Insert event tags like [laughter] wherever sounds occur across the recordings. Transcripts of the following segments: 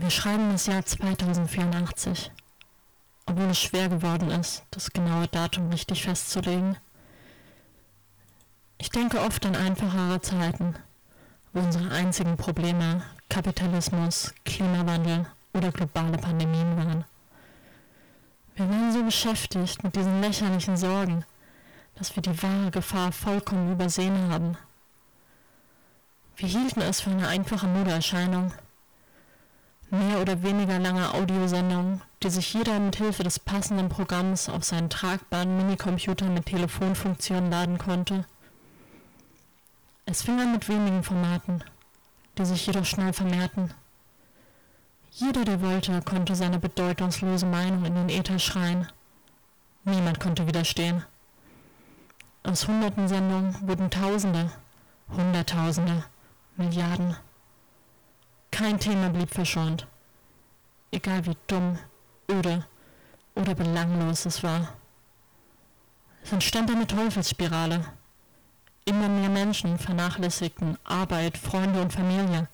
Wir schreiben das Jahr 2084, obwohl es schwer geworden ist, das genaue Datum richtig festzulegen. Ich denke oft an einfachere Zeiten, wo unsere einzigen Probleme Kapitalismus, Klimawandel oder globale Pandemien waren. Wir waren so beschäftigt mit diesen lächerlichen Sorgen, dass wir die wahre Gefahr vollkommen übersehen haben. Wir hielten es für eine einfache Modeerscheinung mehr oder weniger lange Audiosendungen, die sich jeder mit Hilfe des passenden Programms auf seinen tragbaren Minicomputer mit Telefonfunktion laden konnte. Es fing an mit wenigen Formaten, die sich jedoch schnell vermehrten. Jeder, der wollte, konnte seine bedeutungslose Meinung in den Äther schreien. Niemand konnte widerstehen. Aus hunderten Sendungen wurden Tausende, Hunderttausende, Milliarden. Kein Thema blieb verschont, egal wie dumm, öde oder belanglos es war. Es entstand eine Teufelsspirale. Immer mehr Menschen vernachlässigten Arbeit, Freunde und Familie,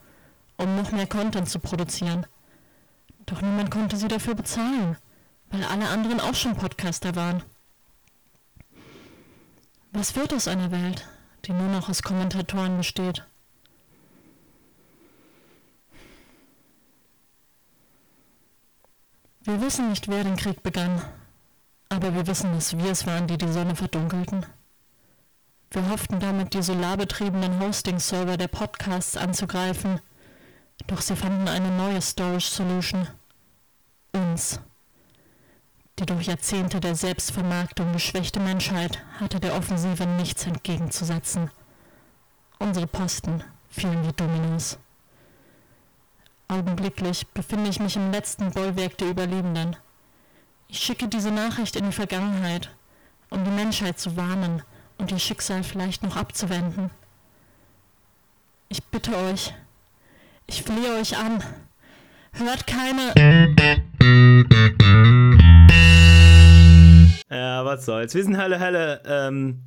um noch mehr Content zu produzieren. Doch niemand konnte sie dafür bezahlen, weil alle anderen auch schon Podcaster waren. Was wird aus einer Welt, die nur noch aus Kommentatoren besteht? Wir wissen nicht, wer den Krieg begann, aber wir wissen, dass wir es waren, die die Sonne verdunkelten. Wir hofften damit, die solarbetriebenen Hosting-Server der Podcasts anzugreifen, doch sie fanden eine neue Storage Solution. Uns. Die durch Jahrzehnte der Selbstvermarktung geschwächte Menschheit hatte der Offensive nichts entgegenzusetzen. Unsere Posten fielen wie Dominos. Augenblicklich befinde ich mich im letzten Bollwerk der Überlebenden. Ich schicke diese Nachricht in die Vergangenheit, um die Menschheit zu warnen und ihr Schicksal vielleicht noch abzuwenden. Ich bitte euch, ich flehe euch an, hört keine... Ja, was soll's. Wir sind Hölle, Hölle, ähm,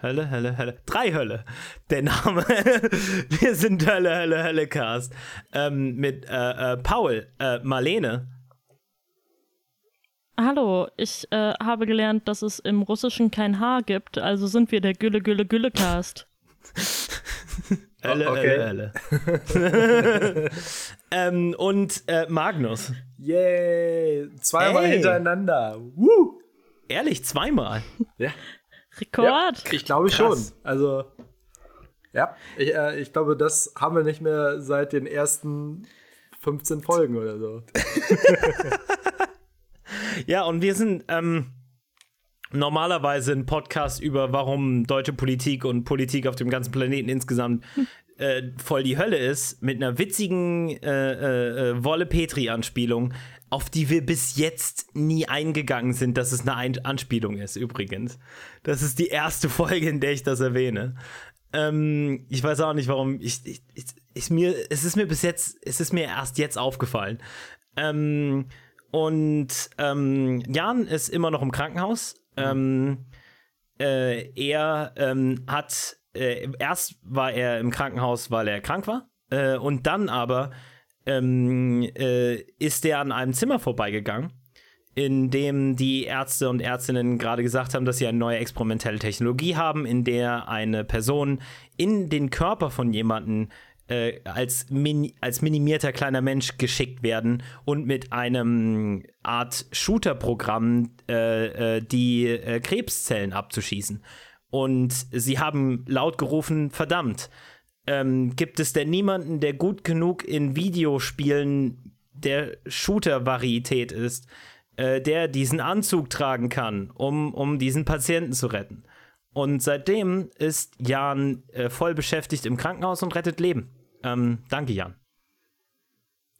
Hölle, Hölle, Hölle. Drei Hölle. Der Name. [laughs] Wir sind Hölle, Hölle, Hölle Cast. Ähm, mit äh, äh, Paul, äh, Marlene. Hallo, ich äh, habe gelernt, dass es im Russischen kein H gibt, also sind wir der Gülle, Gülle, Gülle Cast. [laughs] Hölle, Oh, okay. Hölle, Hölle. [laughs] ähm, und äh, Magnus. Yay! Zweimal Ey. hintereinander. Woo! Ehrlich, zweimal. Ja, Rekord. ich glaube schon. Also, ja, ich, äh, ich glaube, das haben wir nicht mehr seit den ersten 15 Folgen oder so. [laughs] Ja, und wir sind ähm, normalerweise ein Podcast über, warum deutsche Politik und Politik auf dem ganzen Planeten insgesamt äh, voll die Hölle ist, mit einer witzigen äh, äh, äh, Wolle Petri-Anspielung, auf die wir bis jetzt nie eingegangen sind, dass es eine Ein Anspielung ist, übrigens. Das ist die erste Folge, in der ich das erwähne. Ähm, ich weiß auch nicht, warum. Ich, ich, ich, ist mir, es ist mir bis jetzt, es ist mir erst jetzt aufgefallen. Ähm, und ähm, Jan ist immer noch im Krankenhaus. Ähm, äh, er ähm, hat, äh, erst war er im Krankenhaus, weil er krank war. Äh, und dann aber ähm, äh, ist er an einem Zimmer vorbeigegangen, in dem die Ärzte und Ärztinnen gerade gesagt haben, dass sie eine neue experimentelle Technologie haben, in der eine Person in den Körper von jemandem äh, als, mini als minimierter kleiner Mensch geschickt werden und mit einem Art Shooter-Programm äh, äh, die äh, Krebszellen abzuschießen. Und sie haben laut gerufen, verdammt, ähm, gibt es denn niemanden, der gut genug in Videospielen der Shooter-Varietät ist, äh, der diesen Anzug tragen kann, um, um diesen Patienten zu retten? Und seitdem ist Jan äh, voll beschäftigt im Krankenhaus und rettet Leben. Ähm, danke, Jan.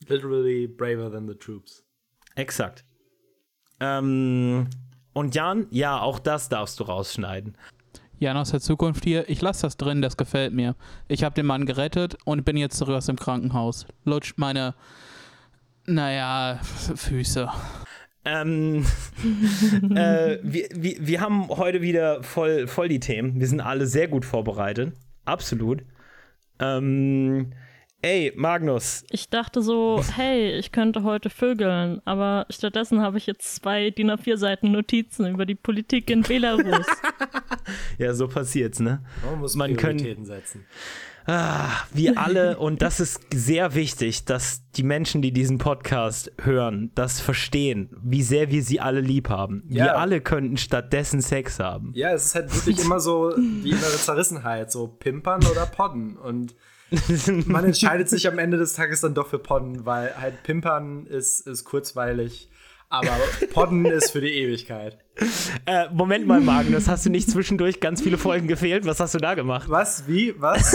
Literally braver than the troops. Exakt. Ähm, und Jan, ja, auch das darfst du rausschneiden. Jan aus der Zukunft hier. Ich lasse das drin, das gefällt mir. Ich habe den Mann gerettet und bin jetzt zurück aus dem Krankenhaus. Lutscht meine, naja, Füße. Ähm, [laughs] äh, wir, wir, wir haben heute wieder voll, voll die Themen. Wir sind alle sehr gut vorbereitet. Absolut. Ähm, Ey, Magnus, Ich dachte so, hey, ich könnte heute vögeln, aber stattdessen habe ich jetzt zwei DIN A4 Seiten Notizen über die Politik in Belarus. [laughs] ja, so passiert's, ne? Man muss Man können- Prioritäten setzen. Ah, wir alle, und das ist sehr wichtig, dass die Menschen, die diesen Podcast hören, das verstehen, wie sehr wir sie alle lieb haben. Ja. Wir alle könnten stattdessen Sex haben. Ja, es ist halt wirklich immer so die innere Zerrissenheit, so pimpern oder podden. Und [laughs] man entscheidet sich am Ende des Tages dann doch für podden, weil halt pimpern ist, ist kurzweilig, aber podden ist für die Ewigkeit. Äh, Moment mal, Magnus, hast du nicht zwischendurch ganz viele Folgen gefehlt? Was hast du da gemacht? Was? Wie? Was?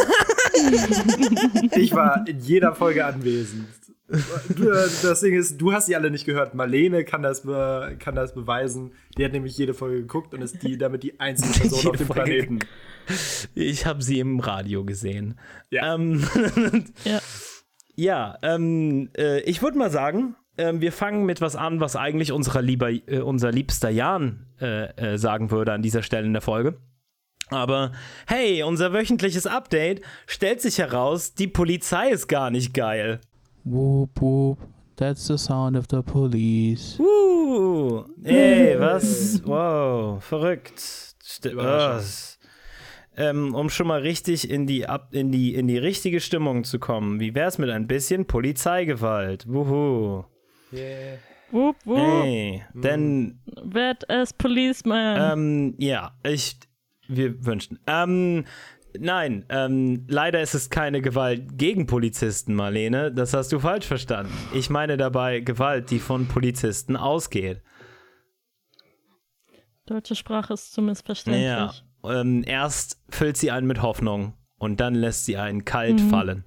[laughs] ich war in jeder Folge anwesend. Das Ding ist, du hast sie alle nicht gehört. Marlene kann das, kann das beweisen. Die hat nämlich jede Folge geguckt und ist die damit die einzige [laughs] Person auf dem Folge Planeten. Ich habe sie im Radio gesehen. Ja. Ähm, [laughs] ja. ja, ähm, äh, ich würde mal sagen, ähm, wir fangen mit was an, was eigentlich unserer lieber, äh, unser liebster Jan äh, äh, sagen würde an dieser Stelle in der Folge. Aber hey, unser wöchentliches Update stellt sich heraus, die Polizei ist gar nicht geil. Whoop whoop. That's the sound of the police. Uh, ey, was? Wow, verrückt. St was? Ähm, um schon mal richtig in die, ab in, die, in die richtige Stimmung zu kommen, wie wär's mit ein bisschen Polizeigewalt? Wuhu. Yeah. Wup, wup. Hey, denn, Badass Policeman. ähm, ja, ich, wir wünschen. Ähm, nein, ähm, leider ist es keine Gewalt gegen Polizisten, Marlene. Das hast du falsch verstanden. Ich meine dabei Gewalt, die von Polizisten ausgeht. Deutsche Sprache ist zu missverständlich. Ja, ähm, erst füllt sie einen mit Hoffnung und dann lässt sie einen kalt fallen.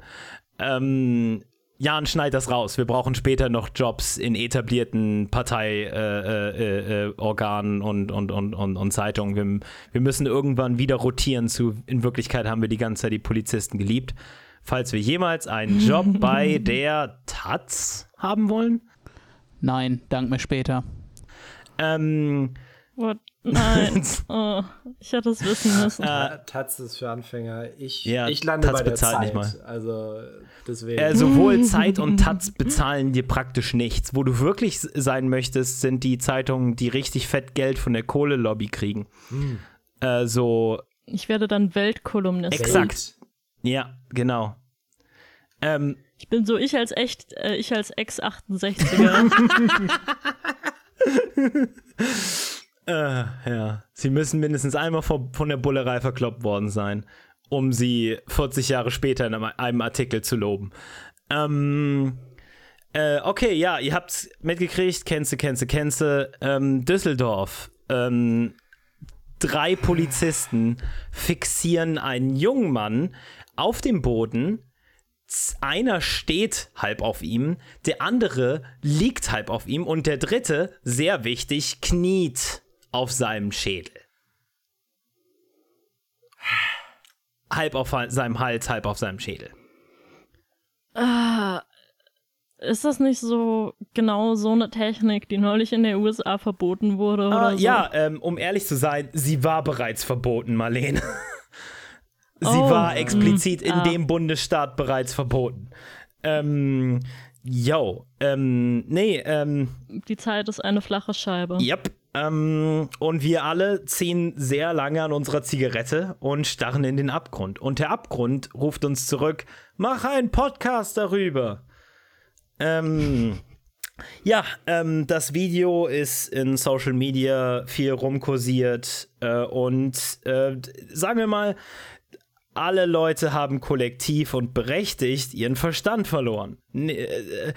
Ähm, Jan, schneid das raus. Wir brauchen später noch Jobs in etablierten Parteiorganen äh, äh, äh, Organen und, und, und, und, und Zeitungen. Wir, wir müssen irgendwann wieder rotieren zu, in Wirklichkeit haben wir die ganze Zeit die Polizisten geliebt. Falls wir jemals einen [laughs] Job bei der Taz haben wollen. Nein, dank mir später. Ähm, What? Nein. [laughs] oh, ich hätte es wissen müssen. äh, Taz ist für Anfänger. Ich, Ja, ich lande Taz bei der bezahlt nicht Zeit. Also deswegen. Äh, sowohl Zeit und [laughs] Taz bezahlen dir praktisch nichts. Wo du wirklich sein möchtest, sind die Zeitungen, die richtig fett Geld von der Kohlelobby kriegen. Äh, so, Ich werde dann Weltkolumnist. exakt. Ja, genau. Ähm, Ich bin so ich als echt, äh, ich als Ex-68er. [laughs] äh, ja. Sie müssen mindestens einmal vor, von der Bullerei verkloppt worden sein, um sie 40 Jahre später in einem, Artikel zu loben. Ähm, äh, okay, ja, ihr habt's mitgekriegt, kennste, kennste, kennste. Ähm, Düsseldorf. Ähm, drei Polizisten fixieren einen jungen Mann auf dem Boden. Einer steht halb auf ihm, der andere liegt halb auf ihm und der dritte, sehr wichtig, kniet auf seinem Schädel. Halb auf seinem Hals, halb auf seinem Schädel. ah, ist das nicht so genau so eine Technik, die neulich in der USA verboten wurde? Ah, so? Ja, ähm, um ehrlich zu sein, sie war bereits verboten, Marlene. [laughs] sie Oh, war explizit in ah. dem Bundesstaat bereits verboten. Ähm, yo, ähm, nee, ähm, Die Zeit ist eine flache Scheibe. yep. Ähm, und wir alle ziehen sehr lange an unserer Zigarette und starren in den Abgrund. Und der Abgrund ruft uns zurück, mach einen Podcast darüber. Ähm, ja, ähm, das Video ist in Social Media viel rumkursiert äh, und äh, sagen wir mal, alle Leute haben kollektiv und berechtigt ihren Verstand verloren. N äh,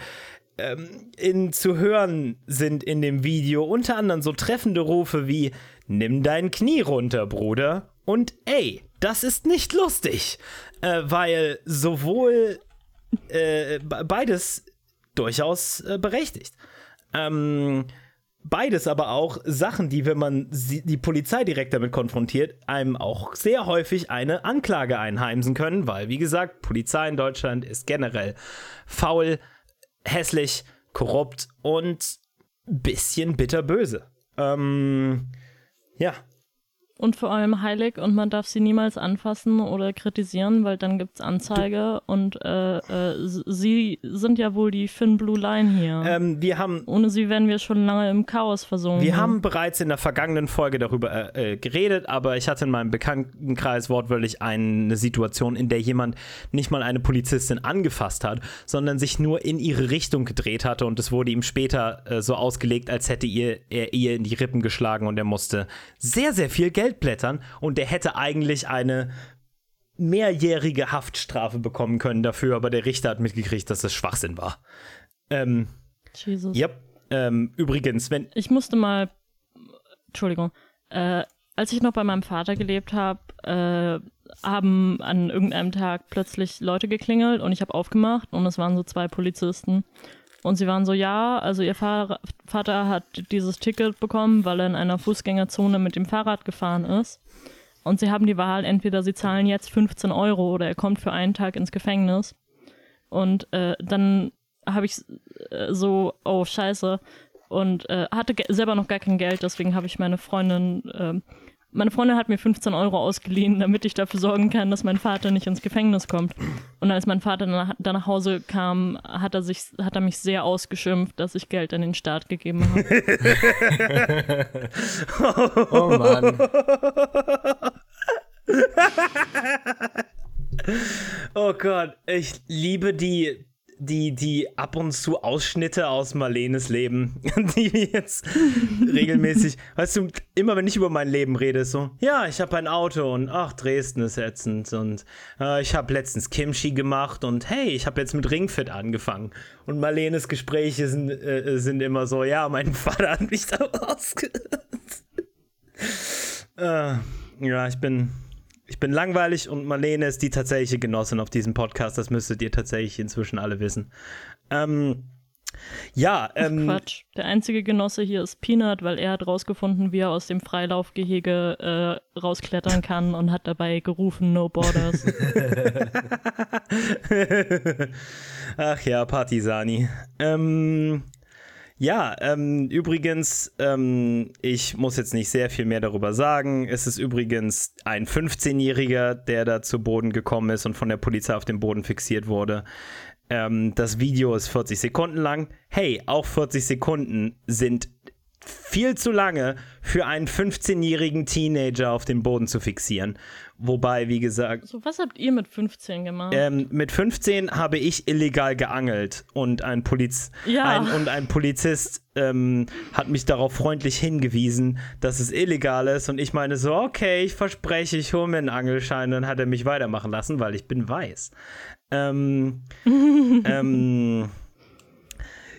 ähm, in, zu hören sind in dem Video. Unter anderem so treffende Rufe wie Nimm dein Knie runter, Bruder. Und ey, das ist nicht lustig, äh, weil sowohl äh, be- beides durchaus äh, berechtigt. Ähm, beides aber auch Sachen, die, wenn man sie, die Polizei direkt damit konfrontiert, einem auch sehr häufig eine Anklage einheimsen können, weil, wie gesagt, Polizei in Deutschland ist generell faul, hässlich, korrupt und bisschen bitterböse. Ähm, ja. Und vor allem heilig und man darf sie niemals anfassen oder kritisieren, weil dann gibt's Anzeige und äh, äh, sie sind ja wohl die Finn Blue Line hier. Ähm, wir haben Ohne sie wären wir schon lange im Chaos versunken. Wir haben bereits in der vergangenen Folge darüber äh, äh, geredet, aber ich hatte in meinem Bekanntenkreis wortwörtlich eine Situation, in der jemand nicht mal eine Polizistin angefasst hat, sondern sich nur in ihre Richtung gedreht hatte und es wurde ihm später äh, so ausgelegt, als hätte ihr, er ihr in die Rippen geschlagen und er musste sehr, sehr viel Geld blättern und er hätte eigentlich eine mehrjährige Haftstrafe bekommen können dafür, aber der Richter hat mitgekriegt, dass das Schwachsinn war. Ähm, Jesus. yep. Ähm, übrigens, wenn Ich musste mal, Entschuldigung, äh, als ich noch bei meinem Vater glebt habe, äh, haben an irgendeinem Tag plötzlich Leute geklingelt und ich habe aufgemacht und es waren so zwei Polizisten. Und sie waren so, ja, also ihr Fahr Vater hat dieses Ticket bekommen, weil er in einer Fußgängerzone mit dem Fahrrad gefahren ist. Und sie haben die Wahl, entweder sie zahlen jetzt 15 Euro oder er kommt für einen Tag ins Gefängnis. Und äh, dann habe ich äh, so, oh scheiße, und äh, hatte selber noch gar kein Geld, deswegen habe ich meine Freundin, ähm, meine Freundin hat mir 15 Euro ausgeliehen, damit ich dafür sorgen kann, dass mein Vater nicht ins Gefängnis kommt. Und als mein Vater dann nach, dann nach Hause kam, hat er sich, hat er mich sehr ausgeschimpft, dass ich Geld an den Staat gegeben habe. [laughs] Oh Mann. Oh Gott, ich liebe die, die, die ab und zu Ausschnitte aus Marlenes Leben, [laughs] die wir jetzt [laughs] regelmäßig, weißt du, immer wenn ich über mein Leben rede, so, ja, ich habe ein Auto und ach, Dresden ist ätzend und äh, ich habe letztens Kimchi gemacht und hey, ich habe jetzt mit Ringfit angefangen. Und Marlenes Gespräche sind, äh, sind immer so, ja, mein [laughs] Vater hat mich da ausgehört. äh, ja, ich bin, ich bin langweilig und Marlene ist die tatsächliche Genossin auf diesem Podcast. Das müsstet ihr tatsächlich inzwischen alle wissen. Ähm, ja, ähm, Quatsch. Der einzige Genosse hier ist Peanut, weil er hat rausgefunden, wie er aus dem Freilaufgehege äh, rausklettern kann und hat dabei gerufen, No Borders. [laughs] Ach ja, Partisani. Ähm, ja, ähm, übrigens, ähm, ich muss jetzt nicht sehr viel mehr darüber sagen. Es ist übrigens ein 15-Jähriger, der da zu Boden gekommen ist und von der Polizei auf dem Boden fixiert wurde. Ähm, das Video ist 40 Sekunden lang. Hey, auch 40 Sekunden sind viel zu lange für einen 15-jährigen Teenager auf dem Boden zu fixieren. Wobei, wie gesagt, so, was habt ihr mit 15 gemacht? ähm, mit 15 habe ich illegal geangelt und ein, Poliz Ja. ein, und ein Polizist ähm, hat mich darauf freundlich hingewiesen, dass es illegal ist. Und ich meine so, okay, ich verspreche, ich hole mir einen Angelschein. Dann hat er mich weitermachen lassen, weil ich bin weiß. Ähm, [laughs] ähm,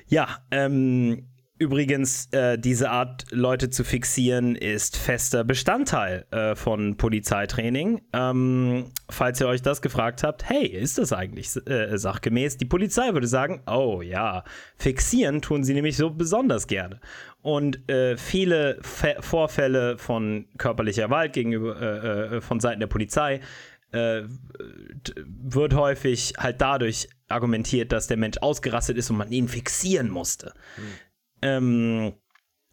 ja, ähm, übrigens, äh, diese Art, Leute zu fixieren, ist fester Bestandteil äh, von Polizeitraining. Ähm, falls ihr euch das gefragt habt, hey, ist das eigentlich äh, sachgemäß? Die Polizei würde sagen, oh ja, fixieren tun sie nämlich so besonders gerne. Und äh, viele Fe Vorfälle von körperlicher Gewalt gegenüber äh, äh, von Seiten der Polizei wird häufig halt dadurch argumentiert, dass der Mensch ausgerastet ist und man ihn fixieren musste. Ähm,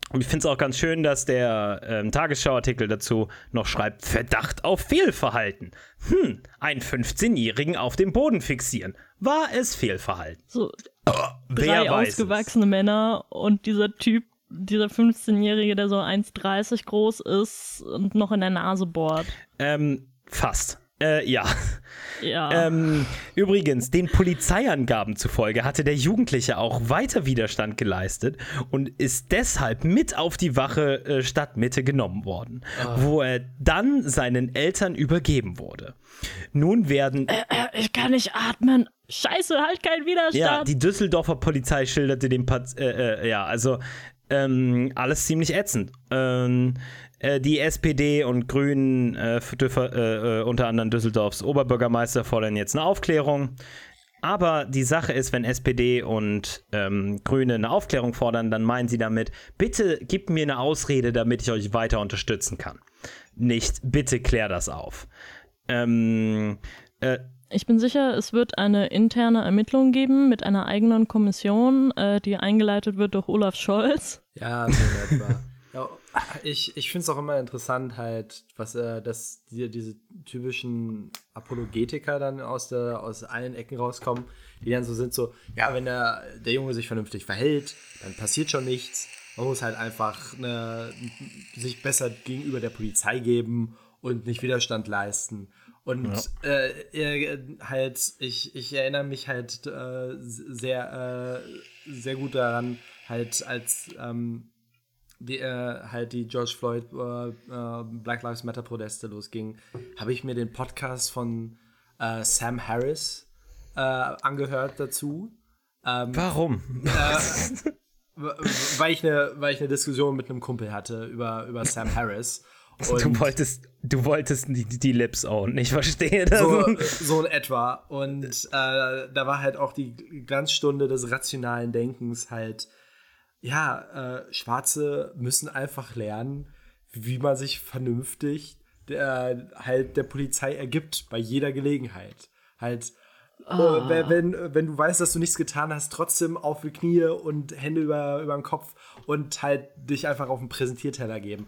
und ich finde es auch ganz schön, dass der ähm, Tagesschau-Artikel dazu noch schreibt: Verdacht auf Fehlverhalten. Hm, einen 15-Jährigen auf dem Boden fixieren. War es Fehlverhalten? so Wer drei weiß es? ausgewachsene Männer und dieser Typ, dieser 15-Jährige, der so 1,30 groß ist und noch in der Nase bohrt. Ähm, fast. Äh, ja. Ja. Ähm, übrigens, den Polizeiangaben zufolge hatte der Jugendliche auch weiter Widerstand geleistet und ist deshalb mit auf die Wache äh, Stadtmitte genommen worden, wo er dann seinen Eltern übergeben wurde. Nun werden Äh, ich kann nicht atmen. Scheiße, halt keinen Widerstand. ja, die Düsseldorfer Polizei schilderte dem Pat äh, äh, ja, also ähm, alles ziemlich ätzend. Ähm, äh, die SPD und Grünen, äh, äh, äh, unter anderem Düsseldorfs Oberbürgermeister, fordern jetzt eine Aufklärung. Aber die Sache ist, wenn SPD und ähm, Grüne eine Aufklärung fordern, dann meinen sie damit, bitte gib mir eine Ausrede, damit ich euch weiter unterstützen kann. Nicht, bitte klär das auf. Ähm, äh, Ich bin sicher, es wird eine interne Ermittlung geben mit einer eigenen Kommission, äh, die eingeleitet wird durch Olaf Scholz. Ja, so etwa. [laughs] Ich, ich finde es auch immer interessant, halt, was äh, dass die, diese typischen Apologetiker dann aus, der, aus allen Ecken rauskommen, die dann so sind, so, ja, wenn der, der Junge sich vernünftig verhält, dann passiert schon nichts. Man muss halt einfach ne, sich besser gegenüber der Polizei geben und nicht Widerstand leisten. Und ja. äh, halt, ich, ich erinnere mich halt äh, sehr, äh, sehr gut daran, halt als ähm, die, äh, halt die George Floyd äh, äh, Black Lives Matter Proteste losging, habe ich mir den Podcast von äh, Sam Harris äh, angehört dazu. Ähm, Warum? Äh, weil, ich eine, weil ich eine Diskussion mit einem Kumpel hatte über, über Sam Harris. [laughs] Und du wolltest, du wolltest die, die Lips own, ich verstehe das. So, [laughs] so in etwa. Und da war halt auch die Glanzstunde des rationalen Denkens halt ja, äh, Schwarze müssen einfach lernen, wie man sich vernünftig der, halt der Polizei ergibt bei jeder Gelegenheit. Halt, oh. äh, wenn, wenn du weißt, dass du nichts getan hast, trotzdem auf die Knie und Hände über, über den Kopf und halt dich einfach auf den Präsentierteller geben.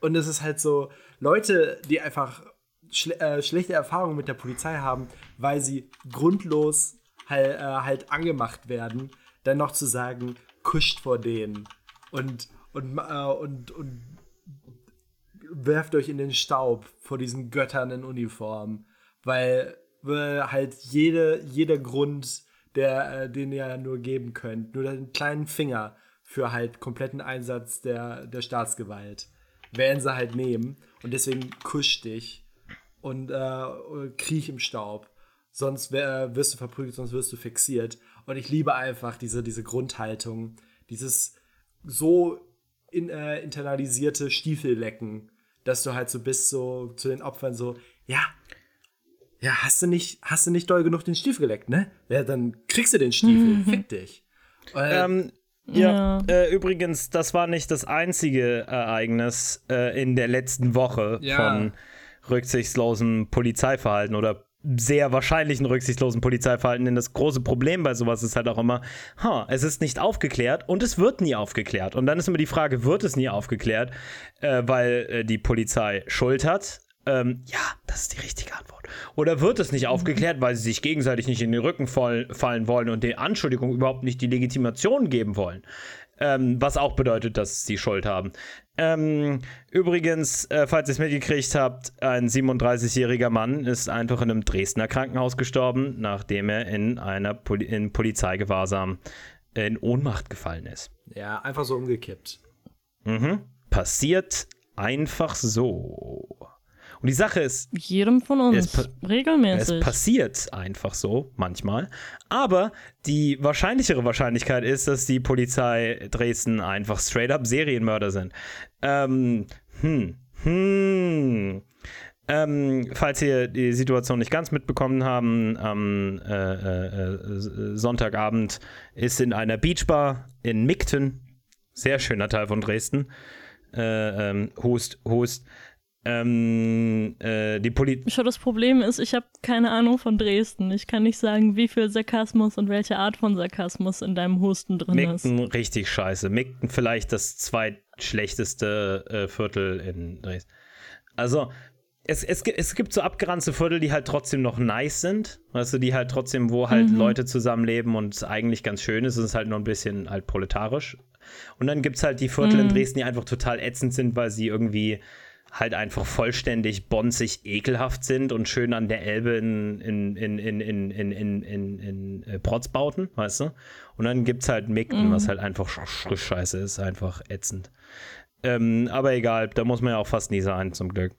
Und es ist halt so, Leute, die einfach schle äh, schlechte Erfahrungen mit der Polizei haben, weil sie grundlos halt, äh, halt angemacht werden, dann noch zu sagen, kuscht vor denen. Und, und, äh, und, und werft euch in den Staub vor diesen Göttern in Uniform, weil, weil halt jede, jeder Grund, der, äh, den ihr nur geben könnt, nur den kleinen Finger für halt kompletten Einsatz der, der Staatsgewalt, werden sie halt nehmen. Und deswegen kusch dich und äh, kriech im Staub. Sonst wär, wirst du verprügelt, sonst wirst du fixiert. Und ich liebe einfach diese, diese Grundhaltung, dieses so in, äh, internalisierte Stiefellecken, dass du halt so bist, so zu den Opfern so, ja, ja, hast du nicht, hast du nicht doll genug den Stiefel geleckt, ne? Ja, dann kriegst du den Stiefel, mhm. fick dich. Ähm, ja, ja. Äh, übrigens, das war nicht das einzige Ereignis äh, in der letzten Woche ja. von rücksichtslosem Polizeiverhalten oder sehr wahrscheinlichen rücksichtslosen Polizeiverhalten. Denn das große Problem bei sowas ist halt auch immer, huh, es ist nicht aufgeklärt und es wird nie aufgeklärt. Und dann ist immer die Frage, wird es nie aufgeklärt, äh, weil äh, die Polizei Schuld hat? Ähm, ja, das ist die richtige Antwort. Oder wird es nicht aufgeklärt, weil sie sich gegenseitig nicht in den Rücken fall, fallen wollen und der Anschuldigung überhaupt nicht die Legitimation geben wollen? Ähm, was auch bedeutet, dass sie Schuld haben. Ähm, übrigens, äh, falls ihr es mitgekriegt habt, ein 37-jähriger Mann ist einfach in einem Dresdner Krankenhaus gestorben, nachdem er in einer Poli in Polizeigewahrsam in Ohnmacht gefallen ist. Ja, einfach so umgekippt. Mhm. Passiert einfach so. Und die Sache ist. Jedem von uns. Es regelmäßig. Es passiert einfach so, manchmal. Aber die wahrscheinlichere Wahrscheinlichkeit ist, dass die Polizei Dresden einfach straight up Serienmörder sind. Ähm, hm, hm. Ähm, falls ihr die Situation nicht ganz mitbekommen haben, am äh, äh, äh, Sonntagabend ist in einer Beachbar in Migten, sehr schöner Teil von Dresden, äh, ähm, Hust, Hust, ähm, äh, die Poli Schon das Problem ist, ich habe keine Ahnung von Dresden. Ich kann nicht sagen, wie viel Sarkasmus und welche Art von Sarkasmus in deinem Husten drin Migten ist. Richtig scheiße. Migten vielleicht das zweitschlechteste äh, Viertel in Dresden. Also, es, es, es gibt so abgeranzte Viertel, die halt trotzdem noch nice sind. Weißt du, die halt trotzdem, wo halt mhm. Leute zusammenleben und es eigentlich ganz schön ist. Es ist halt nur ein bisschen halt proletarisch. Und dann gibt es halt die Viertel mhm. in Dresden, die einfach total ätzend sind, weil sie irgendwie halt einfach vollständig bonzig ekelhaft sind und schön an der Elbe in, in, in, in, in, in, in, in, in äh, Protzbauten, weißt du? Und dann gibt's halt Migden, mhm. was halt einfach sch scheiße ist, einfach ätzend. Ähm, aber egal, da muss man ja auch fast nie sein, zum Glück.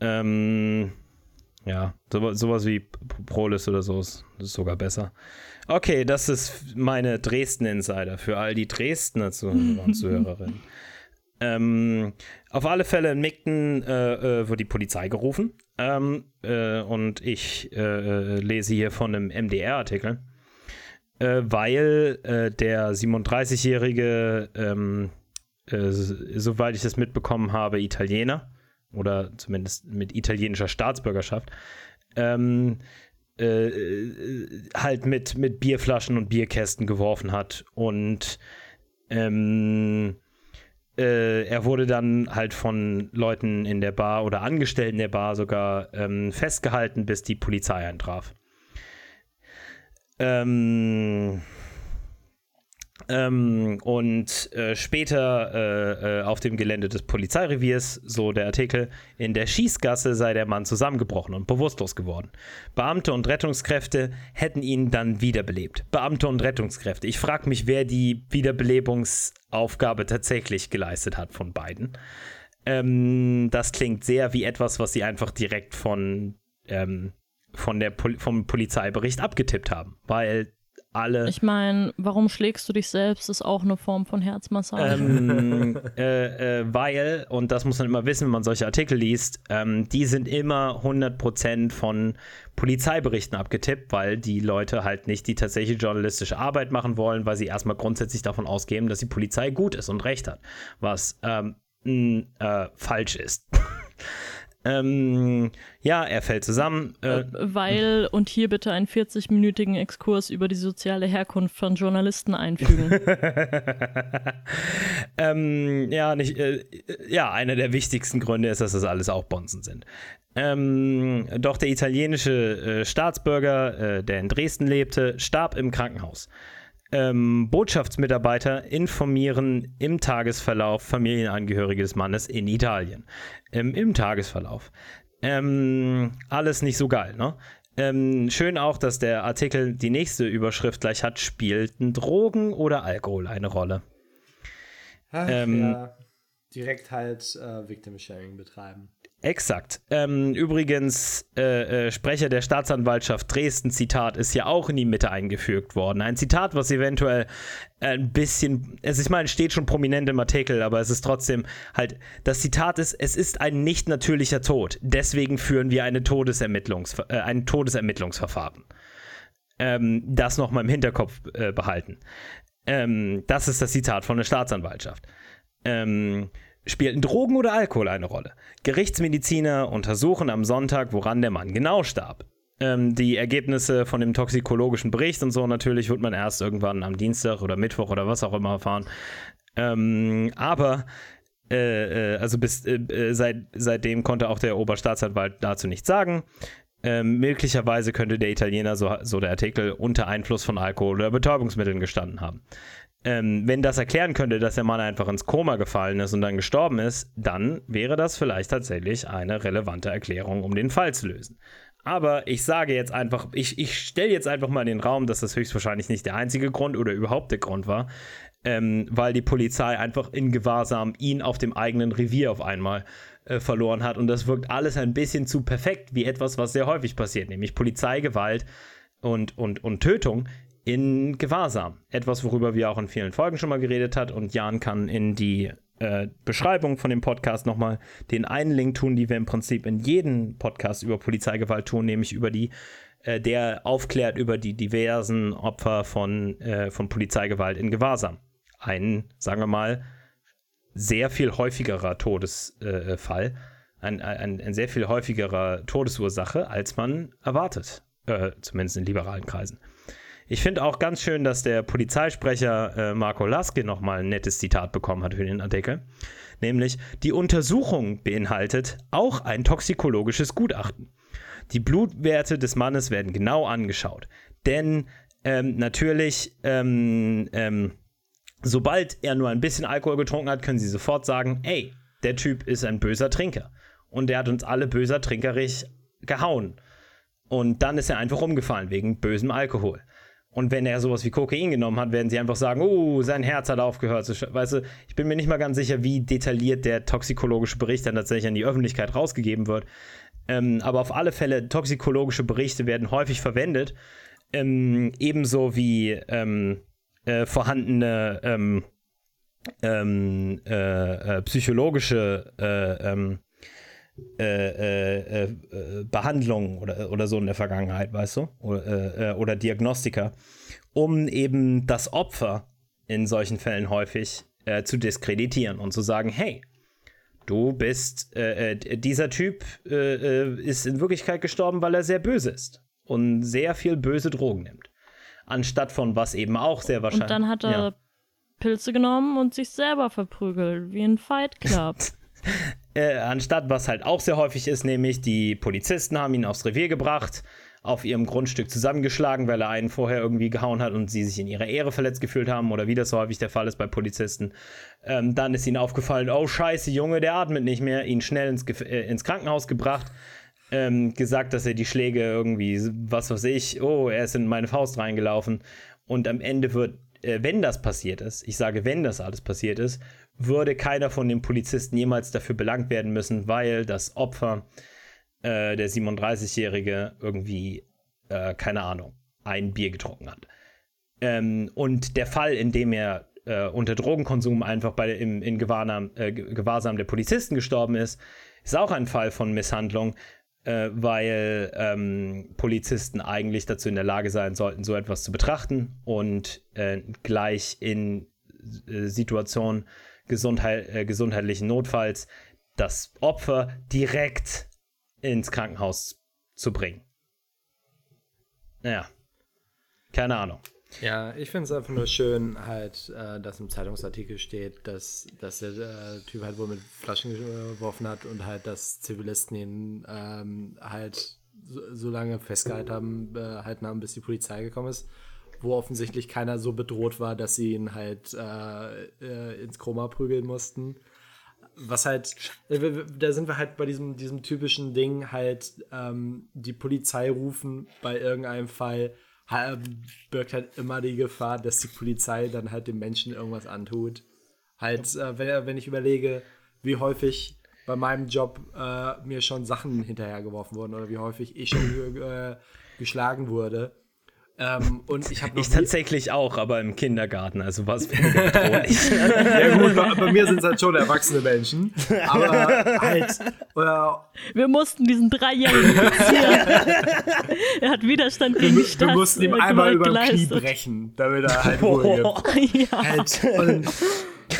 Ähm, ja, so, sowas wie Prolis oder so ist, ist sogar besser. Okay, das ist meine Dresden-Insider für all die Dresdner Zuhörer und [laughs] Zuhörerinnen. Ähm, auf alle Fälle in Migden äh, äh, wird die Polizei gerufen. Ähm, äh, und ich äh, äh, lese hier von einem MDR-Artikel, weil der 37-jährige, ähm, soweit ich das mitbekommen habe, Italiener oder zumindest mit italienischer Staatsbürgerschaft, ähm, halt mit, mit Bierflaschen und Bierkästen geworfen hat und ähm, äh, er wurde dann halt von Leuten in der Bar oder Angestellten der Bar sogar ähm, festgehalten, bis die Polizei eintraf. Ähm, ähm, und äh, später äh, äh, auf dem Gelände des Polizeireviers, so der Artikel, in der Schießgasse sei der Mann zusammengebrochen und bewusstlos geworden. Beamte und Rettungskräfte hätten ihn dann wiederbelebt. Beamte und Rettungskräfte. Ich frage mich, wer die Wiederbelebungsaufgabe tatsächlich geleistet hat von beiden. Ähm, das klingt sehr wie etwas, was sie einfach direkt von, ähm, von der Pol vom Polizeibericht abgetippt haben, weil alle. Ich meine, warum schlägst du dich selbst, ist auch eine Form von Herzmassage. Ähm, [laughs] äh, äh, weil, und das muss man immer wissen, wenn man solche Artikel liest, ähm, die sind immer 100% von Polizeiberichten abgetippt, weil die Leute halt nicht die tatsächliche journalistische Arbeit machen wollen, weil sie erstmal grundsätzlich davon ausgehen, dass die Polizei gut ist und recht hat, was ähm, äh, falsch ist. [laughs] Ähm, ja, er fällt zusammen. Äh, Weil, und hier bitte einen 40-minütigen Exkurs über die soziale Herkunft von Journalisten einfügen. [laughs] ähm, ja, nicht, äh, ja, einer der wichtigsten Gründe ist, dass das alles auch Bonzen sind. Ähm, doch der italienische äh, Staatsbürger, äh, der in Dresden lebte, starb im Krankenhaus. Ähm, Botschaftsmitarbeiter informieren im Tagesverlauf Familienangehörige des Mannes in Italien. Ähm, Im Tagesverlauf. Ähm, alles nicht so geil, ne? Ähm, schön auch, dass der Artikel die nächste Überschrift gleich hat: Spielten Drogen oder Alkohol eine Rolle? Ach, ja. Direkt halt äh, Victim Sharing betreiben. Exakt. Ähm, übrigens, äh, äh, Sprecher der Staatsanwaltschaft Dresden, Zitat, ist ja auch in die Mitte eingefügt worden. Ein Zitat, was eventuell ein bisschen, also ich meine, steht schon prominent im Artikel, aber es ist trotzdem halt, das Zitat ist, es ist ein nicht natürlicher Tod. Deswegen führen wir eine Todesermittlungs, äh, ein Todesermittlungsverfahren. Ähm, das nochmal im Hinterkopf äh, behalten. Ähm, das ist das Zitat von der Staatsanwaltschaft. Ähm, Spielten Drogen oder Alkohol eine Rolle? Gerichtsmediziner untersuchen am Sonntag, woran der Mann genau starb. Ähm, die Ergebnisse von dem toxikologischen Bericht und so natürlich wird man erst irgendwann am Dienstag oder Mittwoch oder was auch immer erfahren. Ähm, aber äh, äh, also bis äh, äh seit, seitdem konnte auch der Oberstaatsanwalt dazu nichts sagen. Ähm, möglicherweise könnte der Italiener, so, so der Artikel, unter Einfluss von Alkohol oder Betäubungsmitteln gestanden haben ähm, wenn das erklären könnte, dass der Mann einfach ins Koma gefallen ist und dann gestorben ist, dann wäre das vielleicht tatsächlich eine relevante Erklärung, um den Fall zu lösen. Aber ich sage jetzt einfach, ich, ich stelle jetzt einfach mal in den Raum, dass das höchstwahrscheinlich nicht der einzige Grund oder überhaupt der Grund war, ähm, weil die Polizei einfach in Gewahrsam ihn auf dem eigenen Revier auf einmal äh, verloren hat. Und das wirkt alles ein bisschen zu perfekt wie etwas, was sehr häufig passiert, nämlich Polizeigewalt und, und, und Tötung in Gewahrsam. Etwas, worüber wir auch in vielen Folgen schon mal geredet hat und Jan kann in die äh, Beschreibung von dem Podcast nochmal den einen Link tun, die wir im Prinzip in jedem Podcast über Polizeigewalt tun, nämlich über die, äh, der aufklärt über die diversen Opfer von, äh, von Polizeigewalt in Gewahrsam. Ein, sagen wir mal, sehr viel häufigerer Todesfall, ein, ein, ein, sehr viel häufigerer Todesursache, als man erwartet, äh, zumindest in liberalen Kreisen. Ich finde auch ganz schön, dass der Polizeisprecher äh, Marco Laske nochmal ein nettes Zitat bekommen hat für den Artikel. Nämlich, die Untersuchung beinhaltet auch ein toxikologisches Gutachten. Die Blutwerte des Mannes werden genau angeschaut. Denn ähm, natürlich, ähm, ähm, sobald er nur ein bisschen Alkohol getrunken hat, können sie sofort sagen, ey, der Typ ist ein böser Trinker. Und der hat uns alle böser trinkerig gehauen. Und dann ist er einfach umgefallen wegen bösem Alkohol. Und wenn er sowas wie Kokain genommen hat, werden sie einfach sagen, oh, sein Herz hat aufgehört. Weißt du, ich bin mir nicht mal ganz sicher, wie detailliert der toxikologische Bericht dann tatsächlich an die Öffentlichkeit rausgegeben wird. Ähm, aber auf alle Fälle, toxikologische Berichte werden häufig verwendet. Ähm, ebenso wie ähm, äh, vorhandene ähm, ähm, äh, äh, psychologische äh, äh, äh, äh, Behandlungen oder, oder so in der Vergangenheit, weißt du? Oder, äh, oder Diagnostiker, um eben das Opfer in solchen Fällen häufig äh, zu diskreditieren und zu sagen, hey, du bist, äh, dieser Typ ist in Wirklichkeit gestorben, weil er sehr böse ist und sehr viel böse Drogen nimmt. Anstatt von was eben auch sehr wahrscheinlich. Und dann hat er ja Pilze genommen und sich selber verprügelt, wie ein Fight Club. [laughs] Äh, anstatt was halt auch sehr häufig ist, nämlich die Polizisten haben ihn aufs Revier gebracht, auf ihrem Grundstück zusammengeschlagen, weil er einen vorher irgendwie gehauen hat und sie sich in ihrer Ehre verletzt gefühlt haben oder wie das so häufig der Fall ist bei Polizisten. Ähm, dann ist ihnen aufgefallen, oh scheiße, Junge, der atmet nicht mehr, ihn schnell ins, Gef äh, ins Krankenhaus gebracht. Ähm, gesagt, dass er die Schläge irgendwie, was weiß ich, oh, er ist in meine Faust reingelaufen. Und am Ende wird, äh, wenn das passiert ist, ich sage, wenn das alles passiert ist, würde keiner von den Polizisten jemals dafür belangt werden müssen, weil das Opfer, äh, der 37-Jährige, irgendwie, äh, keine Ahnung, ein Bier getrunken hat. Ähm, und der Fall, in dem er äh, unter Drogenkonsum einfach bei, im, in Gewahrsam, äh, Gewahrsam der Polizisten gestorben ist, ist auch ein Fall von Misshandlung, äh, weil ähm, Polizisten eigentlich dazu in der Lage sein sollten, so etwas zu betrachten und äh, gleich in Situationen Gesundheit, äh, gesundheitlichen Notfalls das Opfer direkt ins Krankenhaus zu bringen. Ja, keine Ahnung. Ja, ich finde es einfach nur schön, halt, äh, dass im Zeitungsartikel steht, dass, dass der äh, Typ halt wohl mit Flaschen geworfen hat und halt, dass Zivilisten ihn ähm, halt so, so, lange festgehalten haben, äh, haben, bis die Polizei gekommen ist, wo offensichtlich keiner so bedroht war, dass sie ihn halt äh, äh, ins Chroma prügeln mussten. Was halt, äh, da sind wir halt bei diesem, diesem typischen Ding, halt ähm, die Polizei rufen bei irgendeinem Fall birgt halt immer die Gefahr, dass die Polizei dann halt dem Menschen irgendwas antut. Halt, äh, wenn, wenn ich überlege, wie häufig bei meinem Job äh, mir schon Sachen hinterhergeworfen wurden oder wie häufig ich schon äh, geschlagen wurde, ähm, und ich habe Ich tatsächlich auch, aber im Kindergarten, also war es bedrohlich. ja gut, bei, bei mir sind es halt schon erwachsene Menschen. Aber halt. Oder, wir mussten diesen Dreijährigen [laughs] Er hat Widerstand gegen wir, wir mussten ihm einmal über den Knie brechen, damit er halt Ruhe gibt. [laughs] Ja. Halt, und,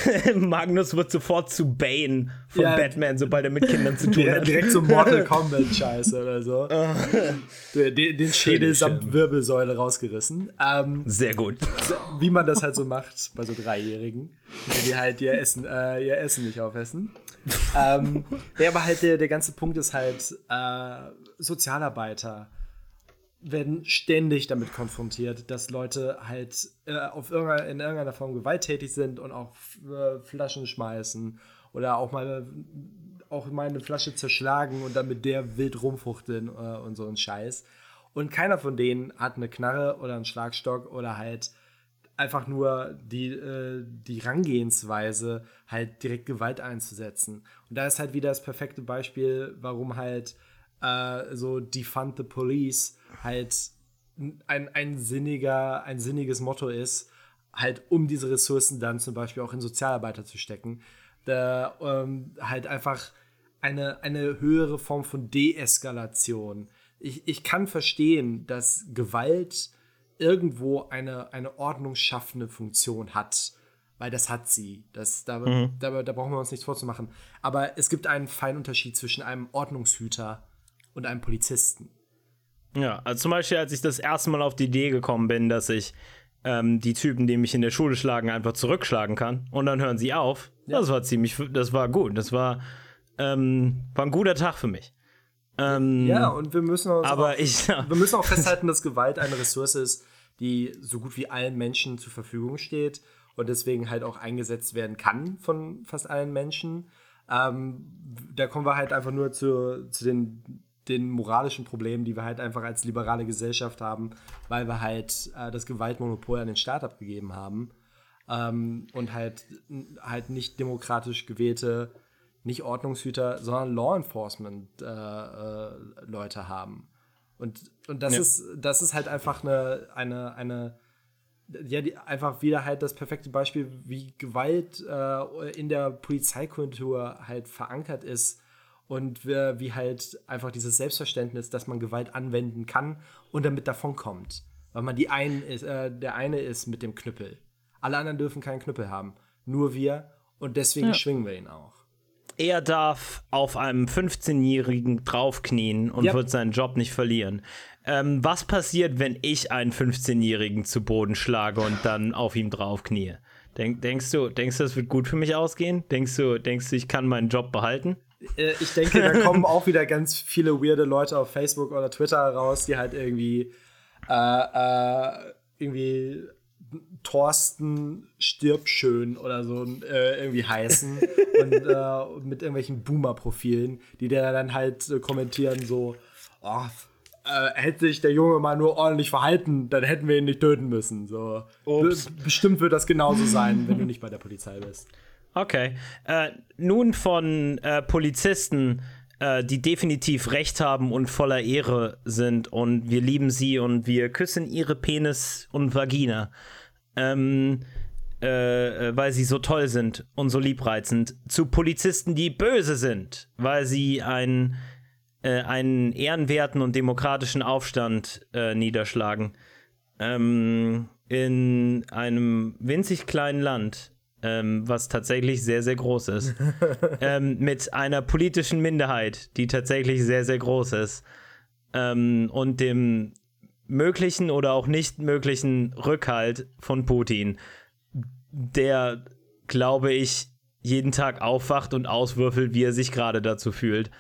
[laughs] Magnus wird sofort zu Bane von ja, Batman, sobald er mit Kindern zu tun hat. Direkt so Mortal [laughs] Kombat Scheiße oder so. [laughs] den, den Schädel samt Wirbelsäule rausgerissen. Ähm, Sehr gut. Wie man das halt so macht bei so Dreijährigen, die halt ihr Essen, äh, ihr Essen nicht aufessen. ähm, ja, aber halt der, der ganze Punkt ist halt äh, Sozialarbeiter werden ständig damit konfrontiert, dass Leute halt äh, auf irgendeiner, in irgendeiner Form gewalttätig sind und auch äh, Flaschen schmeißen oder auch mal auch mal eine Flasche zerschlagen und dann mit der wild rumfuchteln äh, und so ein Scheiß. Und keiner von denen hat eine Knarre oder einen Schlagstock oder halt einfach nur die, äh, die Rangehensweise, halt direkt Gewalt einzusetzen. Und da ist halt wieder das perfekte Beispiel, warum halt äh, so Defund the Police halt ein, ein, sinniger, ein sinniges Motto ist, halt um diese Ressourcen dann zum Beispiel auch in Sozialarbeiter zu stecken. Da ähm, halt einfach eine, eine höhere Form von Deeskalation. Ich, ich kann verstehen, dass Gewalt irgendwo eine, eine ordnungsschaffende Funktion hat, weil das hat sie. Das, da, mhm. da, da brauchen wir uns nichts vorzumachen. Aber es gibt einen feinen Unterschied zwischen einem Ordnungshüter und einem Polizisten. Ja, also zum Beispiel, als ich das erste Mal auf die Idee gekommen bin, dass ich ähm, die Typen, die mich in der Schule schlagen, einfach zurückschlagen kann und dann hören sie auf. Ja. Das war ziemlich, das war gut. Das war, ähm, war ein guter Tag für mich. Ähm, ja, und wir müssen, aber auch, ich, ja. [laughs] wir müssen auch festhalten, dass Gewalt eine Ressource ist, die so gut wie allen Menschen zur Verfügung steht und deswegen halt auch eingesetzt werden kann von fast allen Menschen. Ähm, da kommen wir halt einfach nur zu, zu den den moralischen Problemen, die wir halt einfach als liberale Gesellschaft haben, weil wir halt äh, das Gewaltmonopol an den Staat abgegeben haben ähm, und halt, halt nicht demokratisch gewählte, nicht Ordnungshüter, sondern Law Enforcement äh, äh, Leute haben. Und, und das, ja. ist, das ist halt einfach eine, eine, eine ja, die, einfach wieder halt das perfekte Beispiel, wie Gewalt äh, in der Polizeikultur halt verankert ist und wie halt einfach dieses Selbstverständnis, dass man Gewalt anwenden kann und damit davonkommt. Weil man die einen ist, äh, der eine ist mit dem Knüppel. Alle anderen dürfen keinen Knüppel haben. Nur wir und deswegen ja. schwingen wir ihn auch. Er darf auf einem 15-Jährigen draufknien und ja. wird seinen Job nicht verlieren. Ähm, was passiert, wenn ich einen 15-Jährigen zu Boden schlage und dann auf ihm draufknie? Denk, denkst, du, denkst du, das wird gut für mich ausgehen? Denkst du, denkst du, ich kann meinen Job behalten? Äh, ich denke, da kommen auch wieder ganz viele weirde Leute auf Facebook oder Twitter raus, die halt irgendwie äh, äh, irgendwie Thorsten stirb schön oder so äh, irgendwie heißen [laughs] und äh, mit irgendwelchen Boomer-Profilen, die der dann halt kommentieren so, oh, hätte sich der Junge mal nur ordentlich verhalten, dann hätten wir ihn nicht töten müssen. So. Be bestimmt wird das genauso sein, wenn du nicht bei der Polizei bist. Okay. Äh, nun von äh, Polizisten, äh, die definitiv Recht haben und voller Ehre sind und wir lieben sie und wir küssen ihre Penis und Vagina. Ähm, äh, weil sie so toll sind und so liebreizend, zu Polizisten, die böse sind, weil sie ein äh, einen ehrenwerten und demokratischen Aufstand äh, niederschlagen. Ähm, in einem winzig kleinen Land, ähm, was tatsächlich sehr, sehr groß ist. [laughs] ähm, mit einer politischen Minderheit, die tatsächlich sehr, sehr groß ist. Ähm, und dem möglichen oder auch nicht möglichen Rückhalt von Putin, der, glaube ich, jeden Tag aufwacht und auswürfelt, wie er sich gerade dazu fühlt.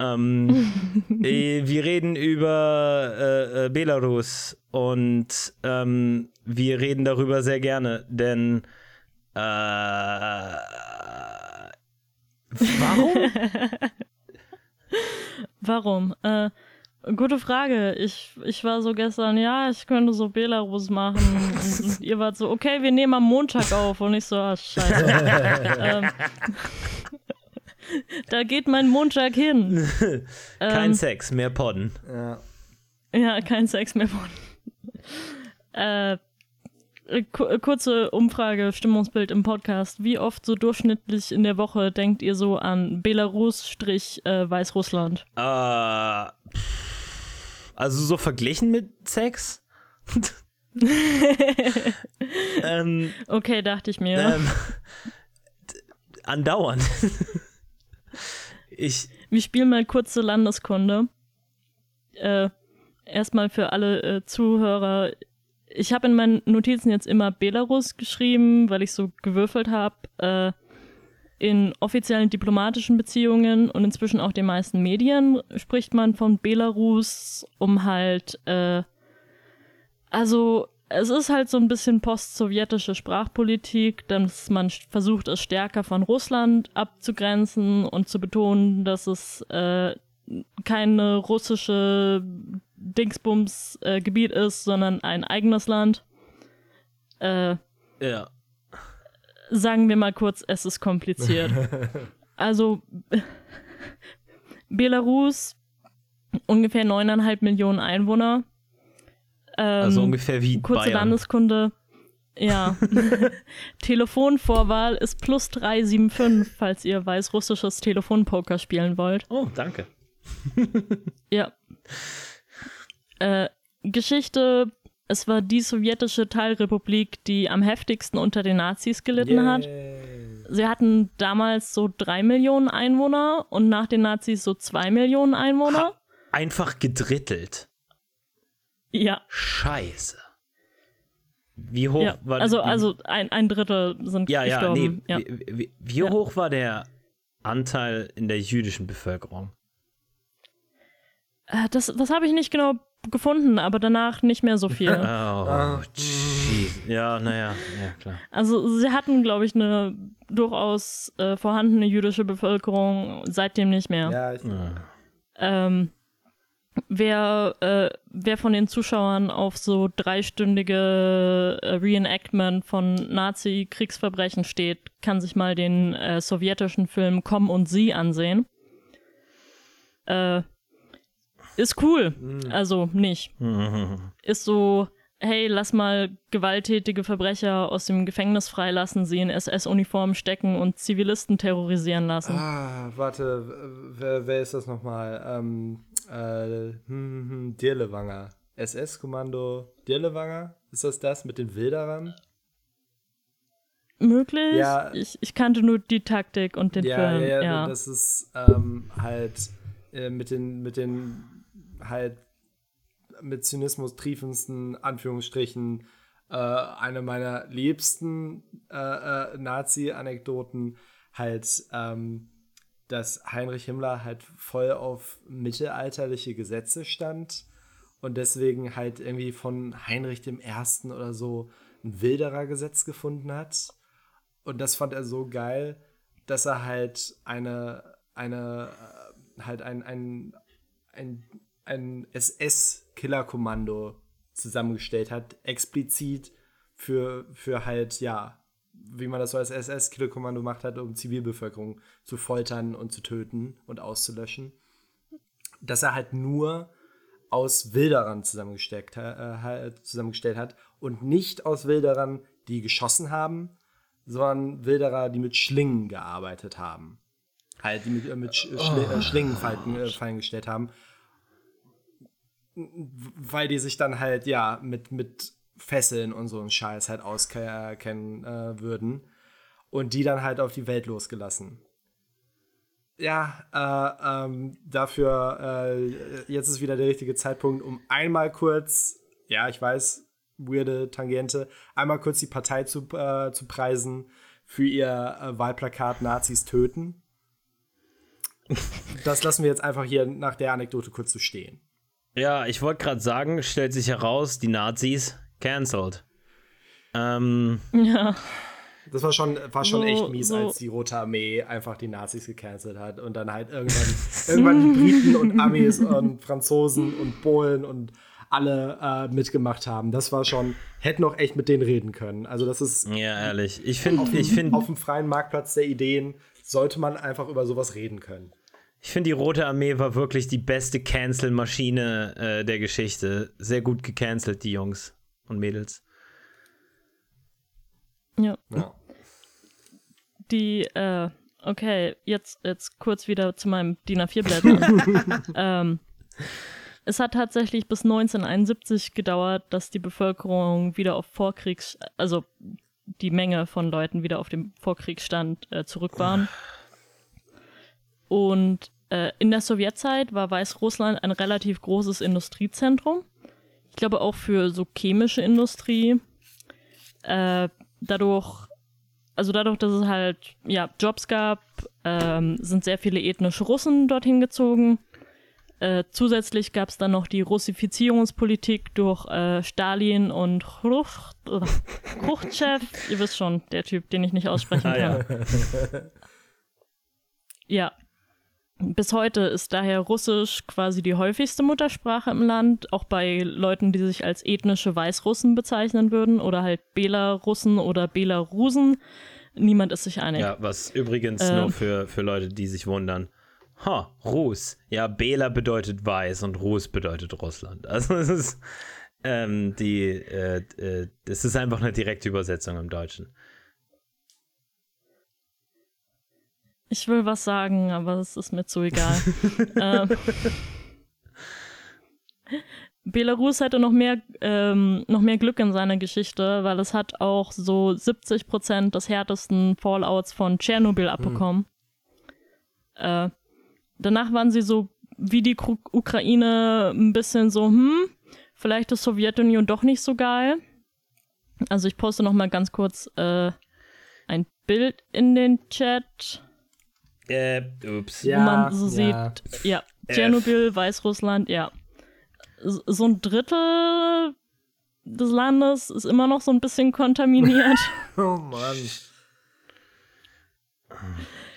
Ähm, [laughs] äh, wir reden über äh, äh, Belarus und ähm, wir reden darüber sehr gerne, denn äh, warum? [laughs] warum? Äh, gute Frage. Ich, ich war so gestern, ja, ich könnte so Belarus machen. und, und, ihr wart so, okay, wir nehmen am Montag auf. Und ich so, ah, scheiße. [laughs] ähm, da geht mein Montag hin. [laughs] kein ähm, Sex, mehr Podden. Ja. ja, kein Sex mehr Podden. äh, kurze Umfrage, Stimmungsbild im Podcast. Wie oft so durchschnittlich in der Woche denkt ihr so an Belarus-Weißrussland? Äh, also so verglichen mit Sex? [laughs] ähm, okay, dachte ich mir. Ähm, [laughs] andauernd. Ich. Wir spielen mal kurze Landeskunde. Äh, erstmal für alle äh, Zuhörer. Ich habe in meinen Notizen jetzt immer Belarus geschrieben, weil ich so gewürfelt habe. Äh, in offiziellen diplomatischen Beziehungen und inzwischen auch den meisten Medien spricht man von Belarus, um halt, äh, also es ist halt so ein bisschen post-sowjetische Sprachpolitik, dass man versucht, es stärker von Russland abzugrenzen und zu betonen, dass es äh, keine russische Dingsbums-Gebiet äh, ist, sondern ein eigenes Land. Äh, ja. Sagen wir mal kurz, es ist kompliziert. [laughs] also, Belarus, ungefähr neuneinhalb Millionen Einwohner ähm, also ungefähr wie Kurze Bayern. Landeskunde. Ja. [laughs] Telefonvorwahl ist plus 375, falls ihr weißrussisches Telefonpoker spielen wollt. Oh, danke. ja. [laughs] Äh, Geschichte: Es war die sowjetische Teilrepublik, die am heftigsten unter den Nazis gelitten yeah. hat. Sie hatten damals so drei Millionen Einwohner und nach den Nazis so zwei Millionen Einwohner. Ha, einfach gedrittelt. Ja. Scheiße. Wie hoch ja, war Also, also ein, ein Drittel sind ja, gestorben. Ja, nee, wie, wie, wie ja. hoch war der Anteil in der jüdischen Bevölkerung? Äh, das das habe ich nicht genau gefunden, aber danach nicht mehr so viel. [laughs] oh, ah. Ja, naja, ja, klar. Also, sie hatten, glaube ich, eine durchaus äh, vorhandene jüdische Bevölkerung, seitdem nicht mehr. Ja, ich, ähm, wer, äh, wer von den Zuschauern auf so dreistündige äh, Reenactment von Nazi-Kriegsverbrechen steht, kann sich mal den äh, sowjetischen Film Komm und Sie ansehen. Äh, ist cool. Mhm. Also nicht. Mhm. Ist so, hey, lass mal gewalttätige Verbrecher aus dem Gefängnis freilassen, sie in SS-Uniformen stecken und Zivilisten terrorisieren lassen. Ah, warte, wer, wer ist das nochmal? Ähm, äh, hm, hm, hm, Dirlewanger. SS-Kommando Dirlewanger? Ist das das mit den Wilderern? Möglich? Ja. Ich, ich kannte nur die Taktik und den ja, Film. Ja, ja, das ist ähm, halt äh, mit den, mit den halt mit Zynismus triefendsten Anführungsstrichen äh, eine meiner liebsten äh, äh, Nazi-Anekdoten halt, ähm, dass Heinrich Himmler halt voll auf mittelalterliche Gesetze stand und deswegen halt irgendwie von Heinrich dem Ersten oder so ein Wilderer-Gesetz gefunden hat. Und das fand er so geil, dass er halt eine, eine, äh, halt ein, ein, ein, ein SS-Killerkommando zusammengestellt hat, explizit für, für halt, ja, wie man das so als SS-Killerkommando macht hat, um Zivilbevölkerung zu foltern und zu töten und auszulöschen. Dass er halt nur aus Wilderern zusammengestellt, äh, zusammengestellt hat und nicht aus Wilderern, die geschossen haben, sondern Wilderer, die mit Schlingen gearbeitet haben. Halt, die mit, äh, mit Sch oh. Schli äh, Schlingenfallen äh, Fallen gestellt haben. Weil die sich dann halt, ja, mit, mit Fesseln und so einen Scheiß halt auskennen äh, würden. Und die dann halt auf die Welt losgelassen. Ja, äh, ähm, dafür, äh, jetzt ist wieder der richtige Zeitpunkt, um einmal kurz, ja, ich weiß, weirde Tangente, einmal kurz die Partei zu, äh, zu preisen für ihr äh, Wahlplakat Nazis töten. Das lassen wir jetzt einfach hier nach der Anekdote kurz so stehen. Ja, ich wollte gerade sagen, stellt sich heraus, die Nazis cancelled. Ähm, ja. Das war schon, war schon so, echt mies, so. als die Rote Armee einfach die Nazis gecancelt hat und dann halt irgendwann, [laughs] irgendwann die Briten und Amis und Franzosen und Polen und alle äh, mitgemacht haben. Das war schon, hätte noch echt mit denen reden können. Also das ist. Ja, ehrlich. Ich finde, ich finde. Auf dem freien Marktplatz der Ideen sollte man einfach über sowas reden können. Ich finde, die Rote Armee war wirklich die beste Cancel-Maschine äh, der Geschichte. Sehr gut gecancelt, die Jungs und Mädels. Ja. ja. Die, äh, okay, jetzt, jetzt kurz wieder zu meinem DIN A4-Blätter. [laughs] ähm, es hat tatsächlich bis 1971 gedauert, dass die Bevölkerung wieder auf Vorkriegs-, also die Menge von Leuten wieder auf dem Vorkriegsstand äh, zurück waren. Und in der Sowjetzeit war Weißrussland ein relativ großes Industriezentrum. Ich glaube auch für so chemische Industrie. Äh, dadurch, also dadurch, dass es halt ja, Jobs gab, ähm, sind sehr viele ethnische Russen dorthin gezogen. Äh, zusätzlich gab es dann noch die Russifizierungspolitik durch äh, Stalin und Khrushchev. Ihr wisst schon, der Typ, den ich nicht aussprechen kann. [laughs] Ah, ja. ja, bis heute ist daher Russisch quasi die häufigste Muttersprache im Land, auch bei Leuten, die sich als ethnische Weißrussen bezeichnen würden oder halt Belarussen oder Belarusen. Niemand ist sich einig. Ja, was übrigens äh, nur für, für Leute, die sich wundern. Ha, Rus. Ja, Bela bedeutet weiß und Rus bedeutet Russland. [laughs] Also es ist ähm, die, äh, äh, es ist einfach eine direkte Übersetzung im Deutschen. Ich will was sagen, aber es ist mir zu egal. [laughs] ähm, Belarus hatte noch mehr, ähm, noch mehr Glück in seiner Geschichte, weil es hat auch so 70 Prozent des härtesten Fallouts von Tschernobyl abbekommen. Hm. Äh, danach waren sie so wie die Ukraine ein bisschen so, hm, vielleicht ist Sowjetunion doch nicht so geil. Also ich poste noch mal ganz kurz äh, ein Bild in den Chat. Äh, ups. Ja, man so ja. sieht, ja, Tschernobyl, Weißrussland, ja. So ein Drittel des Landes ist immer noch so ein bisschen kontaminiert. [laughs] oh Mann.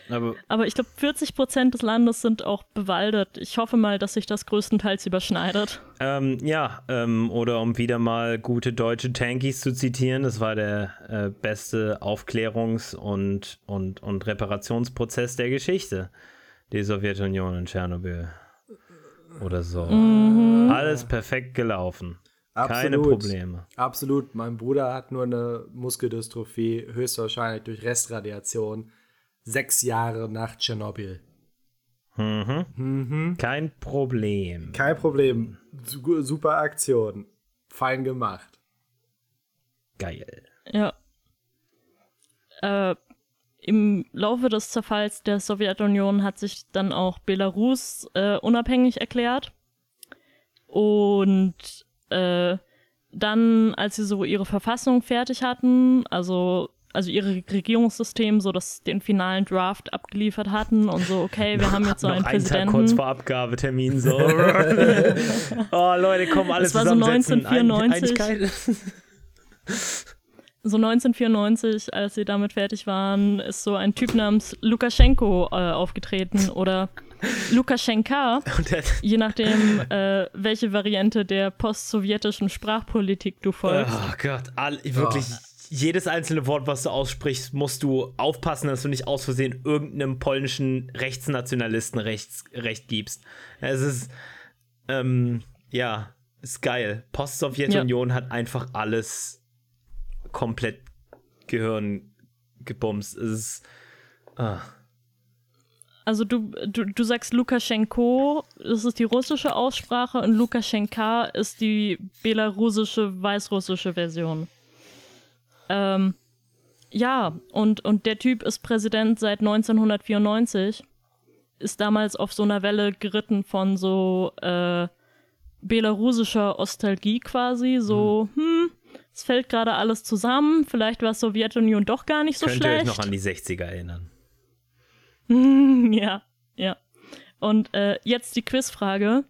Aber, Aber ich glaube, 40 Prozent des Landes sind auch bewaldet. Ich hoffe mal, dass sich das größtenteils überschneidet. Ähm, ja, ähm, oder um wieder mal gute deutsche Tankies zu zitieren, das war der äh, beste Aufklärungs- und, und, und Reparationsprozess der Geschichte. Die Sowjetunion in Tschernobyl. Oder so. Mhm. Alles perfekt gelaufen. Absolut. Keine Probleme. Absolut. Mein Bruder hat nur eine Muskeldystrophie, höchstwahrscheinlich durch Restradiation sechs Jahre nach Tschernobyl. Mhm. Mhm. Kein Problem. Kein Problem. Super Aktion. Fein gemacht. Geil. Ja. Äh, Im Laufe des Zerfalls der Sowjetunion hat sich dann auch Belarus äh, unabhängig erklärt. Und äh, dann, als sie so ihre Verfassung fertig hatten, also also ihre Regierungssystem so das den finalen Draft abgeliefert hatten und so okay wir haben jetzt so Noch einen einen Tag Präsidenten kurz vor Abgabetermin so. [laughs] oh Leute, kommen alles Das war so zusammensetzen. 1994. Ein- so 1994 als sie damit fertig waren ist so ein Typ namens Lukaschenko äh, aufgetreten oder Lukaschenka [laughs] je nachdem äh, welche Variante der postsowjetischen Sprachpolitik du folgst Oh Gott, all, wirklich jedes einzelne Wort, was du aussprichst, musst du aufpassen, dass du nicht aus Versehen irgendeinem polnischen Rechtsnationalisten rechts, Recht gibst. Es ist, ähm, ja, ist geil. Post-Sowjetunion hat einfach alles komplett Gehirn gebumst. Es ist, ah. Also du, du, du sagst Lukaschenko, das ist die russische Aussprache und Lukaschenka ist die belarussische, weißrussische Version. Ähm, ja, und, und der Typ ist Präsident seit 1994, ist damals auf so einer Welle geritten von so äh, belarussischer Ostalgie quasi, so, hm, es fällt gerade alles zusammen, vielleicht war Sowjetunion doch gar nicht so Könnt ihr euch schlecht. noch an die 60er erinnern? [laughs] Ja, ja. Und äh, jetzt die Quizfrage.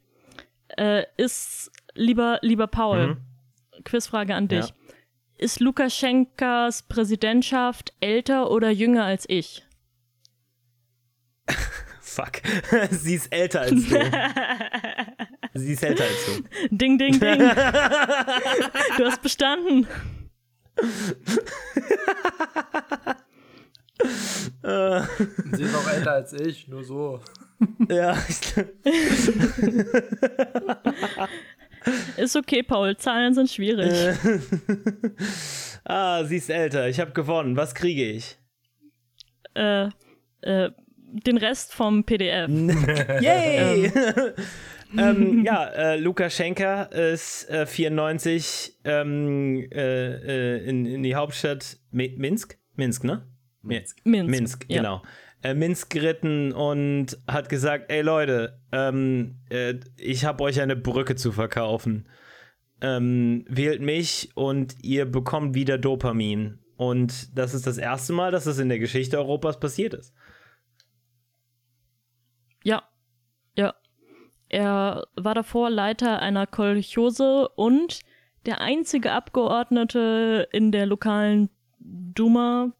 Äh, ist, lieber, lieber Paul, Quizfrage an dich. Ja. Ist Lukaschenkas Präsidentschaft älter oder jünger als ich? [laughs] Fuck. [laughs] Sie ist älter als du. [laughs] Sie ist älter als du. Ding, ding, ding. du hast bestanden. Sie ist auch älter als ich, nur so. Ja, Ist okay, Paul. Zahlen sind schwierig. [laughs] ah, sie ist älter. Ich habe gewonnen. Was kriege ich? Äh, äh, den Rest vom PDF. [laughs] Yay! [laughs] ähm, ja, äh, Lukaschenka ist äh, 94 ähm, äh, äh, in, in die Hauptstadt Mi Minsk? Minsk, ne? Minsk. Minsk. Minsk, ja. Äh, Minsk geritten und hat gesagt, ey Leute, ähm, äh, ich habe euch eine Brücke zu verkaufen. Ähm, wählt mich und ihr bekommt wieder Dopamin. Und das ist das erste Mal, dass das in der Geschichte Europas passiert ist. Ja, ja. Er war davor Leiter einer Kolchose und der einzige Abgeordnete in der lokalen Duma,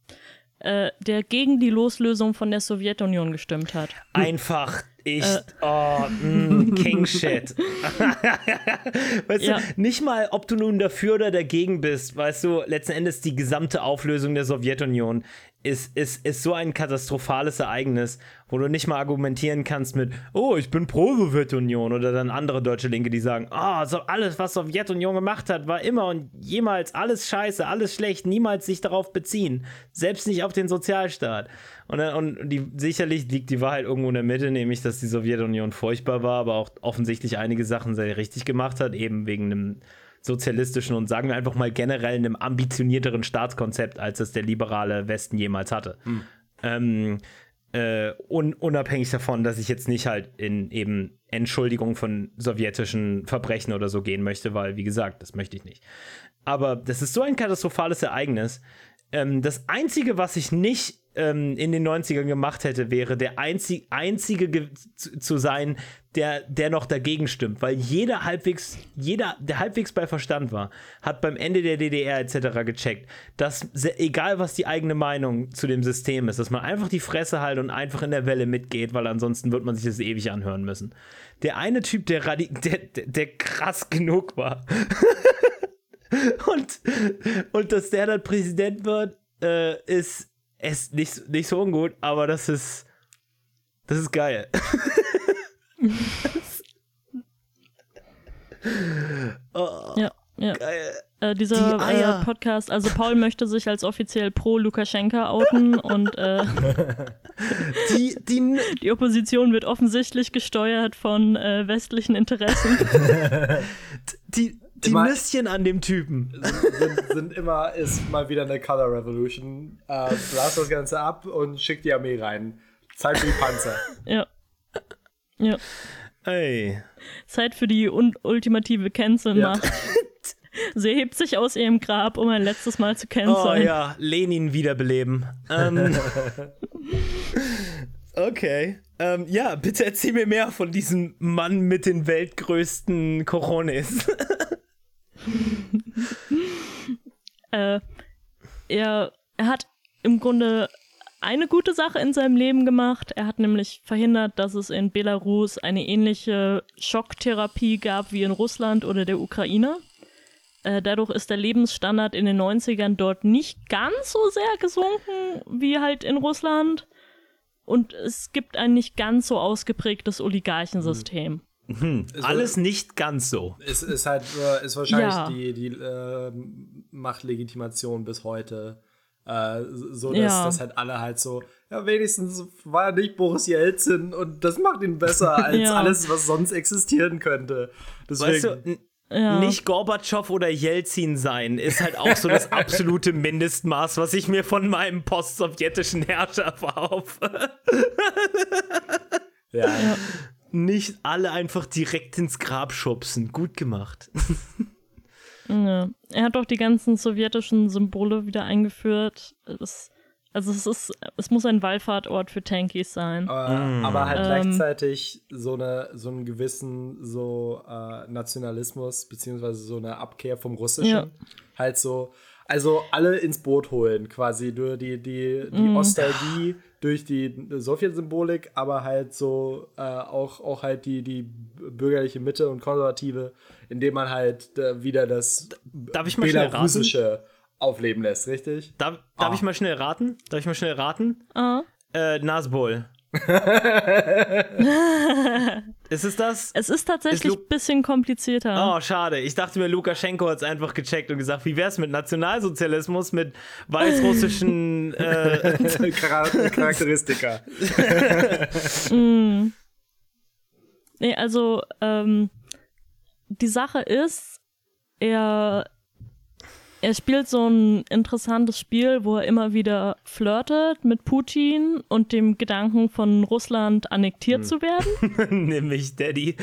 äh, der gegen die Loslösung von der Sowjetunion gestimmt hat. Einfach ich, Äh. oh, mm, King Shit. [laughs] weißt Ja. du, nicht mal, ob du nun dafür oder dagegen bist, weißt du, letzten Endes die gesamte Auflösung der Sowjetunion ist, ist, ist so ein katastrophales Ereignis, wo du nicht mal argumentieren kannst mit, oh, ich bin pro Sowjetunion oder dann andere deutsche Linke, die sagen, oh, so alles, was Sowjetunion gemacht hat, war immer und jemals alles scheiße, alles schlecht, niemals sich darauf beziehen, selbst nicht auf den Sozialstaat. Und, dann- und die, sicherlich liegt die Wahrheit irgendwo in der Mitte, nämlich, dass die Sowjetunion furchtbar war, aber auch offensichtlich einige Sachen sehr richtig gemacht hat, eben wegen einem sozialistischen und sagen wir einfach mal generell einem ambitionierteren Staatskonzept, als es der liberale Westen jemals hatte. Ähm, äh, un unabhängig davon, dass ich jetzt nicht halt in eben Entschuldigung von sowjetischen Verbrechen oder so gehen möchte, weil, wie gesagt, das möchte ich nicht. Aber das ist so ein katastrophales Ereignis. Ähm, das Einzige, was ich nicht ähm, in den 90ern gemacht hätte, wäre der einzig, Einzige ge- zu, sein, der, der noch dagegen stimmt. Weil jeder halbwegs, jeder, der halbwegs bei Verstand war, hat beim Ende der DDR etc. gecheckt, dass egal was die eigene Meinung zu dem System ist, dass man einfach die Fresse halt und einfach in der Welle mitgeht, weil ansonsten wird man sich das ewig anhören müssen. Der eine Typ, der, radi- der, der, der krass genug war, [laughs] und, und dass der dann Präsident wird, äh, ist, ist nicht, nicht so ungut, aber das ist, das ist geil. [laughs] oh, Ja, ja. geil. Äh, dieser äh, Podcast, also Paul möchte sich als offiziell pro Lukaschenka outen [laughs] und äh, Die, die, [laughs] die Opposition wird offensichtlich gesteuert von äh, westlichen Interessen. die, die Immer- Nüsschen an dem Typen. sind, sind immer, ist mal wieder eine Color Revolution. Äh, blast das Ganze ab und schick die Armee rein. Zeit für die Panzer. [laughs] ja. Ja. Ey. Zeit für die un ultimative Cancel-Macht. [laughs] Sie hebt sich aus ihrem Grab, um ein letztes Mal zu Oh canceln. ja, Lenin wiederbeleben. Ähm, [laughs] okay. Ähm, ja, bitte erzähl mir mehr von diesem Mann mit den weltgrößten Coronis. [laughs] Äh, er, er hat im Grunde eine gute Sache in seinem Leben gemacht. Er hat nämlich verhindert, dass es in Belarus eine ähnliche Schocktherapie gab wie in Russland oder der Ukraine. Äh, dadurch ist der Lebensstandard in den 90ern dort nicht ganz so sehr gesunken wie halt in Russland. Und es gibt ein nicht ganz so ausgeprägtes Oligarchensystem. Alles nicht ganz so. Es ist halt, äh, ist wahrscheinlich Ja. die, die äh, Machtlegitimation bis heute. Äh, so, dass, Ja. dass halt alle halt so, ja, wenigstens war er nicht Boris Jelzin und das macht ihn besser [laughs] als Ja. alles, was sonst existieren könnte. Deswegen, Weißt du, Ja. nicht Gorbatschow oder Jelzin sein ist halt auch so das [laughs] absolute Mindestmaß, was ich mir von meinem postsowjetischen Herrscher [laughs] erhoffe. ja. Nicht alle einfach direkt ins Grab schubsen. Gut gemacht. Ja. Er hat auch die ganzen sowjetischen Symbole wieder eingeführt. Es, also es ist, es muss ein Wallfahrtort für Tankies sein. Äh, Aber halt Ähm. gleichzeitig so, eine, so einen gewissen so äh, Nationalismus, beziehungsweise so eine Abkehr vom Russischen. Ja. Halt so, also alle ins Boot holen, quasi durch die, die, die Mhm. Nostalgie, durch die Sowjetsymbolik, aber halt so äh, auch, auch halt die, die bürgerliche Mitte und Konservative, indem man halt äh, wieder das Darf ich mal? Belarussische aufleben lässt, richtig? Darf, darf Ah. ich mal schnell raten? Darf ich mal schnell raten? Ah. Äh, Nasbol. [laughs] [laughs] [laughs] ist es das? Es ist tatsächlich ein bisschen komplizierter. Oh, schade. Ich dachte mir, Lukaschenko hat es einfach gecheckt und gesagt, wie wär's mit Nationalsozialismus, mit weißrussischen [laughs] äh, Chara- Charakteristika. [laughs] Nee, also ähm, die Sache ist, er, er spielt so ein interessantes Spiel, wo er immer wieder flirtet mit Putin und dem Gedanken von Russland annektiert zu werden. [laughs] Nimm mich, Daddy.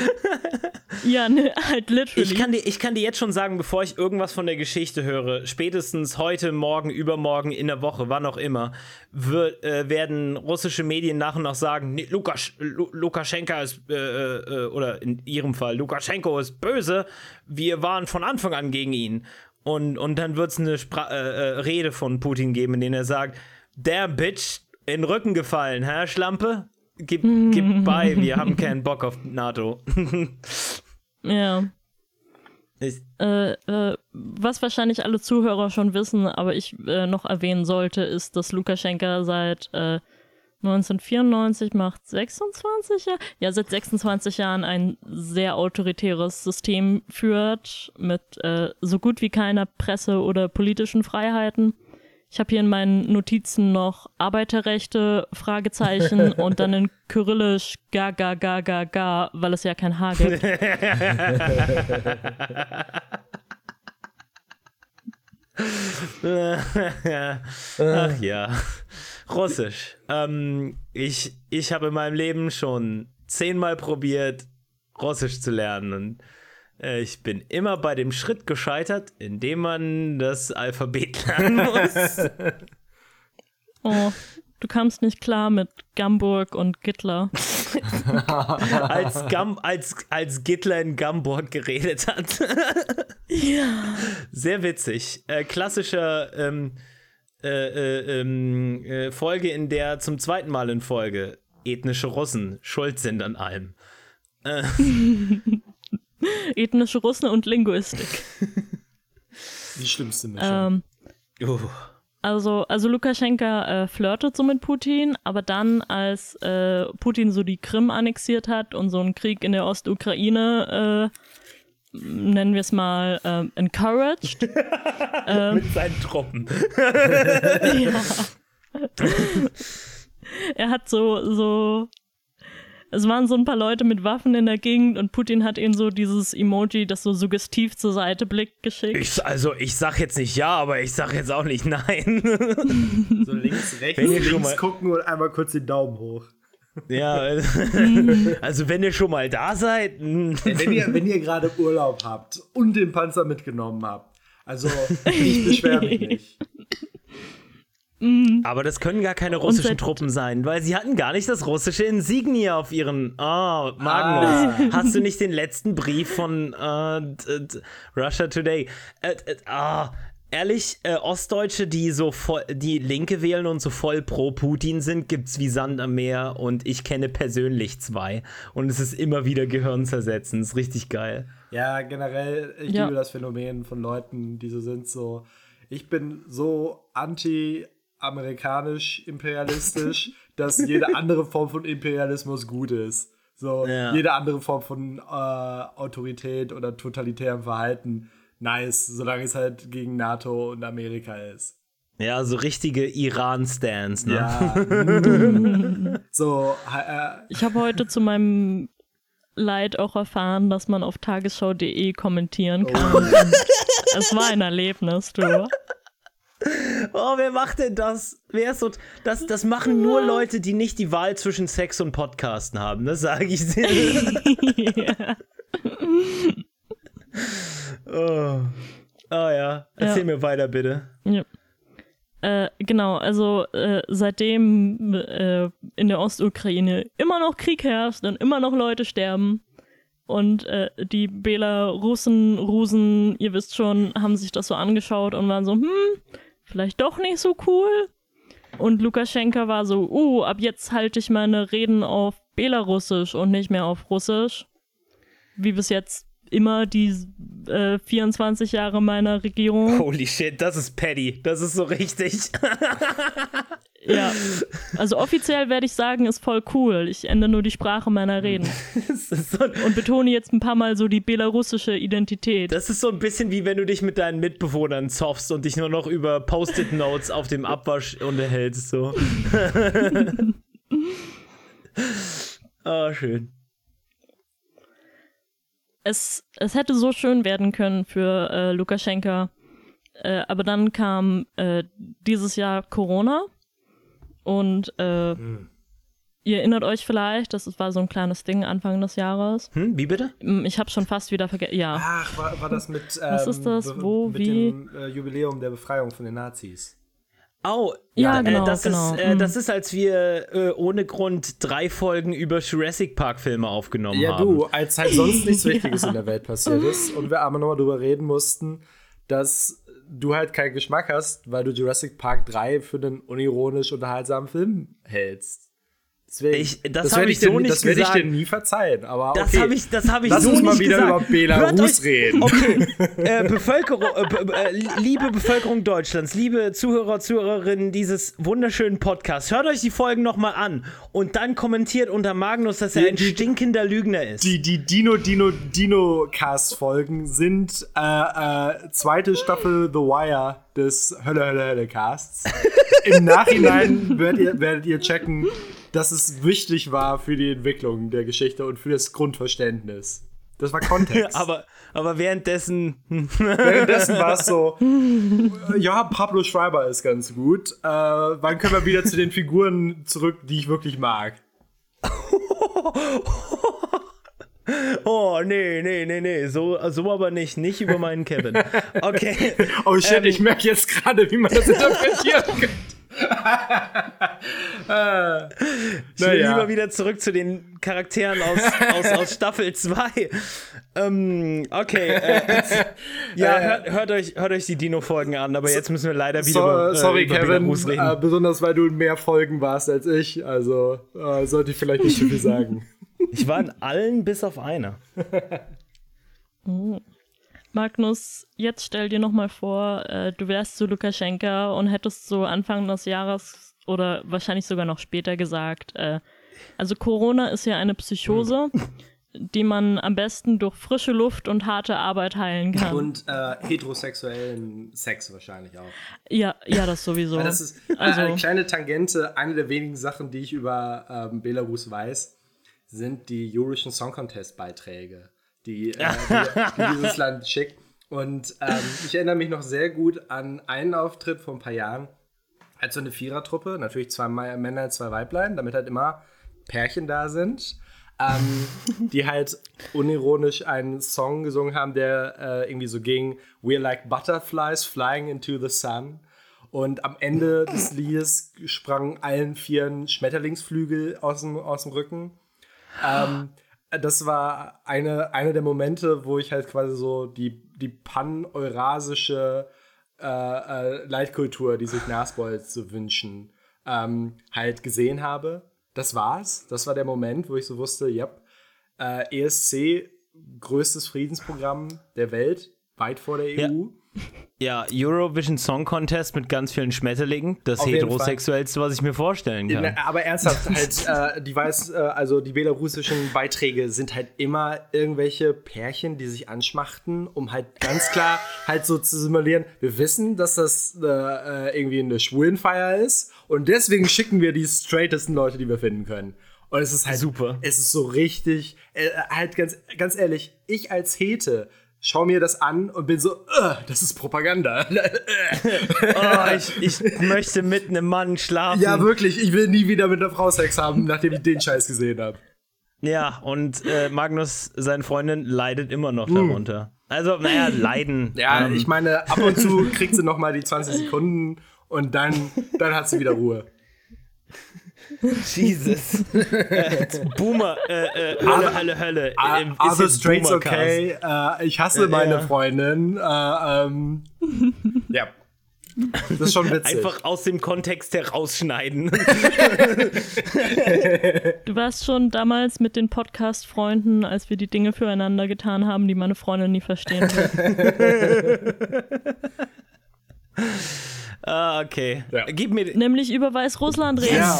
[laughs] ja, ne, halt literally. Ich kann, dir, ich kann dir jetzt schon sagen, bevor ich irgendwas von der Geschichte höre, spätestens heute, morgen, übermorgen, in der Woche, wann auch immer, wird, äh, werden russische Medien nach und nach sagen, nee, Lukas, Lu, Lukaschenka ist, äh, äh, oder in ihrem Fall, Lukaschenko ist böse, wir waren von Anfang an gegen ihn. Und, und dann wird es eine Spra äh, äh, Rede von Putin geben, in der er sagt, der Bitch in den Rücken gefallen, hä, Schlampe? Gib, gib [laughs] bei, wir haben keinen Bock auf NATO. [laughs] ja. Äh, äh, was wahrscheinlich alle Zuhörer schon wissen, aber ich äh, noch erwähnen sollte, ist, dass Lukaschenka seit äh, 1994 macht 26 Jahre, ja, seit 26 Jahren ein sehr autoritäres System führt mit äh, so gut wie keiner Presse oder politischen Freiheiten. Ich habe hier in meinen Notizen noch Arbeiterrechte, Fragezeichen [laughs] und dann in Kyrillisch ga ga ga ga ga, weil es ja kein H gibt. [laughs] [laughs] Ach ja. Russisch. Ähm, ich ich habe in meinem Leben schon zehnmal probiert, Russisch zu lernen. Und äh, ich bin immer bei dem Schritt gescheitert, indem man das Alphabet [laughs] lernen muss. Oh, du kamst nicht klar mit Gamburg und Gittler. [laughs] als, Gam als, als Gittler in Gamburg geredet hat. Ja. Sehr witzig. Äh, klassischer ähm, äh, äh, ähm, äh, Folge, in der zum zweiten Mal in Folge ethnische Russen schuld sind an allem. [laughs] Ethnische Russen und Linguistik. [laughs] Die schlimmste Mischung. Ähm, Uh. also, also Lukaschenka äh, flirtet so mit Putin, aber dann, als äh, Putin so die Krim annexiert hat und so einen Krieg in der Ostukraine, äh, nennen wir es mal, äh, encouraged, [laughs] Mit seinen Truppen. ja. er hat so, so, es waren so ein paar Leute mit Waffen in der Gegend und Putin hat ihnen so dieses Emoji, das so suggestiv zur Seite blickt, geschickt. Ich, also, ich sag jetzt nicht ja, aber ich sag jetzt auch nicht nein. [laughs] so links, rechts, wenn ihr schon links gucken und einmal kurz den Daumen hoch. Ja, [laughs] also wenn ihr schon mal da seid. mm. Wenn ihr, wenn ihr gerade Urlaub habt und den Panzer mitgenommen habt, also ich beschwere mich [laughs] nicht. Aber das können gar keine russischen Truppen sein, weil sie hatten gar nicht das russische Insignia auf ihren. Oh, Magnus, Ah. hast du nicht den letzten Brief von d- Russia Today? Äh, äh, ah, ehrlich, äh, Ostdeutsche, die so voll, die Linke wählen und so voll pro Putin sind, gibt's wie Sand am Meer und ich kenne persönlich zwei. Und es ist immer wieder Gehirnzersetzen. Ist richtig geil. Ja, generell, ich Ja. liebe das Phänomen von Leuten, die so sind, so, ich bin so anti-amerikanisch, imperialistisch, [laughs] dass jede andere Form von Imperialismus gut ist. So, Ja. jede andere Form von äh, Autorität oder totalitärem Verhalten, nice, solange es halt gegen NATO und Amerika ist. Ja, so richtige Iran-Stans, ne? Ja. [laughs] so, äh, Ich habe heute zu meinem Leid auch erfahren, dass man auf tagesschau.de kommentieren kann. Und es war ein Erlebnis, du. Oh, wer macht denn das? Wer ist so. Das, das machen nur Leute, die nicht die Wahl zwischen Sex und Podcasten haben, das sage ich dir. [laughs] ja. Oh. oh ja, erzähl Ja. mir weiter, bitte. Ja. Äh, genau, also äh, seitdem äh, in der Ostukraine immer noch Krieg herrscht und immer noch Leute sterben und äh, die Belarussen, Rusen, ihr wisst schon, haben sich das so angeschaut und waren so, hm, vielleicht doch nicht so cool. Und Lukaschenka war so, uh, ab jetzt halte ich meine Reden auf Belarussisch und nicht mehr auf Russisch. Wie bis jetzt immer die äh, 24 Jahre meiner Regierung. Holy shit, das ist Paddy. Das ist so richtig. [laughs] Ja, also offiziell werde ich sagen, ist voll cool. Ich ändere nur die Sprache meiner Reden [laughs] so, und betone jetzt ein paar Mal so die belarussische Identität. das ist so ein bisschen wie wenn du dich mit deinen Mitbewohnern zoffst und dich nur noch über Post-it-Notes auf dem Abwasch unterhältst. So. oh, [laughs] schön. Es, es hätte so schön werden können für äh, Lukaschenka, äh, aber dann kam äh, dieses Jahr Corona und äh, ihr erinnert euch vielleicht, das war so ein kleines Ding Anfang des Jahres. Hm, wie bitte? Hm, Ich habe schon fast wieder vergessen. Ja, ach, war, war das mit, ähm, Was ist das? be- Wo? mit Wie? dem äh, Jubiläum der Befreiung von den Nazis? Oh, Ja, äh, genau, das, genau. Ist, äh, Mhm. das ist, als wir äh, ohne Grund drei Folgen über Jurassic Park Filme aufgenommen Ja, haben. du, als halt sonst nichts [laughs] Wichtiges in der Welt passiert ist und wir aber nochmal drüber reden mussten, dass du halt keinen Geschmack hast, weil du Jurassic Park 3 für einen unironisch unterhaltsamen Film hältst. Deswegen, Ich- das hab werde ich dir- so nicht Das werde ich dir nie verzeihen, aber Das okay. habe ich, das hab ich Lass so uns mal wieder gesagt. über Belarus reden. Okay, äh, [laughs] Bevölkerung, äh, äh, liebe Bevölkerung Deutschlands, liebe Zuhörer, Zuhörerinnen dieses wunderschönen Podcasts, hört euch die Folgen nochmal an und dann kommentiert unter Magnus, dass er ein stinkender Lügner ist. Die, die Dino Dino Dino Cast Folgen sind äh, äh, zweite Staffel The Wire des Hölle Hölle Hölle Casts. [laughs] Im Nachhinein werdet ihr, werdet ihr checken, dass es wichtig war für die Entwicklung der Geschichte und für das Grundverständnis. Das war Kontext. [laughs] aber, aber währenddessen, hm, Währenddessen war es so, [laughs] ja, Pablo Schreiber ist ganz gut. Äh, wann können wir wieder zu den Figuren zurück, die ich wirklich mag? [laughs] oh, nee, nee, nee, nee, so, so aber nicht, nicht über meinen Kevin. Okay. Oh shit, Ähm, ich merke jetzt gerade, wie man das interpretieren könnte. Äh, Ich will naja. lieber wieder zurück zu den Charakteren aus, aus, aus Staffel 2. Ähm, okay. Äh, jetzt, ja, Äh, hört, hört, euch, hört euch die Dino-Folgen an, aber jetzt müssen wir leider wieder So, über, äh, sorry, über Kevin, Belarus reden. äh, besonders weil du in mehr Folgen warst als ich. Also äh, sollte ich vielleicht nicht zu viel sagen. Ich war in allen bis auf eine. [laughs] Magnus, jetzt stell dir noch mal vor, äh, du wärst zu Lukaschenka und hättest so Anfang des Jahres oder wahrscheinlich sogar noch später gesagt, äh, also Corona ist ja eine Psychose, die man am besten durch frische Luft und harte Arbeit heilen kann. Und äh, heterosexuellen Sex wahrscheinlich auch. ja, ja, das sowieso. [laughs] Das ist Also- eine kleine Tangente. Eine der wenigen Sachen, die ich über ähm, Belarus weiß, sind die Eurovision Song Contest Beiträge, die, äh, die, die [laughs] dieses Land schickt. Und ähm, ich erinnere mich noch sehr gut an einen Auftritt vor ein paar Jahren, als so eine Vierertruppe, natürlich zwei Männer, zwei Weiblein, damit halt immer Pärchen da sind, ähm, [laughs] die halt unironisch einen Song gesungen haben, der äh, irgendwie so ging: We're like butterflies flying into the sun. Und am Ende des Liedes sprangen allen vier Schmetterlingsflügel aus dem, aus dem Rücken. Ähm, das war eine, eine der Momente, wo ich halt quasi so die, die pan-eurasische äh, äh, Leitkultur, die sich Nasbolz so wünschen, ähm, halt gesehen habe. Das war's. Das war der Moment, wo ich so wusste, ja, äh, ESC, größtes Friedensprogramm der Welt, weit vor der. EU. Ja, Eurovision Song Contest mit ganz vielen Schmetterlingen. Das Auf heterosexuellste, was ich mir vorstellen kann. Na, aber ernsthaft, halt, äh, die weiß, äh, also die belarussischen Beiträge sind halt immer irgendwelche Pärchen, die sich anschmachten, um halt ganz klar halt so zu simulieren, wir wissen, dass das äh, äh, irgendwie eine Schwulenfeier ist und deswegen schicken wir die straightesten Leute, die wir finden können. Und es ist halt Super. Es ist so richtig, äh, halt ganz, ganz ehrlich, ich als Hete schau mir das an und bin so, "Ugh, das ist Propaganda. [laughs] Oh, ich, ich möchte mit einem Mann schlafen. ja, wirklich, ich will nie wieder mit einer Frau Sex haben, nachdem ich den Scheiß gesehen habe. Ja, und äh, Magnus, seine Freundin, leidet immer noch darunter. Also, naja, leiden. [laughs] Ja, ähm, ich meine, ab und zu kriegt sie noch mal die 20 Sekunden und dann, dann hat sie wieder Ruhe. Jesus. Boomer, äh, äh, Hölle, Hölle, Hölle. Ähm, Also Straight's Boomercast. okay. Äh, ich hasse Äh, meine ja. Freundin. Äh, ähm, ja. Das ist schon witzig. Einfach aus dem Kontext herausschneiden. Du warst schon damals mit den Podcast-Freunden, als wir die Dinge füreinander getan haben, die meine Freundin nie verstehen wird. ah, okay. Ja. Gib mir. Nämlich über Weißrussland reden. ja.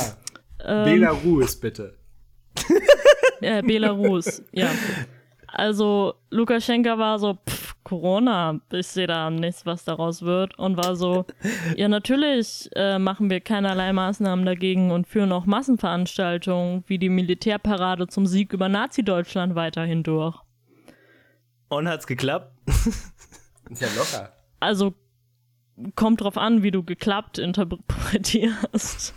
Ähm, Belarus, bitte. [laughs] Äh, Belarus, ja. Also Lukaschenka war so, pff, Corona, ich sehe da nichts, was daraus wird. Und war so, ja natürlich äh, machen wir keinerlei Maßnahmen dagegen und führen auch Massenveranstaltungen wie die Militärparade zum Sieg über Nazi-Deutschland weiterhin durch. Und hat's geklappt? Ist ja locker. Also kommt drauf an, wie du geklappt interpretierst.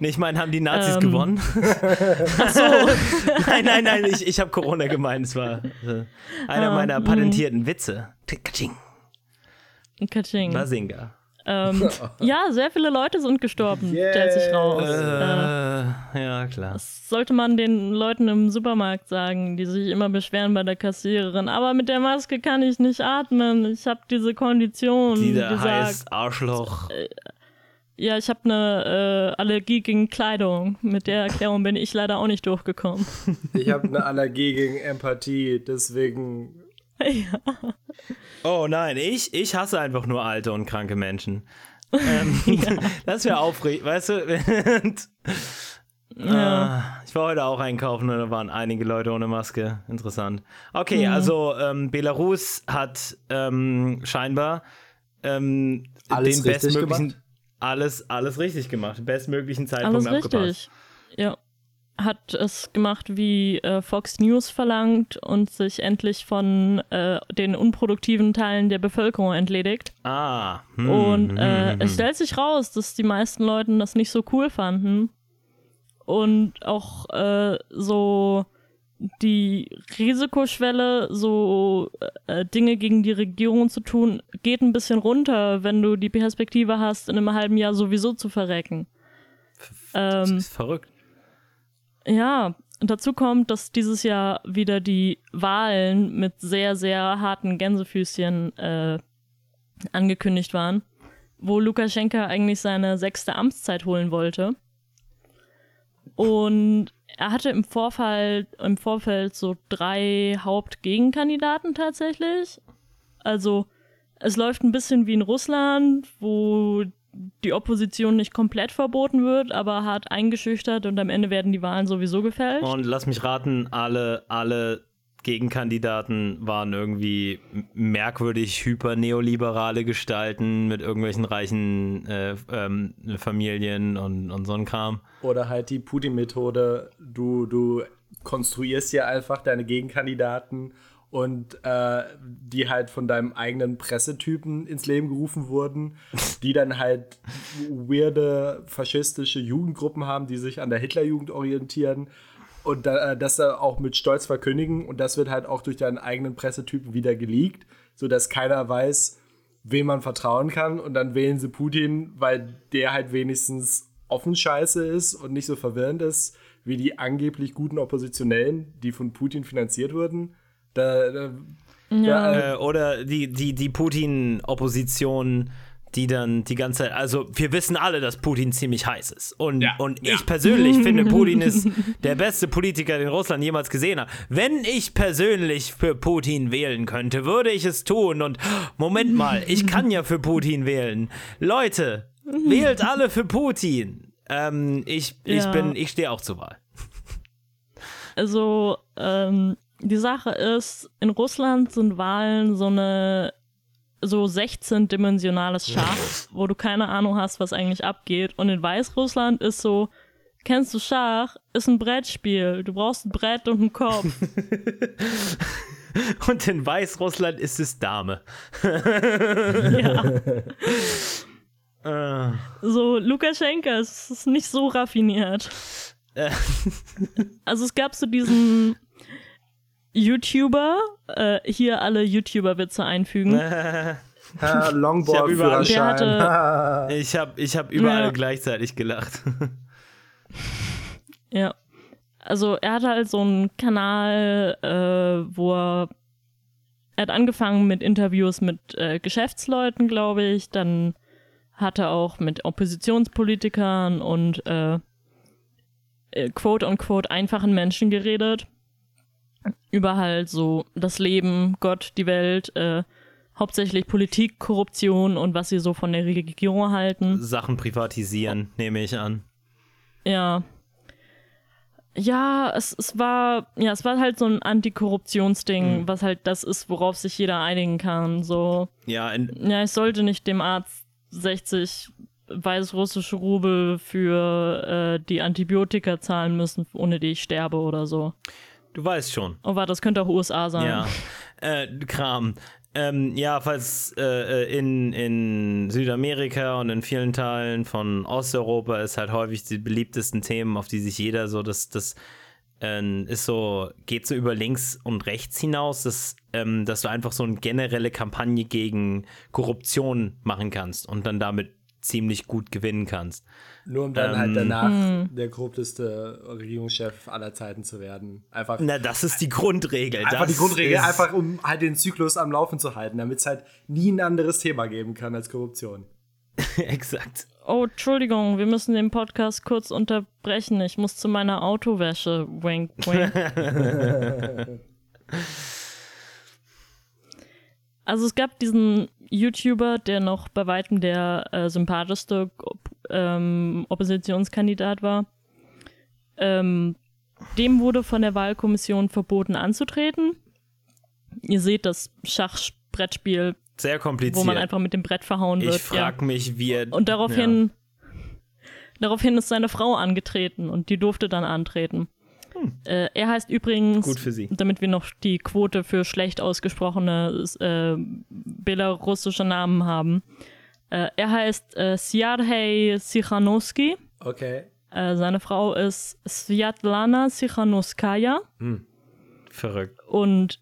Nee, ich meine, haben die Nazis Ähm. gewonnen? [laughs] Ach so, nein, nein, nein, ich, ich habe Corona gemeint. Es war äh, einer Ah, meiner mm. patentierten Witze. Kaching. Katsching. Basinga. Ähm, [laughs] ja, sehr viele Leute sind gestorben, stellt sich raus. Äh, Äh, ja, klar. Das sollte man den Leuten im Supermarkt sagen, die sich immer beschweren bei der Kassiererin. Aber mit der Maske kann ich nicht atmen. Ich habe diese Kondition Dieser gesagt. heiß Arschloch. Ja, ich habe eine äh, Allergie gegen Kleidung. Mit der Erklärung bin ich leider auch nicht durchgekommen. [laughs] Ich habe eine Allergie gegen Empathie, deswegen. ja. Oh nein, ich, ich hasse einfach nur alte und kranke Menschen. Ähm, [laughs] [laughs] Das wäre aufregend, weißt du? Und, ja. ah, ich war heute auch einkaufen und da waren einige Leute ohne Maske. Interessant. Okay, Mhm. also ähm, Belarus hat ähm, scheinbar ähm, Alles den bestmöglichen gemacht? Alles alles richtig gemacht, bestmöglichen Zeitpunkt Alles abgepasst. richtig. Ja. Hat es gemacht, wie äh, Fox News verlangt und sich endlich von äh, den unproduktiven Teilen der Bevölkerung entledigt. Ah. hm, Und äh, hm, es hm. stellt sich raus, dass die meisten Leute das nicht so cool fanden. Und auch äh, so die Risikoschwelle, so äh, Dinge gegen die Regierung zu tun, geht ein bisschen runter, wenn du die Perspektive hast, in einem halben Jahr sowieso zu verrecken. Das Ähm, ist verrückt. ja, und dazu kommt, dass dieses Jahr wieder die Wahlen mit sehr, sehr harten Gänsefüßchen äh, angekündigt waren, wo Lukaschenka eigentlich seine sechste Amtszeit holen wollte. Und er hatte im Vorfall, im Vorfeld so drei Hauptgegenkandidaten tatsächlich. Also es läuft ein bisschen wie in Russland, wo die Opposition nicht komplett verboten wird, aber hart eingeschüchtert und am Ende werden die Wahlen sowieso gefälscht. Und lass mich raten, alle, alle Gegenkandidaten waren irgendwie merkwürdig hyperneoliberale Gestalten mit irgendwelchen reichen äh, ähm, Familien und, und so ein Kram. Oder halt die Putin-Methode, du, du konstruierst ja einfach deine Gegenkandidaten und äh, die halt von deinem eigenen Pressetypen ins Leben gerufen wurden, die dann halt weirde faschistische Jugendgruppen haben, die sich an der Hitlerjugend orientieren und da, äh, das da auch mit Stolz verkündigen und das wird halt auch durch deinen eigenen Pressetypen wieder geleakt, sodass keiner weiß, wem man vertrauen kann und dann wählen sie Putin, weil der halt wenigstens offen scheiße ist und nicht so verwirrend ist wie die angeblich guten Oppositionellen, die von Putin finanziert wurden. Da, da, Ja. da, Äh, oder die, die, die Putin-Opposition, die dann die ganze Zeit, also wir wissen alle, dass Putin ziemlich heiß ist. Und, Ja. und ich persönlich finde, [laughs] Putin ist der beste Politiker, den Russland jemals gesehen hat. Wenn ich persönlich für Putin wählen könnte, würde ich es tun. Und Moment mal, ich [laughs] kann ja für Putin wählen. Leute, wählt alle für Putin. Ähm, ich, ich Ja. bin, ich stehe auch zur Wahl. Also, ähm, die Sache ist, in Russland sind Wahlen so eine so 16-dimensionales Schach, wo du keine Ahnung hast, was eigentlich abgeht. Und in Weißrussland ist so, kennst du Schach? Ist ein Brettspiel. Du brauchst ein Brett und einen Kopf. [laughs] Und in Weißrussland ist es Dame. [laughs] ja. Äh. So, Lukaschenka es ist nicht so raffiniert. [laughs] Also es gab so diesen YouTuber, äh, hier alle YouTuber-Witze einfügen. [laughs] Ich hab überall- Longboard-Führerschein. Ich habe ich hab überall Ja. gleichzeitig gelacht. [laughs] Ja. Also er hatte halt so einen Kanal, äh, wo er, er hat angefangen mit Interviews mit äh, Geschäftsleuten, glaube ich. Dann hat er auch mit Oppositionspolitikern und äh, äh, quote-unquote einfachen Menschen geredet. Über halt so das Leben, Gott, die Welt, äh, hauptsächlich Politik, Korruption und was sie so von der Regierung halten. Sachen privatisieren, nehme ich an. Ja. Ja, es, es war, ja, es war halt so ein Antikorruptionsding, was halt das ist, worauf sich jeder einigen kann. So, Ja, ja, ich sollte nicht dem Arzt 60 weißrussische Rubel für äh, die Antibiotika zahlen müssen, ohne die ich sterbe oder so. Du weißt schon. Oh, warte, das könnte auch USA sein. Ja. Äh, Kram. Ähm, ja, falls äh, äh, in, in Südamerika und in vielen Teilen von Osteuropa ist halt häufig die beliebtesten Themen, auf die sich jeder so, das, das ähm, ist so, geht so über links und rechts hinaus, dass, ähm, dass du einfach so eine generelle Kampagne gegen Korruption machen kannst und dann damit ziemlich gut gewinnen kannst. Nur um dann Ähm. halt danach Hm. der korrupteste Regierungschef aller Zeiten zu werden. Einfach, Na, das ist die Grundregel. einfach das die Grundregel, ist, einfach um halt den Zyklus am Laufen zu halten, damit es halt nie ein anderes Thema geben kann als Korruption. [laughs] Exakt. Oh, Entschuldigung, wir müssen den Podcast kurz unterbrechen. Ich muss zu meiner Autowäsche. Wink, wink. [laughs] [laughs] Also es gab diesen YouTuber, der noch bei weitem der äh, sympathischste ähm, Oppositionskandidat war. Ähm, dem wurde von der Wahlkommission verboten anzutreten. Ihr seht das Schachbrettspiel, Sehr kompliziert. wo man einfach mit dem Brett verhauen wird. ich frag mich, wie er. Und daraufhin, daraufhin ist seine Frau angetreten und die durfte dann antreten. Äh, er heißt übrigens, Hm. Gut für sie. damit wir noch die Quote für schlecht ausgesprochene äh, belarussische Namen haben. Äh, er heißt äh, Siarhei Sichanowski. Okay. Äh, seine Frau ist Sviatlana Sichanowskaja. Verrückt. Und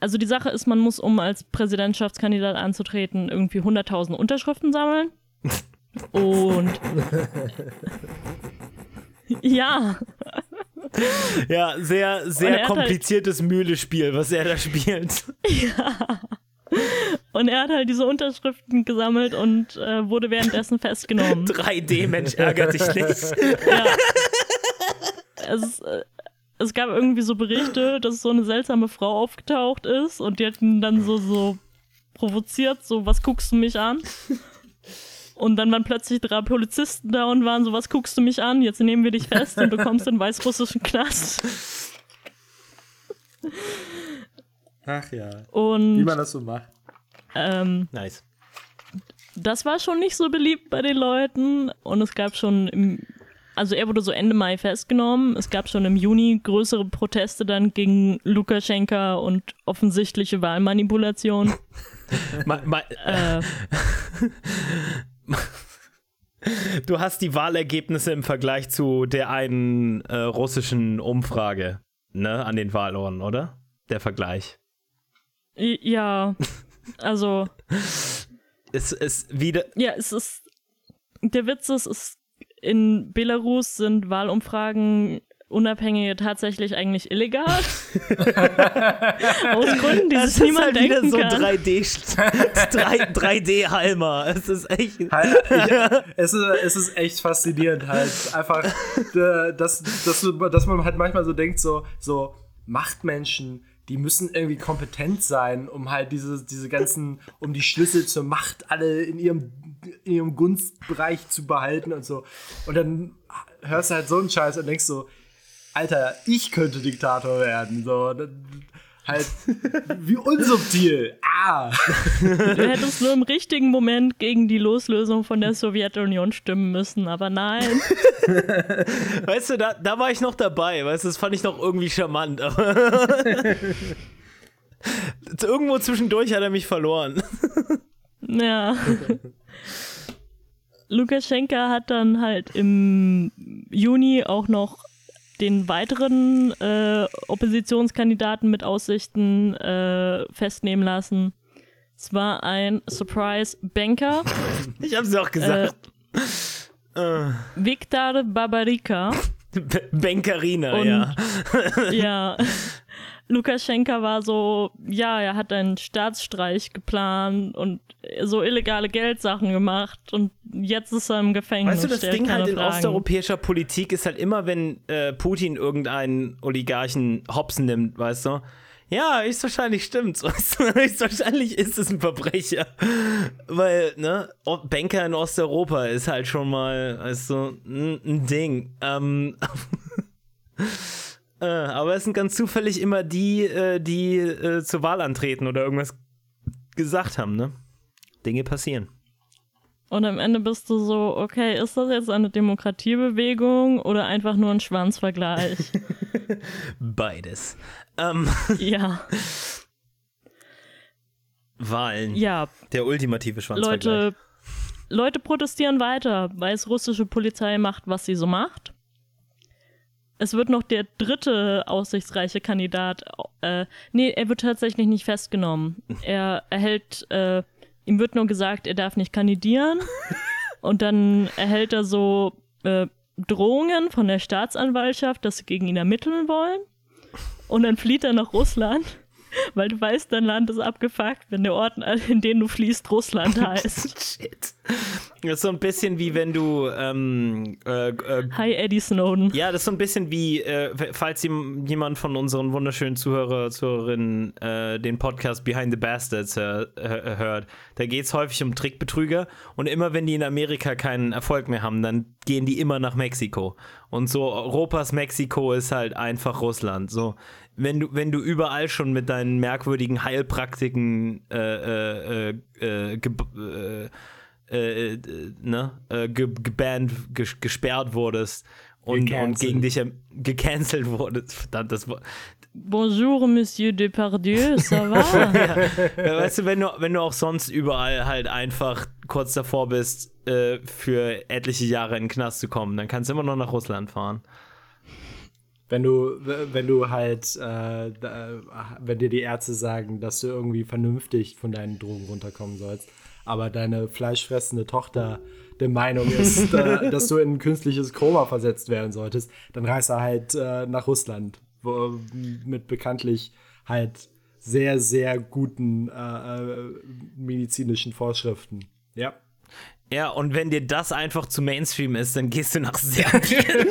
also die Sache ist, man muss, um als Präsidentschaftskandidat anzutreten, irgendwie 100.000 Unterschriften sammeln. [laughs] Und [laughs] ja, [laughs] Ja, sehr, sehr halt- kompliziertes Mühlespiel, was er da spielt. [laughs] und er hat halt diese Unterschriften gesammelt und äh, wurde währenddessen festgenommen. [laughs] 3D-Mensch ärgert dich nicht. Ja. Es, äh, es gab irgendwie so Berichte, dass so eine seltsame Frau aufgetaucht ist und die hat ihn dann so, so provoziert, so, was guckst du mich an? Und dann waren plötzlich drei Polizisten da und waren so, was guckst du mich an? Jetzt nehmen wir dich fest und du kommst in den weißrussischen Knast. Ach ja. Wie Und man das so macht. ähm, Nice. das war schon nicht so beliebt bei den Leuten und es gab schon im, also er wurde so Ende Mai festgenommen. Es gab schon im Juni größere Proteste dann gegen Lukaschenka und offensichtliche Wahlmanipulation. [laughs] Ma, ma, äh, [laughs] [laughs] du hast die Wahlergebnisse im Vergleich zu der einen äh, russischen Umfrage, ne, an den Wahlurnen, oder? Der Vergleich. ja, also [laughs] Es ist wieder. Ja, es ist. Der Witz ist, es, in Belarus sind Wahlumfragen unabhängige tatsächlich eigentlich illegal. [laughs] Aus Gründen, die Das sich ist niemand halt wieder denken so kann. 3D, 3, 3D-Halmer. Es ist echt. Halt, [laughs] ich, es, ist, es ist echt faszinierend halt. Einfach, äh, dass, dass, dass man halt manchmal so denkt, so, so Machtmenschen, die müssen irgendwie kompetent sein, um halt diese, diese ganzen, um die Schlüssel zur Macht alle in ihrem, in ihrem Gunstbereich zu behalten und so. Und dann hörst du halt so einen Scheiß und denkst so, Alter, ich könnte Diktator werden. So, halt, wie unsubtil. Ah! Du hättest nur im richtigen Moment gegen die Loslösung von der Sowjetunion stimmen müssen, aber nein. Weißt du, da, da war ich noch dabei. Weißt du, das fand ich noch irgendwie charmant. Aber [laughs] Irgendwo zwischendurch hat er mich verloren. Ja. Lukaschenka hat dann halt im Juni auch noch den weiteren äh, Oppositionskandidaten mit Aussichten äh, festnehmen lassen. Es war ein Surprise-Banker, [laughs] Ich hab's ja auch gesagt. Viktor Babarika. B [laughs] Bankerina, ja. [laughs] ja. Lukaschenka war so, ja, er hat einen Staatsstreich geplant und so illegale Geldsachen gemacht und jetzt ist er im Gefängnis. Weißt du, das Ding halt in Fragen. osteuropäischer Politik ist halt immer, wenn äh, Putin irgendeinen Oligarchen Hopsen nimmt, weißt du? Ja, höchstwahrscheinlich stimmt's. Höchstwahrscheinlich [laughs] ist es ein Verbrecher. Weil, ne, Banker in Osteuropa ist halt schon mal, weißt du, ein, ein Ding. Ähm, [laughs] äh, aber es sind ganz zufällig immer die, äh, die äh, zur Wahl antreten oder irgendwas gesagt haben, ne? Dinge passieren. Und am Ende bist du so, okay, ist das jetzt eine Demokratiebewegung oder einfach nur ein Schwanzvergleich? [laughs] Beides. Ähm, ja, [laughs] Wahlen. ja, Der ultimative Schwanzvergleich. Leute, Leute protestieren weiter, weil es russische Polizei macht, was sie so macht. Es wird noch der dritte aussichtsreiche Kandidat, äh, nee, er wird tatsächlich nicht festgenommen. [laughs] Er erhält, äh, ihm wird nur gesagt, er darf nicht kandidieren. [laughs] und dann erhält er so äh, Drohungen von der Staatsanwaltschaft, dass sie gegen ihn ermitteln wollen. Und dann flieht er nach Russland, [laughs] weil du weißt, dein Land ist abgefuckt, wenn der Ort, in den du fließt, Russland [laughs] heißt. Shit. Das ist so ein bisschen wie wenn du, ähm, äh, äh, Hi, Eddie Snowden. ja, das ist so ein bisschen wie, äh, falls jem- jemand von unseren wunderschönen Zuhörer, Zuhörerinnen äh, den Podcast Behind the Bastards hör, hör, hört. Da geht es häufig um Trickbetrüger und immer wenn die in Amerika keinen Erfolg mehr haben, dann gehen die immer nach Mexiko. Und so Europas Mexiko ist halt einfach Russland. So, wenn du, wenn du überall schon mit deinen merkwürdigen Heilpraktiken äh, äh, äh, ge- ne, ge gebannt, ges gesperrt wurdest und, und gegen dich gecancelt wurdest. Verdammt, das Wort. Bonjour, Monsieur Depardieu, ça va? [laughs] Ja, weißt du, wenn du, wenn du auch sonst überall halt einfach kurz davor bist, äh, für etliche Jahre in den Knast zu kommen, dann kannst du immer noch nach Russland fahren. Wenn du, wenn du halt, äh, da, wenn dir die Ärzte sagen, dass du irgendwie vernünftig von deinen Drogen runterkommen sollst, aber deine fleischfressende Tochter der Meinung ist, [laughs] äh, dass du in ein künstliches Koma versetzt werden solltest, dann reist er halt äh, nach Russland, wo, mit bekanntlich halt sehr, sehr guten äh, äh, medizinischen Vorschriften. Ja. Ja, und wenn dir das einfach zu Mainstream ist, dann gehst du nach [laughs] Serbien.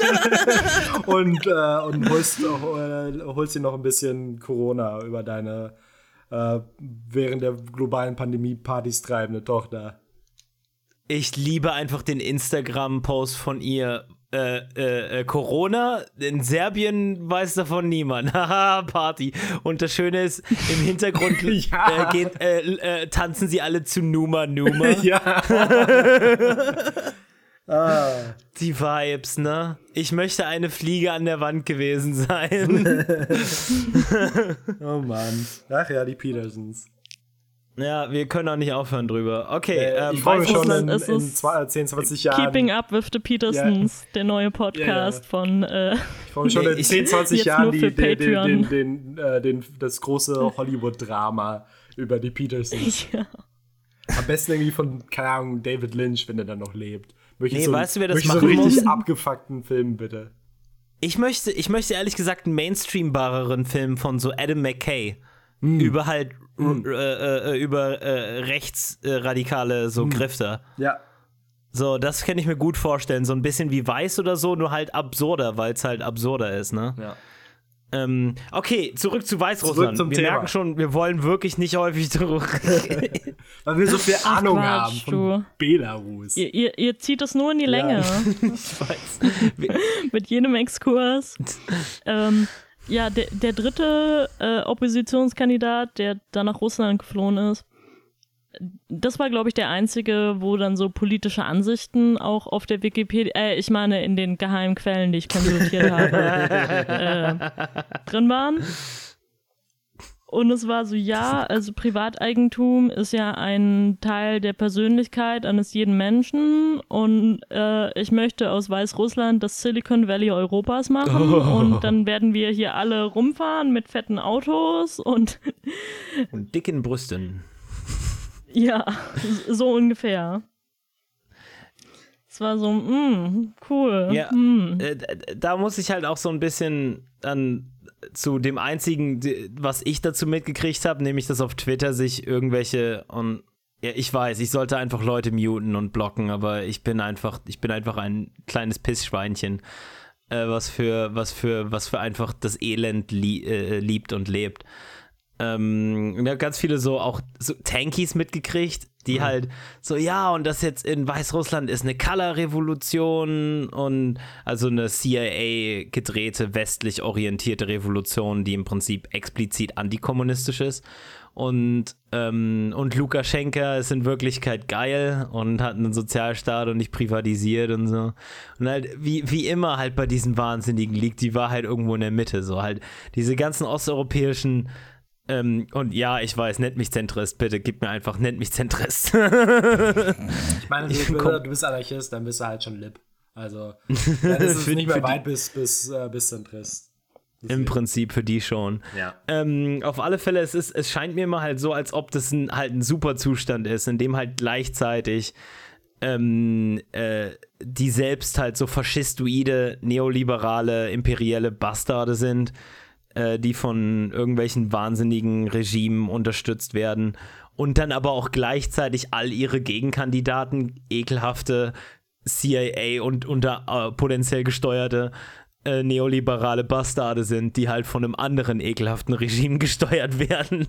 und, äh, und holst, äh, holst dir noch ein bisschen Corona über deine äh, während der globalen Pandemie Partys treibende Tochter. Ich liebe einfach den Instagram-Post von ihr. Äh, äh, äh, Corona, in Serbien weiß davon niemand. [laughs] Haha, Party. Und das Schöne ist, im Hintergrund [laughs] Ja. äh, geht, äh, äh, tanzen sie alle zu Numa Numa. [laughs] Ja. ah, Die Vibes, ne? Ich möchte eine Fliege an der Wand gewesen sein. Oh Mann. Ach ja, die Petersons. Ja, wir können auch nicht aufhören drüber. Okay, Äh, ähm, ich freue mich schon in, in ist zwei, 10, 20 Jahren. Keeping Up with the Petersons, der neue Podcast von äh, Ich freue mich schon Nee, [laughs] in ich- 10, 20 jetzt Jahren die, für den, den, Patreon. den, den, äh, den, das große Hollywood-Drama über die Petersons. [laughs] ja. Am besten irgendwie von, keine Ahnung, David Lynch, wenn er dann noch lebt. Möchte ich Nee, so, weißt du, wer das ich so machen einen richtig muss? abgefuckten Film, bitte. Ich möchte, ich möchte ehrlich gesagt einen mainstreambareren Film von so Adam McKay über halt r- äh, äh, über äh, rechtsradikale so Grifter. Ja. So, das kann ich mir gut vorstellen. So ein bisschen wie Weiß oder so, nur halt absurder, weil es halt absurder ist, ne? ja. Ähm, okay, zurück zu Weißrussland. Zurück zum wir Thema. merken schon, wir wollen wirklich nicht häufig zurück. [laughs] Weil wir so viel Ahnung Quatsch, haben von du. Belarus. Ihr, ihr, ihr zieht es nur in die Länge [laughs] ich weiß. [laughs] Mit jedem Exkurs. ähm, ja, der, der dritte äh, Oppositionskandidat, der dann nach Russland geflohen ist, das war, glaube ich, der einzige, wo dann so politische Ansichten auch auf der Wikipedia, äh, ich meine in den geheimen Quellen, die ich konsultiert habe, [laughs] äh, drin waren. Und es war so, ja, also Privateigentum ist ja ein Teil der Persönlichkeit eines jeden Menschen und äh, ich möchte aus Weißrussland das Silicon Valley Europas machen und dann werden wir hier alle rumfahren mit fetten Autos und [laughs] Und dicken Brüsten. ja, so ungefähr. Es war so, mm, cool. Ja, mm. äh, da muss ich halt auch so ein bisschen dann zu dem einzigen, was ich dazu mitgekriegt habe, nämlich dass auf Twitter sich irgendwelche und ja, ich weiß, ich sollte einfach Leute muten und blocken, aber ich bin einfach, ich bin einfach ein kleines Pissschweinchen, äh, was für, was für, was für einfach das Elend lie äh, liebt und lebt. Ähm, ich habe ganz viele so auch so Tankies mitgekriegt, die halt so, ja, und das jetzt in Weißrussland ist eine Color-Revolution und also eine CIA gedrehte, westlich orientierte Revolution, die im Prinzip explizit antikommunistisch ist. Und, ähm, und Lukaschenka ist in Wirklichkeit geil und hat einen Sozialstaat und nicht privatisiert und so. Und halt, wie, wie immer halt bei diesen Wahnsinnigen liegt die Wahrheit irgendwo in der Mitte. So halt diese ganzen osteuropäischen ähm, und ja, ich weiß, nennt mich Zentrist, bitte, gib mir einfach, nennt mich Zentrist. [laughs] Ich meine, Ich du, bist Anarchist, dann bist du halt schon Lib. Also, dann ist [laughs] es nicht mehr weit bis, bis, äh, bis Zentrist. Im Prinzip für die schon. Ja. Ähm, auf alle Fälle, es, ist, es scheint mir immer halt so, als ob das ein, halt ein super Zustand ist, in dem halt gleichzeitig ähm, äh, die selbst halt so faschistoide, neoliberale, imperielle Bastarde sind, äh, die von irgendwelchen wahnsinnigen Regimen unterstützt werden und dann aber auch gleichzeitig all ihre Gegenkandidaten, ekelhafte CIA und unter äh, potenziell gesteuerte äh, neoliberale Bastarde sind, die halt von einem anderen ekelhaften Regime [laughs] gesteuert werden.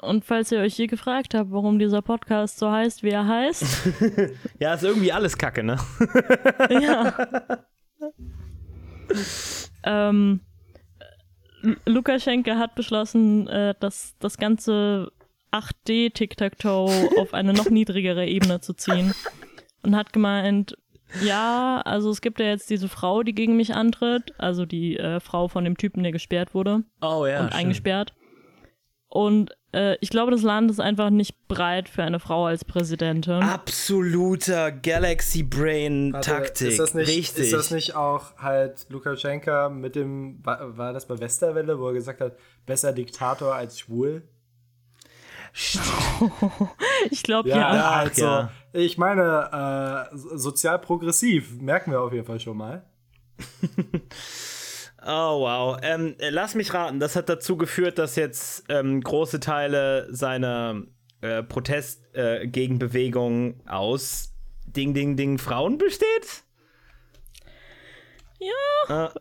Und falls ihr euch je gefragt habt, warum dieser Podcast so heißt, wie er heißt, [laughs] Ja, ist irgendwie alles Kacke, ne? ja. [laughs] [laughs] ähm, Lukaschenka hat beschlossen, äh, dass das ganze 8D Tic-Tac-Toe auf eine noch niedrigere Ebene zu ziehen. Und hat gemeint, ja, also es gibt ja jetzt diese Frau, die gegen mich antritt, also die äh, Frau von dem Typen, der gesperrt wurde Oh ja. und eingesperrt. Und äh, ich glaube, das Land ist einfach nicht bereit für eine Frau als Präsidentin. Absoluter Galaxy Brain Warte, Taktik. Ist das, nicht, Richtig. ist das nicht auch halt Lukaschenka mit dem, war, war das bei Westerwelle, wo er gesagt hat, besser Diktator als schwul? [laughs] Ich glaube, Ja, ja. Ach, halt so. ja. Ich meine, äh, so- sozial progressiv, merken wir auf jeden Fall schon mal. [laughs] Oh, wow. Ähm, äh, lass mich raten, das hat dazu geführt, dass jetzt ähm, große Teile seiner äh, Protestgegenbewegung äh, aus Ding, Ding, Ding Frauen besteht?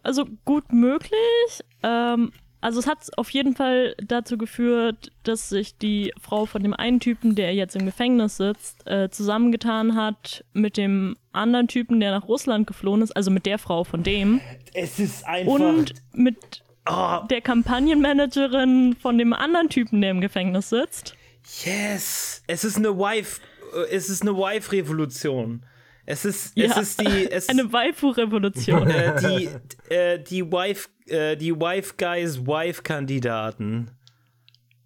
Also gut möglich. Ähm, also es hat auf jeden Fall dazu geführt, dass sich die Frau von dem einen Typen, der jetzt im Gefängnis sitzt, äh, zusammengetan hat mit dem anderen Typen, der nach Russland geflohen ist, also mit der Frau von dem Es ist einfach. und mit oh, der Kampagnenmanagerin von dem anderen Typen, der im Gefängnis sitzt. yes! Es ist eine Wife. es ist eine Wife-Revolution. Es ist, Ja, es ist die, es, [laughs] Eine Waifu-Revolution. äh, die, äh, die Wife, äh, die Wife Guys Wife-Kandidaten.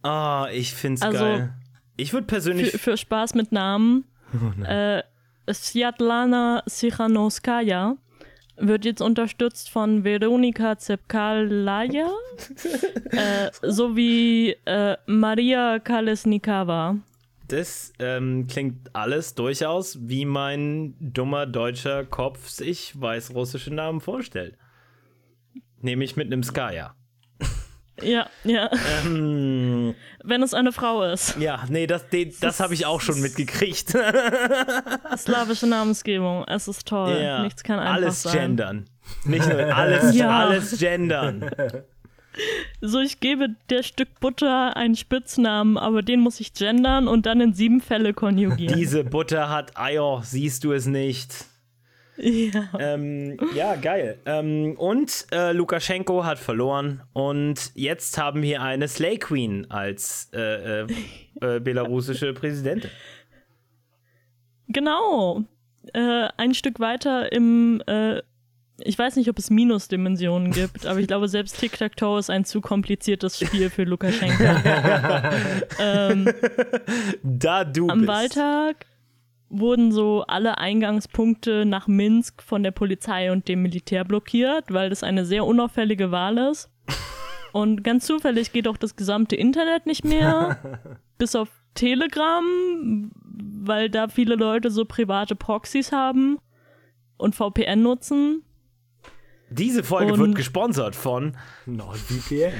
Ah, ich find's Also, geil. Ich würde persönlich. für, für Spaß mit Namen. äh, Sviatlana Sichanowskaja wird jetzt unterstützt von Veronika Zepkalaya [laughs] äh, sowie äh, Maria Kalesnikava. Das ähm, klingt alles durchaus, wie mein dummer deutscher Kopf sich weißrussische Namen vorstellt. Nämlich mit einem Skaya. [laughs] Ja, ja, Ähm, wenn es eine Frau ist. ja, nee, das, den, das habe ich auch schon mitgekriegt. [laughs] Slawische Namensgebung, es ist toll. ja. Nichts kann einfach alles sein. gendern. [laughs] Nicht nur alles, Ja. alles gendern. So, ich gebe der Stück Butter einen Spitznamen, aber den muss ich gendern und dann in sieben Fälle konjugieren. Diese Butter hat Eier, siehst du es nicht? Ja. Ähm, ja, geil. Ähm, und äh, Lukaschenko hat verloren und jetzt haben wir eine Slay Queen als äh, äh, äh, belarussische Präsidentin. Genau. Äh, ein Stück weiter im, äh, ich weiß nicht, ob es Minusdimensionen gibt, aber ich glaube, selbst Tic-Tac-Toe ist ein zu kompliziertes Spiel für Lukaschenko. [laughs] ähm, Da du am bist. Wahltag wurden so alle Eingangspunkte nach Minsk von der Polizei und dem Militär blockiert, weil das eine sehr unauffällige Wahl ist. [laughs] Und ganz zufällig geht auch das gesamte Internet nicht mehr, [laughs] bis auf Telegram, weil da viele Leute so private Proxys haben und VPN nutzen. Diese Folge Und- wird gesponsert von NordVPN.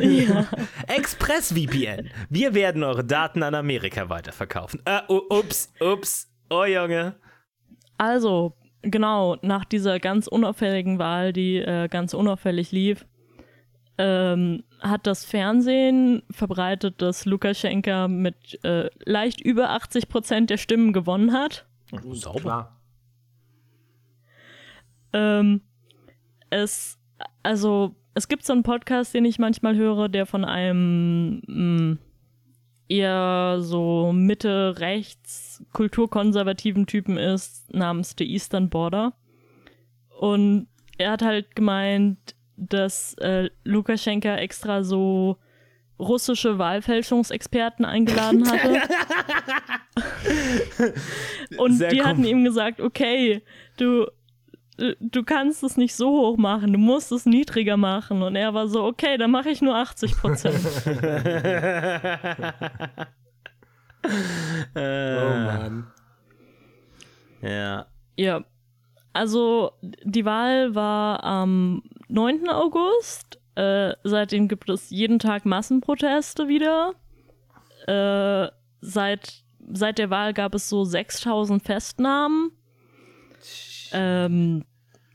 Ja. ExpressVPN. Wir werden eure Daten an Amerika weiterverkaufen. Äh, oh, ups, ups. Oh, Junge. Also, genau, nach dieser ganz unauffälligen Wahl, die äh, ganz unauffällig lief, ähm, hat das Fernsehen verbreitet, dass Lukaschenka mit äh, leicht über 80 Prozent der Stimmen gewonnen hat. Sauber. Klar. Ähm, es, also, es gibt so einen Podcast, den ich manchmal höre, der von einem mh, eher so Mitte-rechts kulturkonservativen Typen ist, namens The Eastern Border. Und er hat halt gemeint, dass äh, Lukaschenka extra so russische Wahlfälschungsexperten eingeladen hatte. [laughs] Und Sehr die hatten ihm gesagt, okay, du, du kannst es nicht so hoch machen, du musst es niedriger machen. Und er war so, okay, dann mache ich nur 80 Prozent. [laughs] Oh Mann. Ja. ja. Also, die Wahl war am 9. August. Äh, seitdem gibt es jeden Tag Massenproteste wieder. Äh, seit, seit der Wahl gab es so 6000 Festnahmen. Ähm,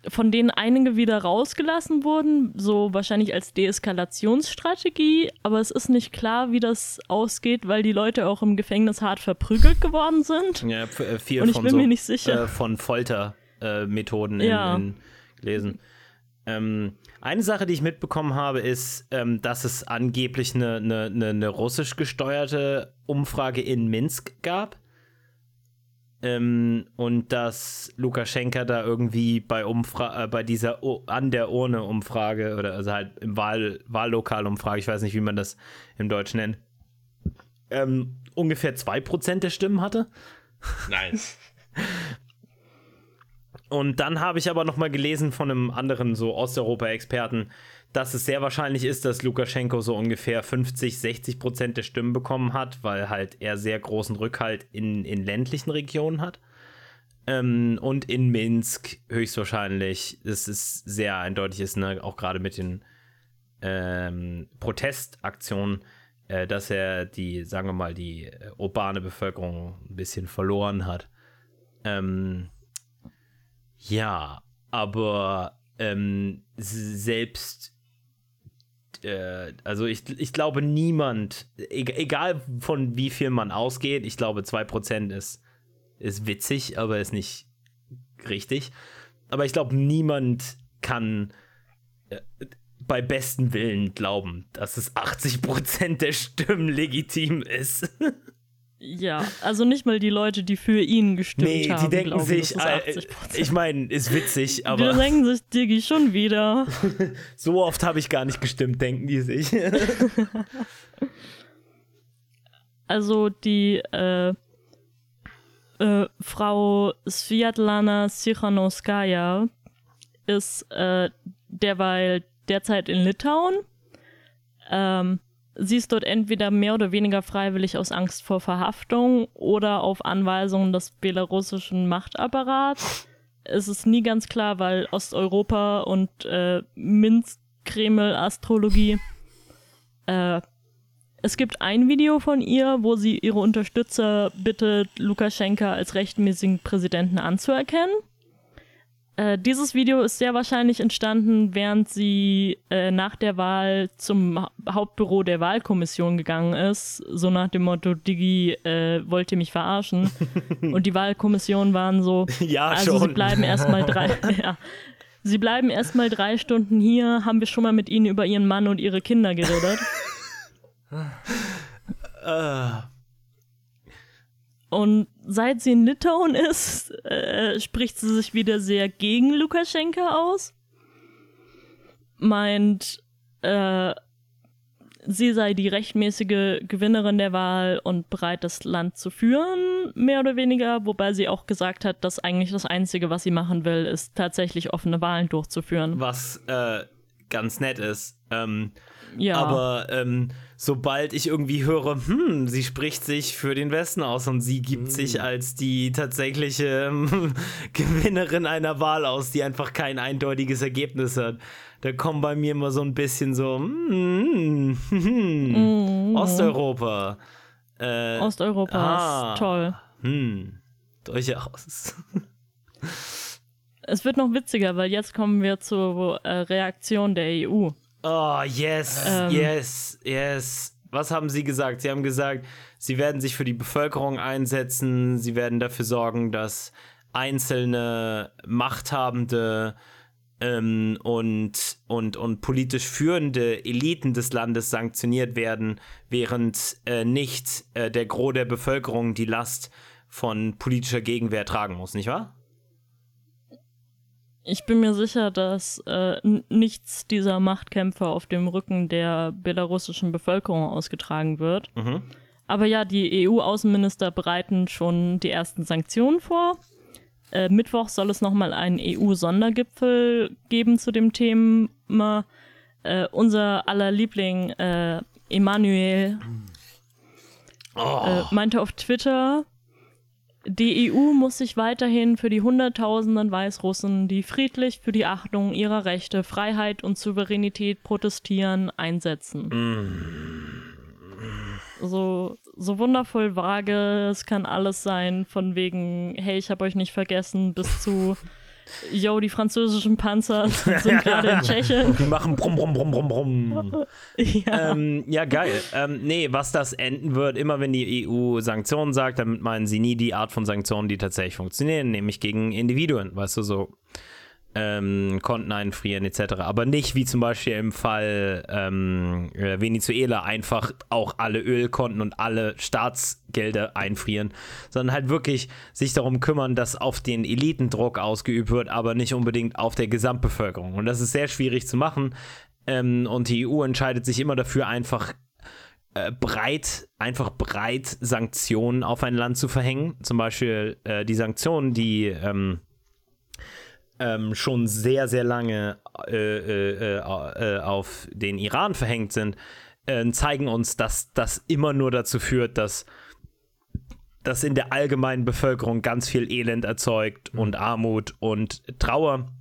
von denen einige wieder rausgelassen wurden, so wahrscheinlich als Deeskalationsstrategie, aber es ist nicht klar, wie das ausgeht, weil die Leute auch im Gefängnis hart verprügelt geworden sind. Ja, äh, viel Und ich von bin so, mir nicht sicher. Äh, von Foltermethoden äh, Ja. in, in gelesen. Ähm, eine Sache, die ich mitbekommen habe, ist, ähm, dass es angeblich eine, eine, eine russisch gesteuerte Umfrage in Minsk gab. Ähm, und dass Lukaschenka da irgendwie bei Umfra äh, bei dieser o an der Urne Umfrage oder also halt im Wahl Wahllokal Umfrage, ich weiß nicht, wie man das im Deutsch nennt, ähm, ungefähr 2% der Stimmen hatte. Nein. [laughs] Und dann habe ich aber noch mal gelesen von einem anderen so Osteuropa-Experten, dass es sehr wahrscheinlich ist, dass Lukaschenko so ungefähr 50, 60 Prozent der Stimmen bekommen hat, weil halt er sehr großen Rückhalt in, in ländlichen Regionen hat. Ähm, und in Minsk höchstwahrscheinlich, das ist sehr eindeutig ist, ne, auch gerade mit den ähm, Protestaktionen, äh, dass er die, sagen wir mal, die äh, urbane Bevölkerung ein bisschen verloren hat. Ähm, ja, aber ähm, äh, also ich, ich glaube niemand, egal von wie viel man ausgeht, ich glaube 2% ist, ist witzig, aber ist nicht richtig. Aber ich glaube niemand kann äh, bei bestem Willen glauben, dass es 80% der Stimmen legitim ist. [laughs] Ja, also nicht mal die Leute, die für ihn gestimmt Nee, haben. die denken glauben, sich, äh, 80%. ich meine, ist witzig, aber denken sich, Diggi, schon wieder. [laughs] so oft habe ich gar nicht gestimmt, denken die sich. [laughs] Also die äh, äh, Frau Sviatlana Sichanowskaja ist äh, derweil derzeit in Litauen. Ähm, sie ist dort entweder mehr oder weniger freiwillig aus Angst vor Verhaftung oder auf Anweisung des belarussischen Machtapparats. Es ist nie ganz klar, weil Osteuropa und äh, Minsk-Kreml-Astrologie äh, es gibt ein Video von ihr, wo sie ihre Unterstützer bittet, Lukaschenka als rechtmäßigen Präsidenten anzuerkennen. Äh, dieses Video ist sehr wahrscheinlich entstanden, während sie äh, nach der Wahl zum Ha- Hauptbüro der Wahlkommission gegangen ist, so nach dem Motto, Digi, äh, wollt ihr mich verarschen? [laughs] Und die Wahlkommission waren so, [laughs] ja, also schon. sie bleiben erstmal drei, [laughs] ja. Sie bleiben erstmal drei Stunden hier, haben wir schon mal mit ihnen über ihren Mann und ihre Kinder geredet. äh, Und seit sie in Litauen ist, äh, spricht sie sich wieder sehr gegen Lukaschenka aus. Meint, äh, sie sei die rechtmäßige Gewinnerin der Wahl und bereit, das Land zu führen, mehr oder weniger. Wobei sie auch gesagt hat, dass eigentlich das Einzige, was sie machen will, ist tatsächlich offene Wahlen durchzuführen. was äh, ganz nett ist. Ähm, Ja, Aber ähm, sobald ich irgendwie höre, hm, sie spricht sich für den Westen aus und sie gibt sich als die tatsächliche ähm, [laughs] Gewinnerin einer Wahl aus, die einfach kein eindeutiges Ergebnis hat, da kommen bei mir immer so ein bisschen so, hm, hm, Osteuropa. Äh, Osteuropa ah. ist toll. hm, durchaus. [laughs] Es wird noch witziger, weil jetzt kommen wir zur äh, Reaktion der EU. Oh, yes, Ähm. yes, yes. Was haben Sie gesagt? Sie haben gesagt, Sie werden sich für die Bevölkerung einsetzen, Sie werden dafür sorgen, dass einzelne Machthabende ähm, und, und, und politisch führende Eliten des Landes sanktioniert werden, während äh, nicht äh, der Gros der Bevölkerung die Last von politischer Gegenwehr tragen muss, nicht wahr? Ich bin mir sicher, dass äh, nichts dieser Machtkämpfe auf dem Rücken der belarussischen Bevölkerung ausgetragen wird. Mhm. Aber ja, die EU-Außenminister bereiten schon die ersten Sanktionen vor. Äh, Mittwoch soll es nochmal einen EU-Sondergipfel geben zu dem Thema. Äh, unser aller Liebling äh, Emanuel äh, meinte auf Twitter, die EU muss sich weiterhin für die Hunderttausenden Weißrussen, die friedlich für die Achtung ihrer Rechte, Freiheit und Souveränität protestieren, einsetzen. So, so wundervoll vage, es kann alles sein, von wegen, hey, ich habe euch nicht vergessen, bis zu, yo, die französischen Panzer sind gerade in [laughs] Tschechien. Die machen brumm, brumm, brumm, brumm, brumm. [laughs] Ja. Ähm, ja, geil. Ähm, nee, was das enden wird, immer wenn die EU Sanktionen sagt, damit meinen sie nie die Art von Sanktionen, die tatsächlich funktionieren, nämlich gegen Individuen, weißt du, so ähm, Konten einfrieren etc. Aber nicht wie zum Beispiel im Fall ähm, äh, Venezuela einfach auch alle Ölkonten und alle Staatsgelder einfrieren, sondern halt wirklich sich darum kümmern, dass auf den Elitendruck ausgeübt wird, aber nicht unbedingt auf der Gesamtbevölkerung. Und das ist sehr schwierig zu machen. Ähm, und die EU entscheidet sich immer dafür, einfach äh, breit, einfach breit Sanktionen auf ein Land zu verhängen. Zum Beispiel äh, die Sanktionen, die ähm, ähm, schon sehr, sehr lange äh, äh, äh, auf den Iran verhängt sind, äh, zeigen uns, dass das immer nur dazu führt, dass das in der allgemeinen Bevölkerung ganz viel Elend erzeugt und Armut und Trauer.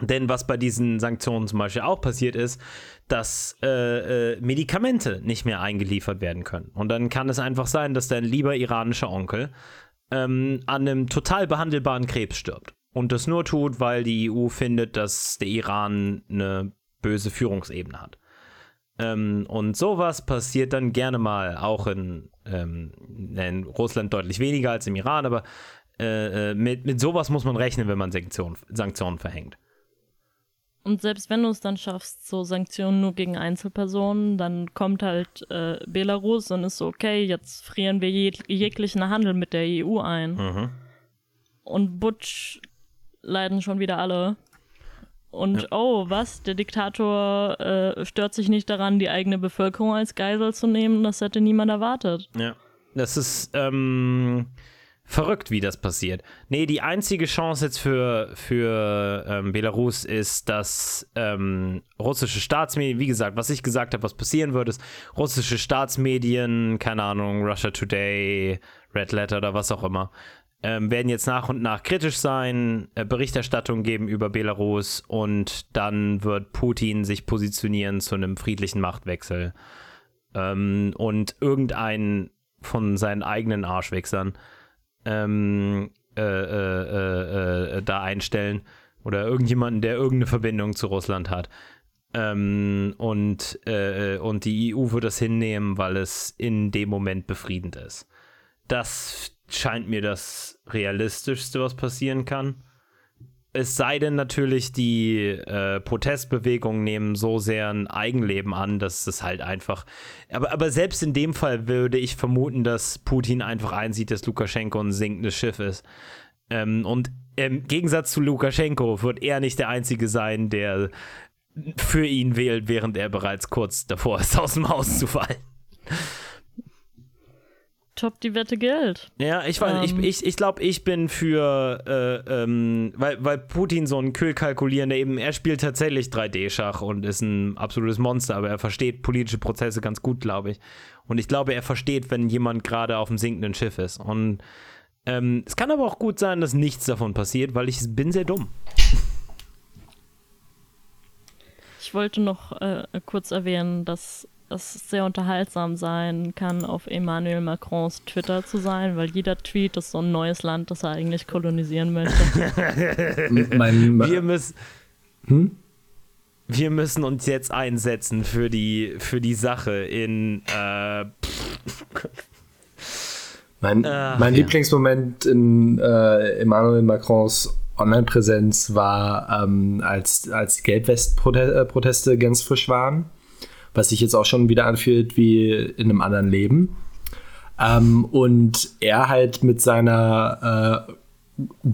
Denn was bei diesen Sanktionen zum Beispiel auch passiert ist, dass äh, äh, Medikamente nicht mehr eingeliefert werden können. Und dann kann es einfach sein, dass dein lieber iranischer Onkel ähm, an einem total behandelbaren Krebs stirbt. Und das nur tut, weil die EU findet, dass der Iran eine böse Führungsebene hat. Ähm, und sowas passiert dann gerne mal, auch in, ähm, in Russland deutlich weniger als im Iran, aber äh, äh, mit, mit sowas muss man rechnen, wenn man Sanktionen, Sanktionen verhängt. Und selbst wenn du es dann schaffst, so Sanktionen nur gegen Einzelpersonen, dann kommt halt äh, Belarus und ist so, okay, jetzt frieren wir jeg jeglichen Handel mit der EU ein. Mhm. Und Butch leiden schon wieder alle. Und oh, was? Der Diktator äh, stört sich nicht daran, die eigene Bevölkerung als Geisel zu nehmen. Das hätte niemand erwartet. Ja. Das ist ähm, verrückt, wie das passiert. Nee, die einzige Chance jetzt für, für ähm, Belarus ist, dass ähm, russische Staatsmedien, wie gesagt, was ich gesagt habe, was passieren wird, ist russische Staatsmedien, keine Ahnung, Russia Today, Red Letter oder was auch immer, ähm, werden jetzt nach und nach kritisch sein, äh, Berichterstattung geben über Belarus und dann wird Putin sich positionieren zu einem friedlichen Machtwechsel. Ähm, und irgendein von seinen eigenen Arschwechsern ähm, äh, äh, äh, äh, da einstellen oder irgendjemanden, der irgendeine Verbindung zu Russland hat. Ähm, und, äh, und die EU wird das hinnehmen, weil es in dem Moment befriedend ist. Das scheint mir das realistischste, was passieren kann. Es sei denn natürlich, die äh, Protestbewegungen nehmen so sehr ein Eigenleben an, dass es halt einfach. Aber, aber selbst in dem Fall würde ich vermuten, dass Putin einfach einsieht, dass Lukaschenko ein sinkendes Schiff ist. Ähm, und im Gegensatz zu Lukaschenko wird er nicht der Einzige sein, der für ihn wählt, während er bereits kurz davor ist, aus dem Haus zu fallen. Top, die Wette gilt. Ja, ich weiß, Ähm. ich, ich, ich glaube, ich bin für, äh, ähm, weil, weil Putin so ein kühl kalkulierender eben, er spielt tatsächlich 3D-Schach und ist ein absolutes Monster, aber er versteht politische Prozesse ganz gut, glaube ich. Und ich glaube, er versteht, wenn jemand gerade auf dem sinkenden Schiff ist. Und ähm, es kann aber auch gut sein, dass nichts davon passiert, weil ich bin sehr dumm. Ich wollte noch äh, kurz erwähnen, dass es sehr unterhaltsam sein kann, auf Emmanuel Macrons Twitter zu sein, weil jeder Tweet ist so ein neues Land, das er eigentlich kolonisieren möchte. [laughs] Wir müssen. Wir müssen uns jetzt einsetzen für die, für die Sache in äh, Mein, Ach, mein ja. Lieblingsmoment in äh, Emmanuel Macrons Online-Präsenz war, ähm, als, als die Gelbwest-Proteste ganz frisch waren, was sich jetzt auch schon wieder anfühlt wie in einem anderen Leben. Ähm, und er halt mit seiner äh,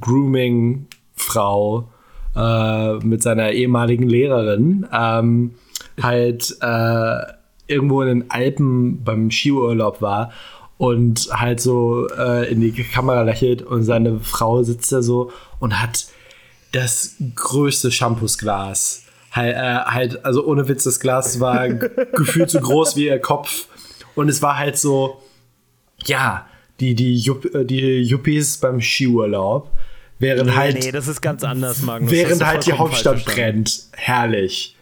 Grooming-Frau, äh, mit seiner ehemaligen Lehrerin, ähm, halt äh, irgendwo in den Alpen beim Skiurlaub war und halt so äh, in die Kamera lächelt und seine Frau sitzt da so und hat das größte Shampoosglas. Halt, äh, halt, also ohne Witz, das Glas war [laughs] gefühlt so groß wie ihr Kopf. Und es war halt so, ja, die, die, Jupp, äh, die Yuppies beim Skiurlaub. Während halt, nee, das ist ganz anders, Magnus. Während halt die Hauptstadt brennt. Herrlich.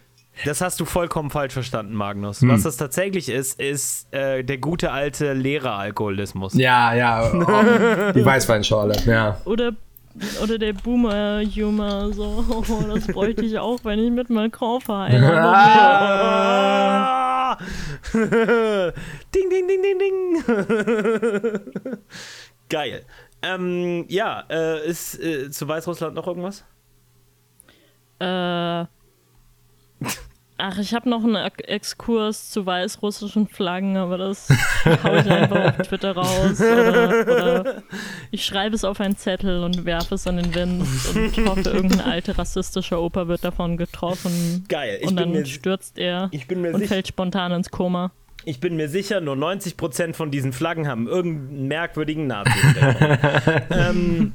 Das hast du vollkommen falsch verstanden, Magnus. Hm. Was das tatsächlich ist, ist äh, der gute alte Lehreralkoholismus. Ja, ja. Oh, [laughs] die Weißweinschorle, ja. Oder, oder der Boomer-Humor, so, oh, das bräuchte ich auch, wenn ich mit Macron verheiratet Ah! ding, ding, ding, ding, ding. Geil. Ähm, ja, äh, ist äh, zu Weißrussland noch irgendwas? Äh, [laughs] ach, ich habe noch einen Ex- Exkurs zu weißrussischen Flaggen, aber das [laughs] hau ich einfach auf Twitter raus. Oder, oder ich schreibe es auf einen Zettel und werfe es an den Wind und hoffe, irgendein alter rassistischer Opa wird davon getroffen. Geil. Ich und bin dann mir, stürzt er ich bin mir und fällt spontan ins Koma. Ich bin mir sicher, nur 90% von diesen Flaggen haben irgendeinen merkwürdigen nazi [laughs] ähm,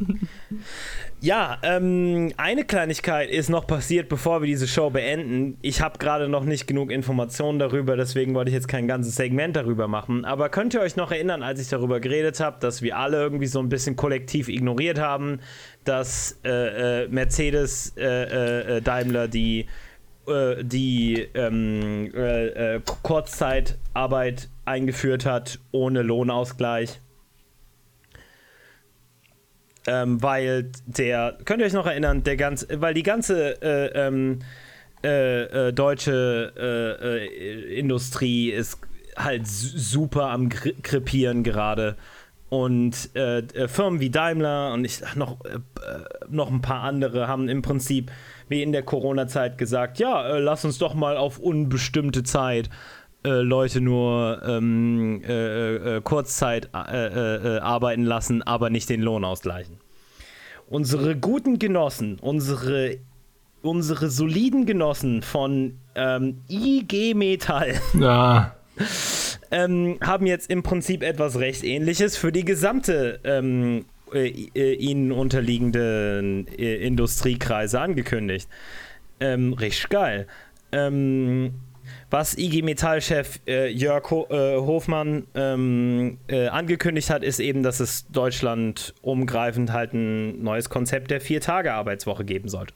Ja, ähm, eine Kleinigkeit ist noch passiert, bevor wir diese Show beenden. Ich habe gerade noch nicht genug Informationen darüber, deswegen wollte ich jetzt kein ganzes Segment darüber machen. Aber könnt ihr euch noch erinnern, als ich darüber geredet habe, dass wir alle irgendwie so ein bisschen kollektiv ignoriert haben, dass äh, äh, Mercedes äh, äh, Daimler die äh, die ähm, äh, äh, Kurzzeitarbeit eingeführt hat ohne Lohnausgleich. Ähm, weil der, könnt ihr euch noch erinnern, der ganz, weil die ganze äh, ähm, äh, äh, deutsche äh, äh, Industrie ist halt su- super am krepieren gerade. Und äh, Firmen wie Daimler und ich noch, noch ein paar andere haben im Prinzip wie in der Corona-Zeit gesagt, ja, lass uns doch mal auf unbestimmte Zeit äh, Leute nur ähm, äh, Kurzzeit arbeiten lassen, aber nicht den Lohn ausgleichen. Unsere guten Genossen, unsere, unsere soliden Genossen von ähm, IG Metall. [laughs] Ja ähm, haben jetzt im Prinzip etwas recht ähnliches für die gesamte ähm, äh, äh, ihnen unterliegenden äh, Industriekreise angekündigt. Ähm, richtig geil. Ähm, was IG Metall-Chef äh, Jörg Ho äh, Hofmann ähm, äh, angekündigt hat, ist eben, dass es Deutschland umgreifend halt ein neues Konzept der Vier-Tage-Arbeitswoche geben sollte.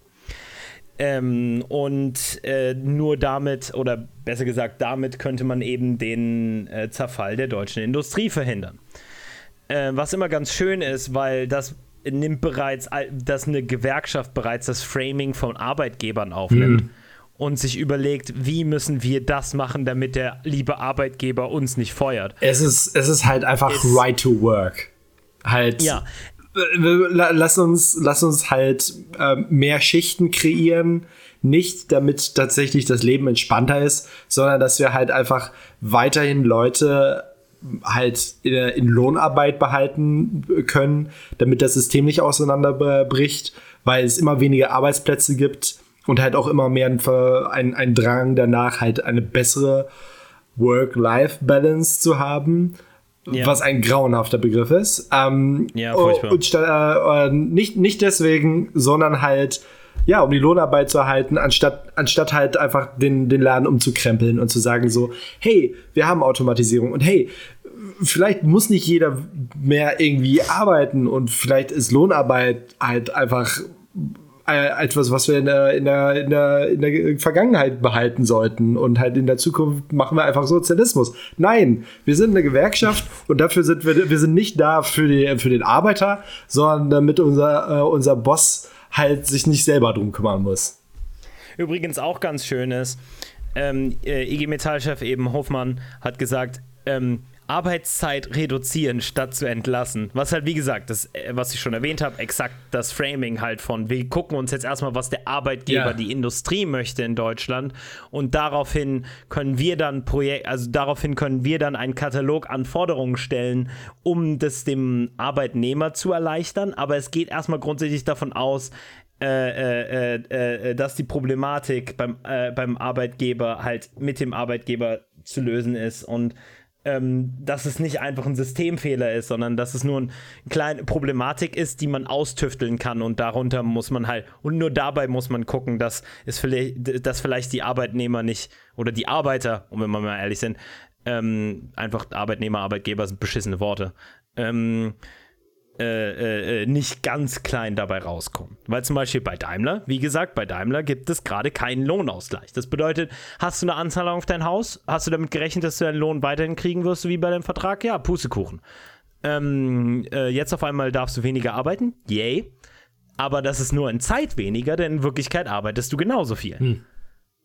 Ähm, und äh, nur damit, oder besser gesagt, damit könnte man eben den äh, Zerfall der deutschen Industrie verhindern. Äh, was immer ganz schön ist, weil das nimmt bereits, dass eine Gewerkschaft bereits das Framing von Arbeitgebern aufnimmt. Mhm. Und sich überlegt, wie müssen wir das machen, damit der liebe Arbeitgeber uns nicht feuert. Es ist, es ist halt einfach es, right to work. Halt. Ja, lass uns, lass uns halt äh, mehr Schichten kreieren. Nicht damit tatsächlich das Leben entspannter ist, sondern dass wir halt einfach weiterhin Leute halt in, in Lohnarbeit behalten können, damit das System nicht auseinanderbricht, weil es immer weniger Arbeitsplätze gibt und halt auch immer mehr ein, ein, ein Drang danach, halt eine bessere Work-Life-Balance zu haben ja. was ein grauenhafter Begriff ist. Ähm, ja, furchtbar. Und äh, äh, nicht, nicht deswegen, sondern halt, ja, um die Lohnarbeit zu erhalten, anstatt, anstatt halt einfach den, den Laden umzukrempeln und zu sagen so, hey, wir haben Automatisierung und hey, vielleicht muss nicht jeder mehr irgendwie arbeiten und vielleicht ist Lohnarbeit halt einfach äh, etwas, was wir in der, in, der, in, der, in der Vergangenheit behalten sollten. Und halt in der Zukunft machen wir einfach Sozialismus. Nein, wir sind eine Gewerkschaft und dafür sind wir, wir sind nicht da für, die, für den Arbeiter, sondern damit unser, äh, unser Boss halt sich nicht selber drum kümmern muss. Übrigens auch ganz schön ist, ähm, äh, IG Metall-Chef eben Hofmann hat gesagt, ähm, Arbeitszeit reduzieren statt zu entlassen. Was halt, wie gesagt, das, äh, was ich schon erwähnt habe, exakt das Framing halt von, wir gucken uns jetzt erstmal, was der Arbeitgeber, ja. die Industrie möchte in Deutschland und daraufhin können wir dann Projekt, also daraufhin können wir dann einen Katalog an Forderungen stellen, um das dem Arbeitnehmer zu erleichtern. Aber es geht erstmal grundsätzlich davon aus, äh, äh, äh, dass die Problematik beim, äh, beim Arbeitgeber halt mit dem Arbeitgeber zu lösen ist und ähm, dass es nicht einfach ein Systemfehler ist, sondern dass es nur eine kleine Problematik ist, die man austüfteln kann. Und darunter muss man halt, und nur dabei muss man gucken, dass, es vielleicht, dass vielleicht die Arbeitnehmer nicht, oder die Arbeiter, um wenn wir mal ehrlich sind, ähm, einfach Arbeitnehmer, Arbeitgeber sind beschissene Worte, ähm, äh, äh, nicht ganz klein dabei rauskommen. Weil zum Beispiel bei Daimler, wie gesagt, bei Daimler gibt es gerade keinen Lohnausgleich. Das bedeutet, hast du eine Anzahlung auf dein Haus? Hast du damit gerechnet, dass du deinen Lohn weiterhin kriegen wirst, wie bei deinem Vertrag? Ja, Pustekuchen. Ähm, äh, jetzt auf einmal darfst du weniger arbeiten? Yay. Aber das ist nur in Zeit weniger, denn in Wirklichkeit arbeitest du genauso viel. Hm.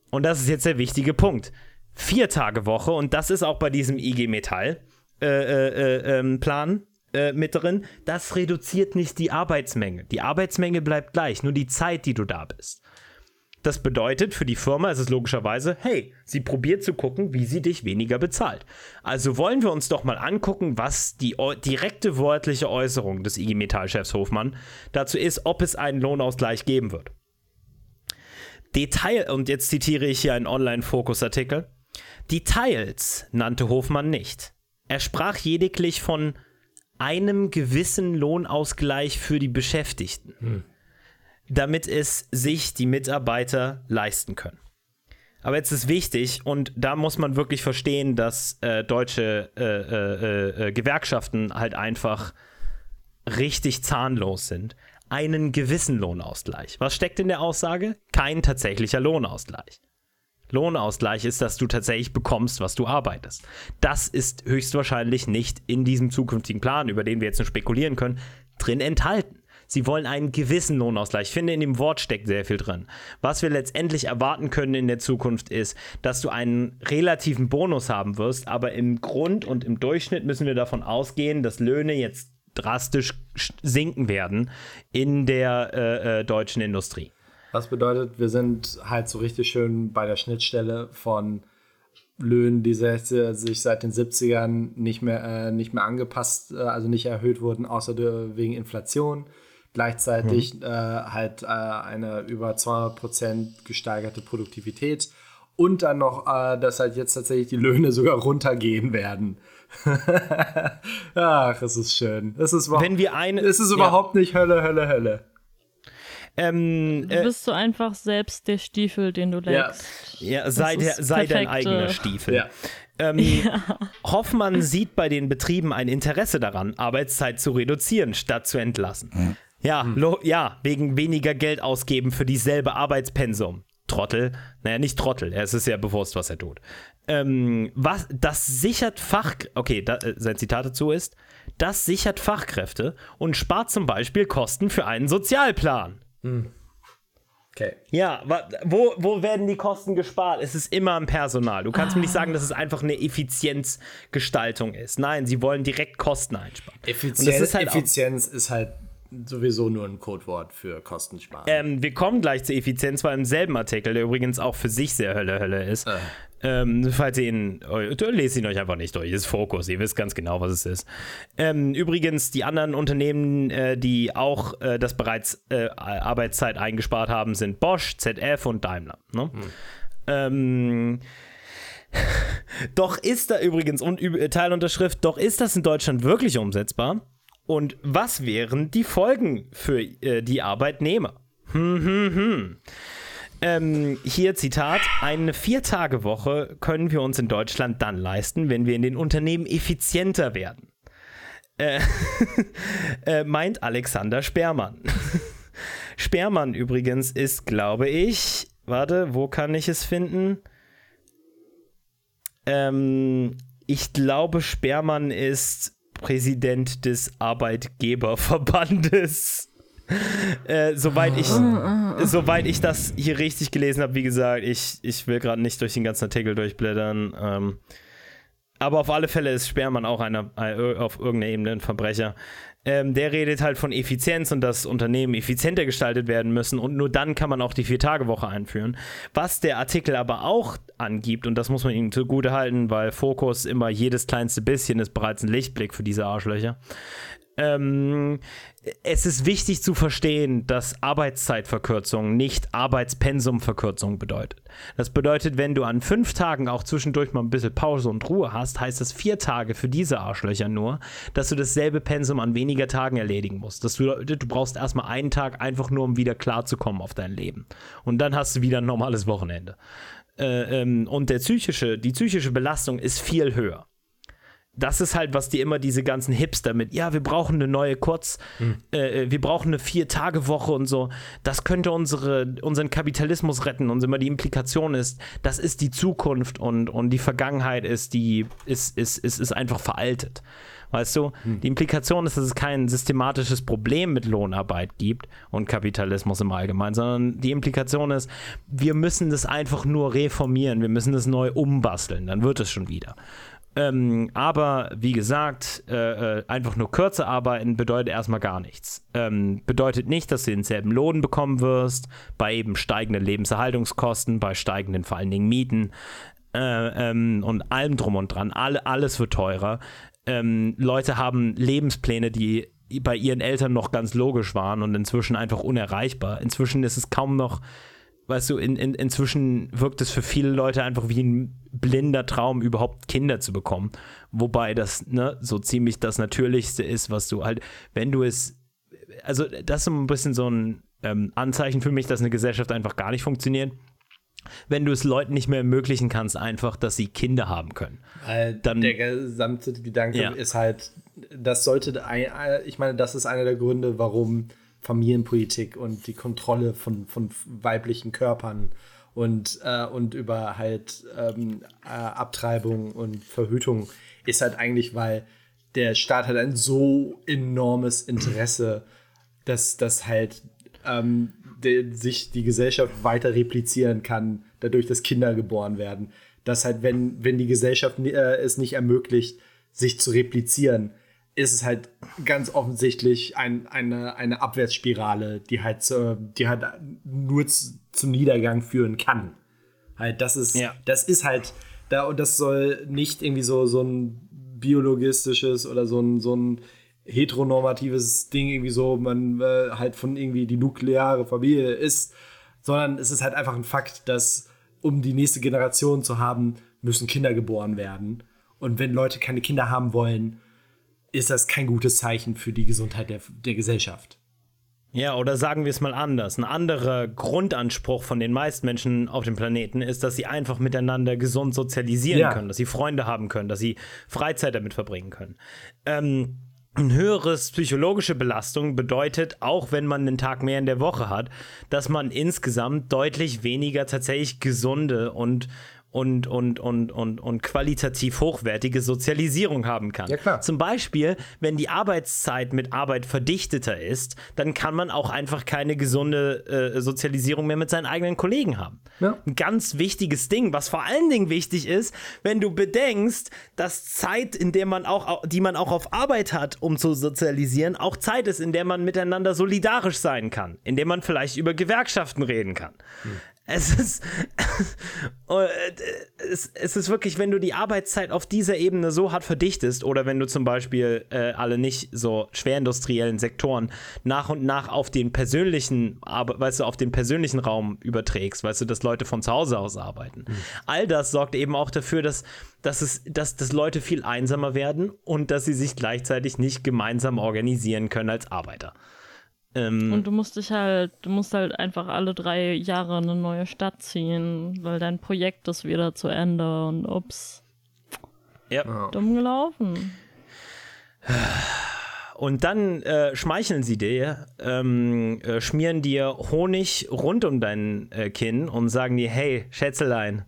Und das ist jetzt der wichtige Punkt. Vier Tage Woche und das ist auch bei diesem IG Metall äh, äh, äh ähm, Plan äh, mit drin, das reduziert nicht die Arbeitsmenge. Die Arbeitsmenge bleibt gleich, nur die Zeit, die du da bist. Das bedeutet, für die Firma ist es logischerweise, hey, sie probiert zu gucken, wie sie dich weniger bezahlt. Also wollen wir uns doch mal angucken, was die direkte wörtliche Äußerung des IG Metall-Chefs Hofmann dazu ist, ob es einen Lohnausgleich geben wird. Detail, und jetzt zitiere ich hier einen Online-Fokus-Artikel. Details nannte Hofmann nicht. Er sprach lediglich von einem gewissen Lohnausgleich für die Beschäftigten, hm. damit es sich die Mitarbeiter leisten können. Aber jetzt ist wichtig, und da muss man wirklich verstehen, dass äh, deutsche äh, äh, äh Gewerkschaften halt einfach richtig zahnlos sind. Einen gewissen Lohnausgleich. Was steckt in der Aussage? Kein tatsächlicher Lohnausgleich. Lohnausgleich ist, dass du tatsächlich bekommst, was du arbeitest. Das ist höchstwahrscheinlich nicht in diesem zukünftigen Plan, über den wir jetzt nur spekulieren können, drin enthalten. Sie wollen einen gewissen Lohnausgleich. Ich finde, in dem Wort steckt sehr viel drin. Was wir letztendlich erwarten können in der Zukunft ist, dass du einen relativen Bonus haben wirst, aber im Grund und im Durchschnitt müssen wir davon ausgehen, dass Löhne jetzt drastisch sinken werden in der äh, äh, deutschen Industrie. Was bedeutet, wir sind halt so richtig schön bei der Schnittstelle von Löhnen, die sich seit den 70ern nicht mehr, äh, nicht mehr angepasst, äh, also nicht erhöht wurden, außer wegen Inflation. Gleichzeitig mhm. äh, halt äh, eine über 200% gesteigerte Produktivität und dann noch, äh, dass halt jetzt tatsächlich die Löhne sogar runtergehen werden. [laughs] Ach, es ist schön. Es ist, Wenn wir eine, es ist überhaupt ja. nicht Hölle, Hölle, Hölle. Ähm, du äh, bist so einfach selbst der Stiefel, den du legst. Ja, ja sei, der, sei dein eigener Stiefel. Ja. Ähm, [laughs] ja. Hoffmann sieht bei den Betrieben ein Interesse daran, Arbeitszeit zu reduzieren, statt zu entlassen. Hm. Ja, hm. ja, wegen weniger Geld ausgeben für dieselbe Arbeitspensum. Trottel. Naja, nicht Trottel, es ist ja bewusst, was er tut. Ähm, was, das sichert Fach, okay, da, äh, sein Zitat dazu ist, das sichert Fachkräfte und spart zum Beispiel Kosten für einen Sozialplan. Hm. Okay. Ja, wo, wo werden die Kosten gespart? Es ist immer am Personal. Du kannst ah. mir nicht sagen, dass es einfach eine Effizienzgestaltung ist. Nein, sie wollen direkt Kosten einsparen. Effizienz, ist halt, Effizienz ist halt sowieso nur ein Codewort für Kostensparen. Ähm, wir kommen gleich zur Effizienz, weil im selben Artikel, der übrigens auch für sich sehr Hölle Hölle ist. Äh. Ähm, falls ihr ihn, lest ihn euch einfach nicht durch, ist Fokus, ihr wisst ganz genau, was es ist. Ähm, übrigens, die anderen Unternehmen, äh, die auch äh, das bereits äh, Arbeitszeit eingespart haben, sind Bosch, ZF und Daimler. Ne? Hm. Ähm, [laughs] doch ist da übrigens, und Teilunterschrift, doch ist das in Deutschland wirklich umsetzbar? Und was wären die Folgen für äh, die Arbeitnehmer? Hm, hm, hm. Ähm, hier Zitat, eine Vier-Tage-Woche können wir uns in Deutschland dann leisten, wenn wir in den Unternehmen effizienter werden. Äh, [laughs] äh, meint Alexander Sperrmann. [laughs] Sperrmann übrigens ist, glaube ich, warte, wo kann ich es finden? Ähm, ich glaube, Sperrmann ist Präsident des Arbeitgeberverbandes. [laughs] äh, soweit, ich, soweit ich das hier richtig gelesen habe, wie gesagt, ich, ich will gerade nicht durch den ganzen Artikel durchblättern. Ähm, aber auf alle Fälle ist Sperrmann auch einer, äh, auf irgendeiner Ebene ein Verbrecher. Ähm, der redet halt von Effizienz und dass Unternehmen effizienter gestaltet werden müssen und nur dann kann man auch die Vier-Tage-Woche einführen. Was der Artikel aber auch angibt, und das muss man ihm zugute halten, weil Fokus immer jedes kleinste bisschen ist bereits ein Lichtblick für diese Arschlöcher, ähm, es ist wichtig zu verstehen, dass Arbeitszeitverkürzung nicht Arbeitspensumverkürzung bedeutet. Das bedeutet, wenn du an fünf Tagen auch zwischendurch mal ein bisschen Pause und Ruhe hast, heißt das vier Tage für diese Arschlöcher nur, dass du dasselbe Pensum an weniger Tagen erledigen musst. Dass du, du brauchst erstmal einen Tag einfach nur, um wieder klarzukommen auf dein Leben. Und dann hast du wieder ein normales Wochenende. Äh, ähm, und der psychische, die psychische Belastung ist viel höher das ist halt, was die immer diese ganzen Hipster mit, ja, wir brauchen eine neue Kurz, mhm. äh, wir brauchen eine Vier-Tage-Woche und so. Das könnte unsere, unseren Kapitalismus retten. Und immer die Implikation ist, das ist die Zukunft und, und die Vergangenheit ist, die, ist, ist, ist, ist einfach veraltet. Weißt du, mhm. die Implikation ist, dass es kein systematisches Problem mit Lohnarbeit gibt und Kapitalismus im Allgemeinen, sondern die Implikation ist, wir müssen das einfach nur reformieren, wir müssen das neu umbasteln, dann wird es schon wieder. Ähm, aber wie gesagt, äh, äh, einfach nur kürzer arbeiten bedeutet erstmal gar nichts. Ähm, bedeutet nicht, dass du denselben Lohn bekommen wirst, bei eben steigenden Lebenserhaltungskosten, bei steigenden vor allen Dingen Mieten äh, ähm, und allem drum und dran. Alle, alles wird teurer. Ähm, Leute haben Lebenspläne, die bei ihren Eltern noch ganz logisch waren und inzwischen einfach unerreichbar. Inzwischen ist es kaum noch weißt du, in, in, inzwischen wirkt es für viele Leute einfach wie ein blinder Traum, überhaupt Kinder zu bekommen. Wobei das ne, so ziemlich das Natürlichste ist, was du halt, wenn du es, also das ist so ein bisschen so ein ähm, Anzeichen für mich, dass eine Gesellschaft einfach gar nicht funktioniert. Wenn du es Leuten nicht mehr ermöglichen kannst, einfach, dass sie Kinder haben können. Weil dann, der gesamte Gedanke ja. ist halt, das sollte, ich meine, das ist einer der Gründe, warum Familienpolitik und die Kontrolle von, von weiblichen Körpern und, äh, und über halt ähm, äh, Abtreibung und Verhütung ist halt eigentlich, weil der Staat hat ein so enormes Interesse dass, dass halt ähm, de, sich die Gesellschaft weiter replizieren kann, dadurch, dass Kinder geboren werden. Dass halt, wenn, wenn die Gesellschaft äh, es nicht ermöglicht, sich zu replizieren, ist es halt ganz offensichtlich ein, eine, eine Abwärtsspirale, die halt, die halt nur zu, zum Niedergang führen kann. Halt, das ist, Ja. das ist halt, da, und das soll nicht irgendwie so, so ein biologistisches oder so ein, so ein heteronormatives Ding, irgendwie so, man äh, halt von irgendwie die nukleare Familie ist, sondern es ist halt einfach ein Fakt, dass um die nächste Generation zu haben, müssen Kinder geboren werden. Und wenn Leute keine Kinder haben wollen, ist das kein gutes Zeichen für die Gesundheit der, der Gesellschaft. Ja, oder sagen wir es mal anders. Ein anderer Grundanspruch von den meisten Menschen auf dem Planeten ist, dass sie einfach miteinander gesund sozialisieren Ja. können, dass sie Freunde haben können, dass sie Freizeit damit verbringen können. Ähm, ein höheres psychologische Belastung bedeutet, auch wenn man einen Tag mehr in der Woche hat, dass man insgesamt deutlich weniger tatsächlich gesunde und und, und, und, und, und qualitativ hochwertige Sozialisierung haben kann. Ja, klar. Zum Beispiel, wenn die Arbeitszeit mit Arbeit verdichteter ist, dann kann man auch einfach keine gesunde äh, Sozialisierung mehr mit seinen eigenen Kollegen haben. Ja. Ein ganz wichtiges Ding, was vor allen Dingen wichtig ist, wenn du bedenkst, dass Zeit, in der man auch, die man auch auf Arbeit hat, um zu sozialisieren, auch Zeit ist, in der man miteinander solidarisch sein kann, in der man vielleicht über Gewerkschaften reden kann. Es ist, [laughs] äh, es, es ist wirklich, wenn du die Arbeitszeit auf dieser Ebene so hart verdichtest oder wenn du zum Beispiel äh, alle nicht so schwerindustriellen Sektoren nach und nach auf den persönlichen, weißt du, auf den persönlichen Raum überträgst, weißt du, dass Leute von zu Hause aus arbeiten. All das sorgt eben auch dafür, dass, dass, es, dass, dass Leute viel einsamer werden und dass sie sich gleichzeitig nicht gemeinsam organisieren können als Arbeiter. Ähm, Und du musst dich halt, du musst halt einfach alle drei Jahre eine neue Stadt ziehen, weil dein Projekt ist wieder zu Ende und ups, ja. dumm gelaufen. Und dann äh, schmeicheln sie dir, ähm, äh, schmieren dir Honig rund um dein äh, Kinn und sagen dir, hey, Schätzelein,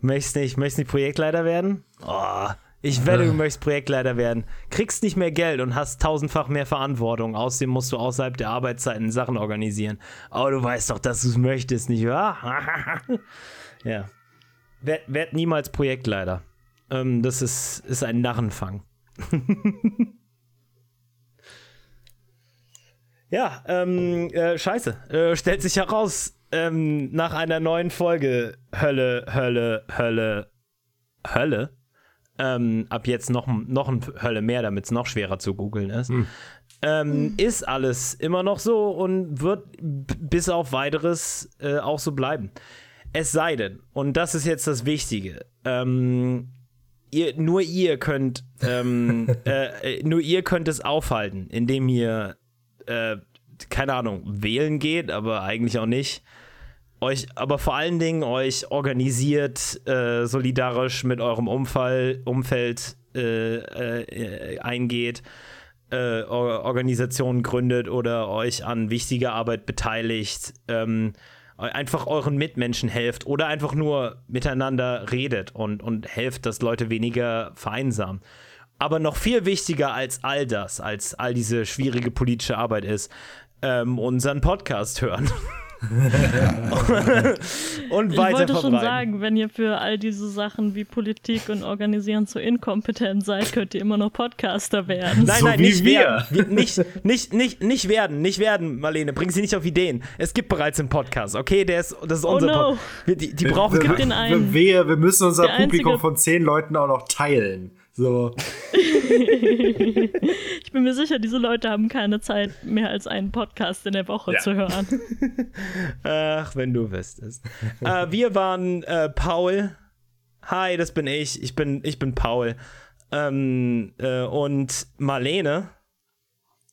möchtest nicht, möchtest nicht Projektleiter werden? Oh, ich wette, du möchtest Projektleiter werden. Kriegst nicht mehr Geld und hast tausendfach mehr Verantwortung. Außerdem musst du außerhalb der Arbeitszeiten Sachen organisieren. Aber du weißt doch, dass du es möchtest, nicht wahr? [laughs] ja. Werd, werd niemals Projektleiter. Ähm, das ist, ist ein Narrenfang. [laughs] Ja, ähm, äh, scheiße. Äh, stellt sich heraus, ähm, nach einer neuen Folge Hölle, Hölle, Hölle, Hölle. Ähm, ab jetzt noch, noch ein Hölle mehr, damit es noch schwerer zu googeln ist. Ähm, ist alles immer noch so und wird bis auf weiteres äh, auch so bleiben. Es sei denn, und das ist jetzt das Wichtige, ähm, ihr, nur ihr könnt, ähm, [laughs] äh, äh, nur ihr könnt es aufhalten, indem ihr äh, keine Ahnung, wählen geht, aber eigentlich auch nicht. Euch, aber vor allen Dingen euch organisiert, äh, solidarisch mit eurem Umfall, Umfeld äh, äh, eingeht, äh, Or Organisationen gründet oder euch an wichtiger Arbeit beteiligt, ähm, einfach euren Mitmenschen helft oder einfach nur miteinander redet und, und helft, dass Leute weniger vereinsamen. Aber noch viel wichtiger als all das, als all diese schwierige politische Arbeit ist, ähm, unseren Podcast hören. [laughs] [laughs] und Ich weiter wollte schon sagen, wenn ihr für all diese Sachen wie Politik und Organisieren so inkompetent seid, könnt ihr immer noch Podcaster werden. Nein, So nein, wie nicht wir. werden. Wir- Nicht, nicht, nicht, nicht werden, nicht werden, Marlene. Bring sie nicht auf Ideen. Es gibt bereits einen Podcast, okay? Der ist, das ist Oh unser no. Podcast. Wir- Die, die brauchen den einen. Wir, wir müssen unser Der einzige- Publikum von zehn Leuten auch noch teilen. So. [laughs] Ich bin mir sicher, diese Leute haben keine Zeit, mehr als einen Podcast in der Woche Ja. zu hören. [laughs] Ach, wenn du wüsstest. äh, wir waren äh, Paul. Hi, das bin ich. Ich bin, ich bin Paul. Ähm, äh, und Marlene.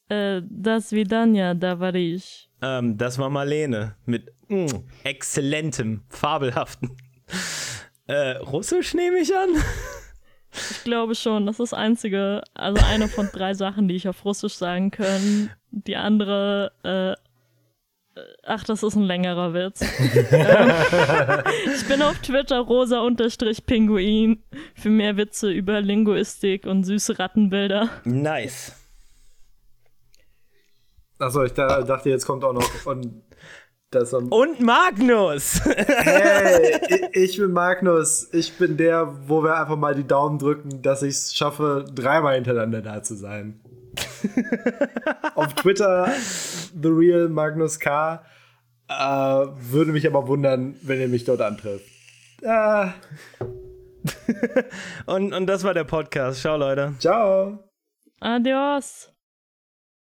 Äh, das Vidania, da war ich. Ähm, das war Marlene mit mm, exzellentem, fabelhaften. Äh, Russisch nehme ich an. [laughs] Ich glaube schon, das ist das einzige, also eine von drei Sachen, die ich auf Russisch sagen kann. Die andere, äh, ach, das ist ein längerer Witz. ähm, ich bin auf Twitter rosa-pinguin für mehr Witze über Linguistik und süße Rattenbilder. Nice. Achso, ich da, dachte, jetzt kommt auch noch. Und, Und Magnus! hey, [laughs] ich, ich bin Magnus. Ich bin der, wo wir einfach mal die Daumen drücken, dass ich es schaffe, dreimal hintereinander da zu sein. [laughs] Auf Twitter, The Real Magnus K. Äh, würde mich aber wundern, wenn ihr mich dort antrifft. Äh, und, und das war der Podcast. Ciao, Leute. ciao. Adios.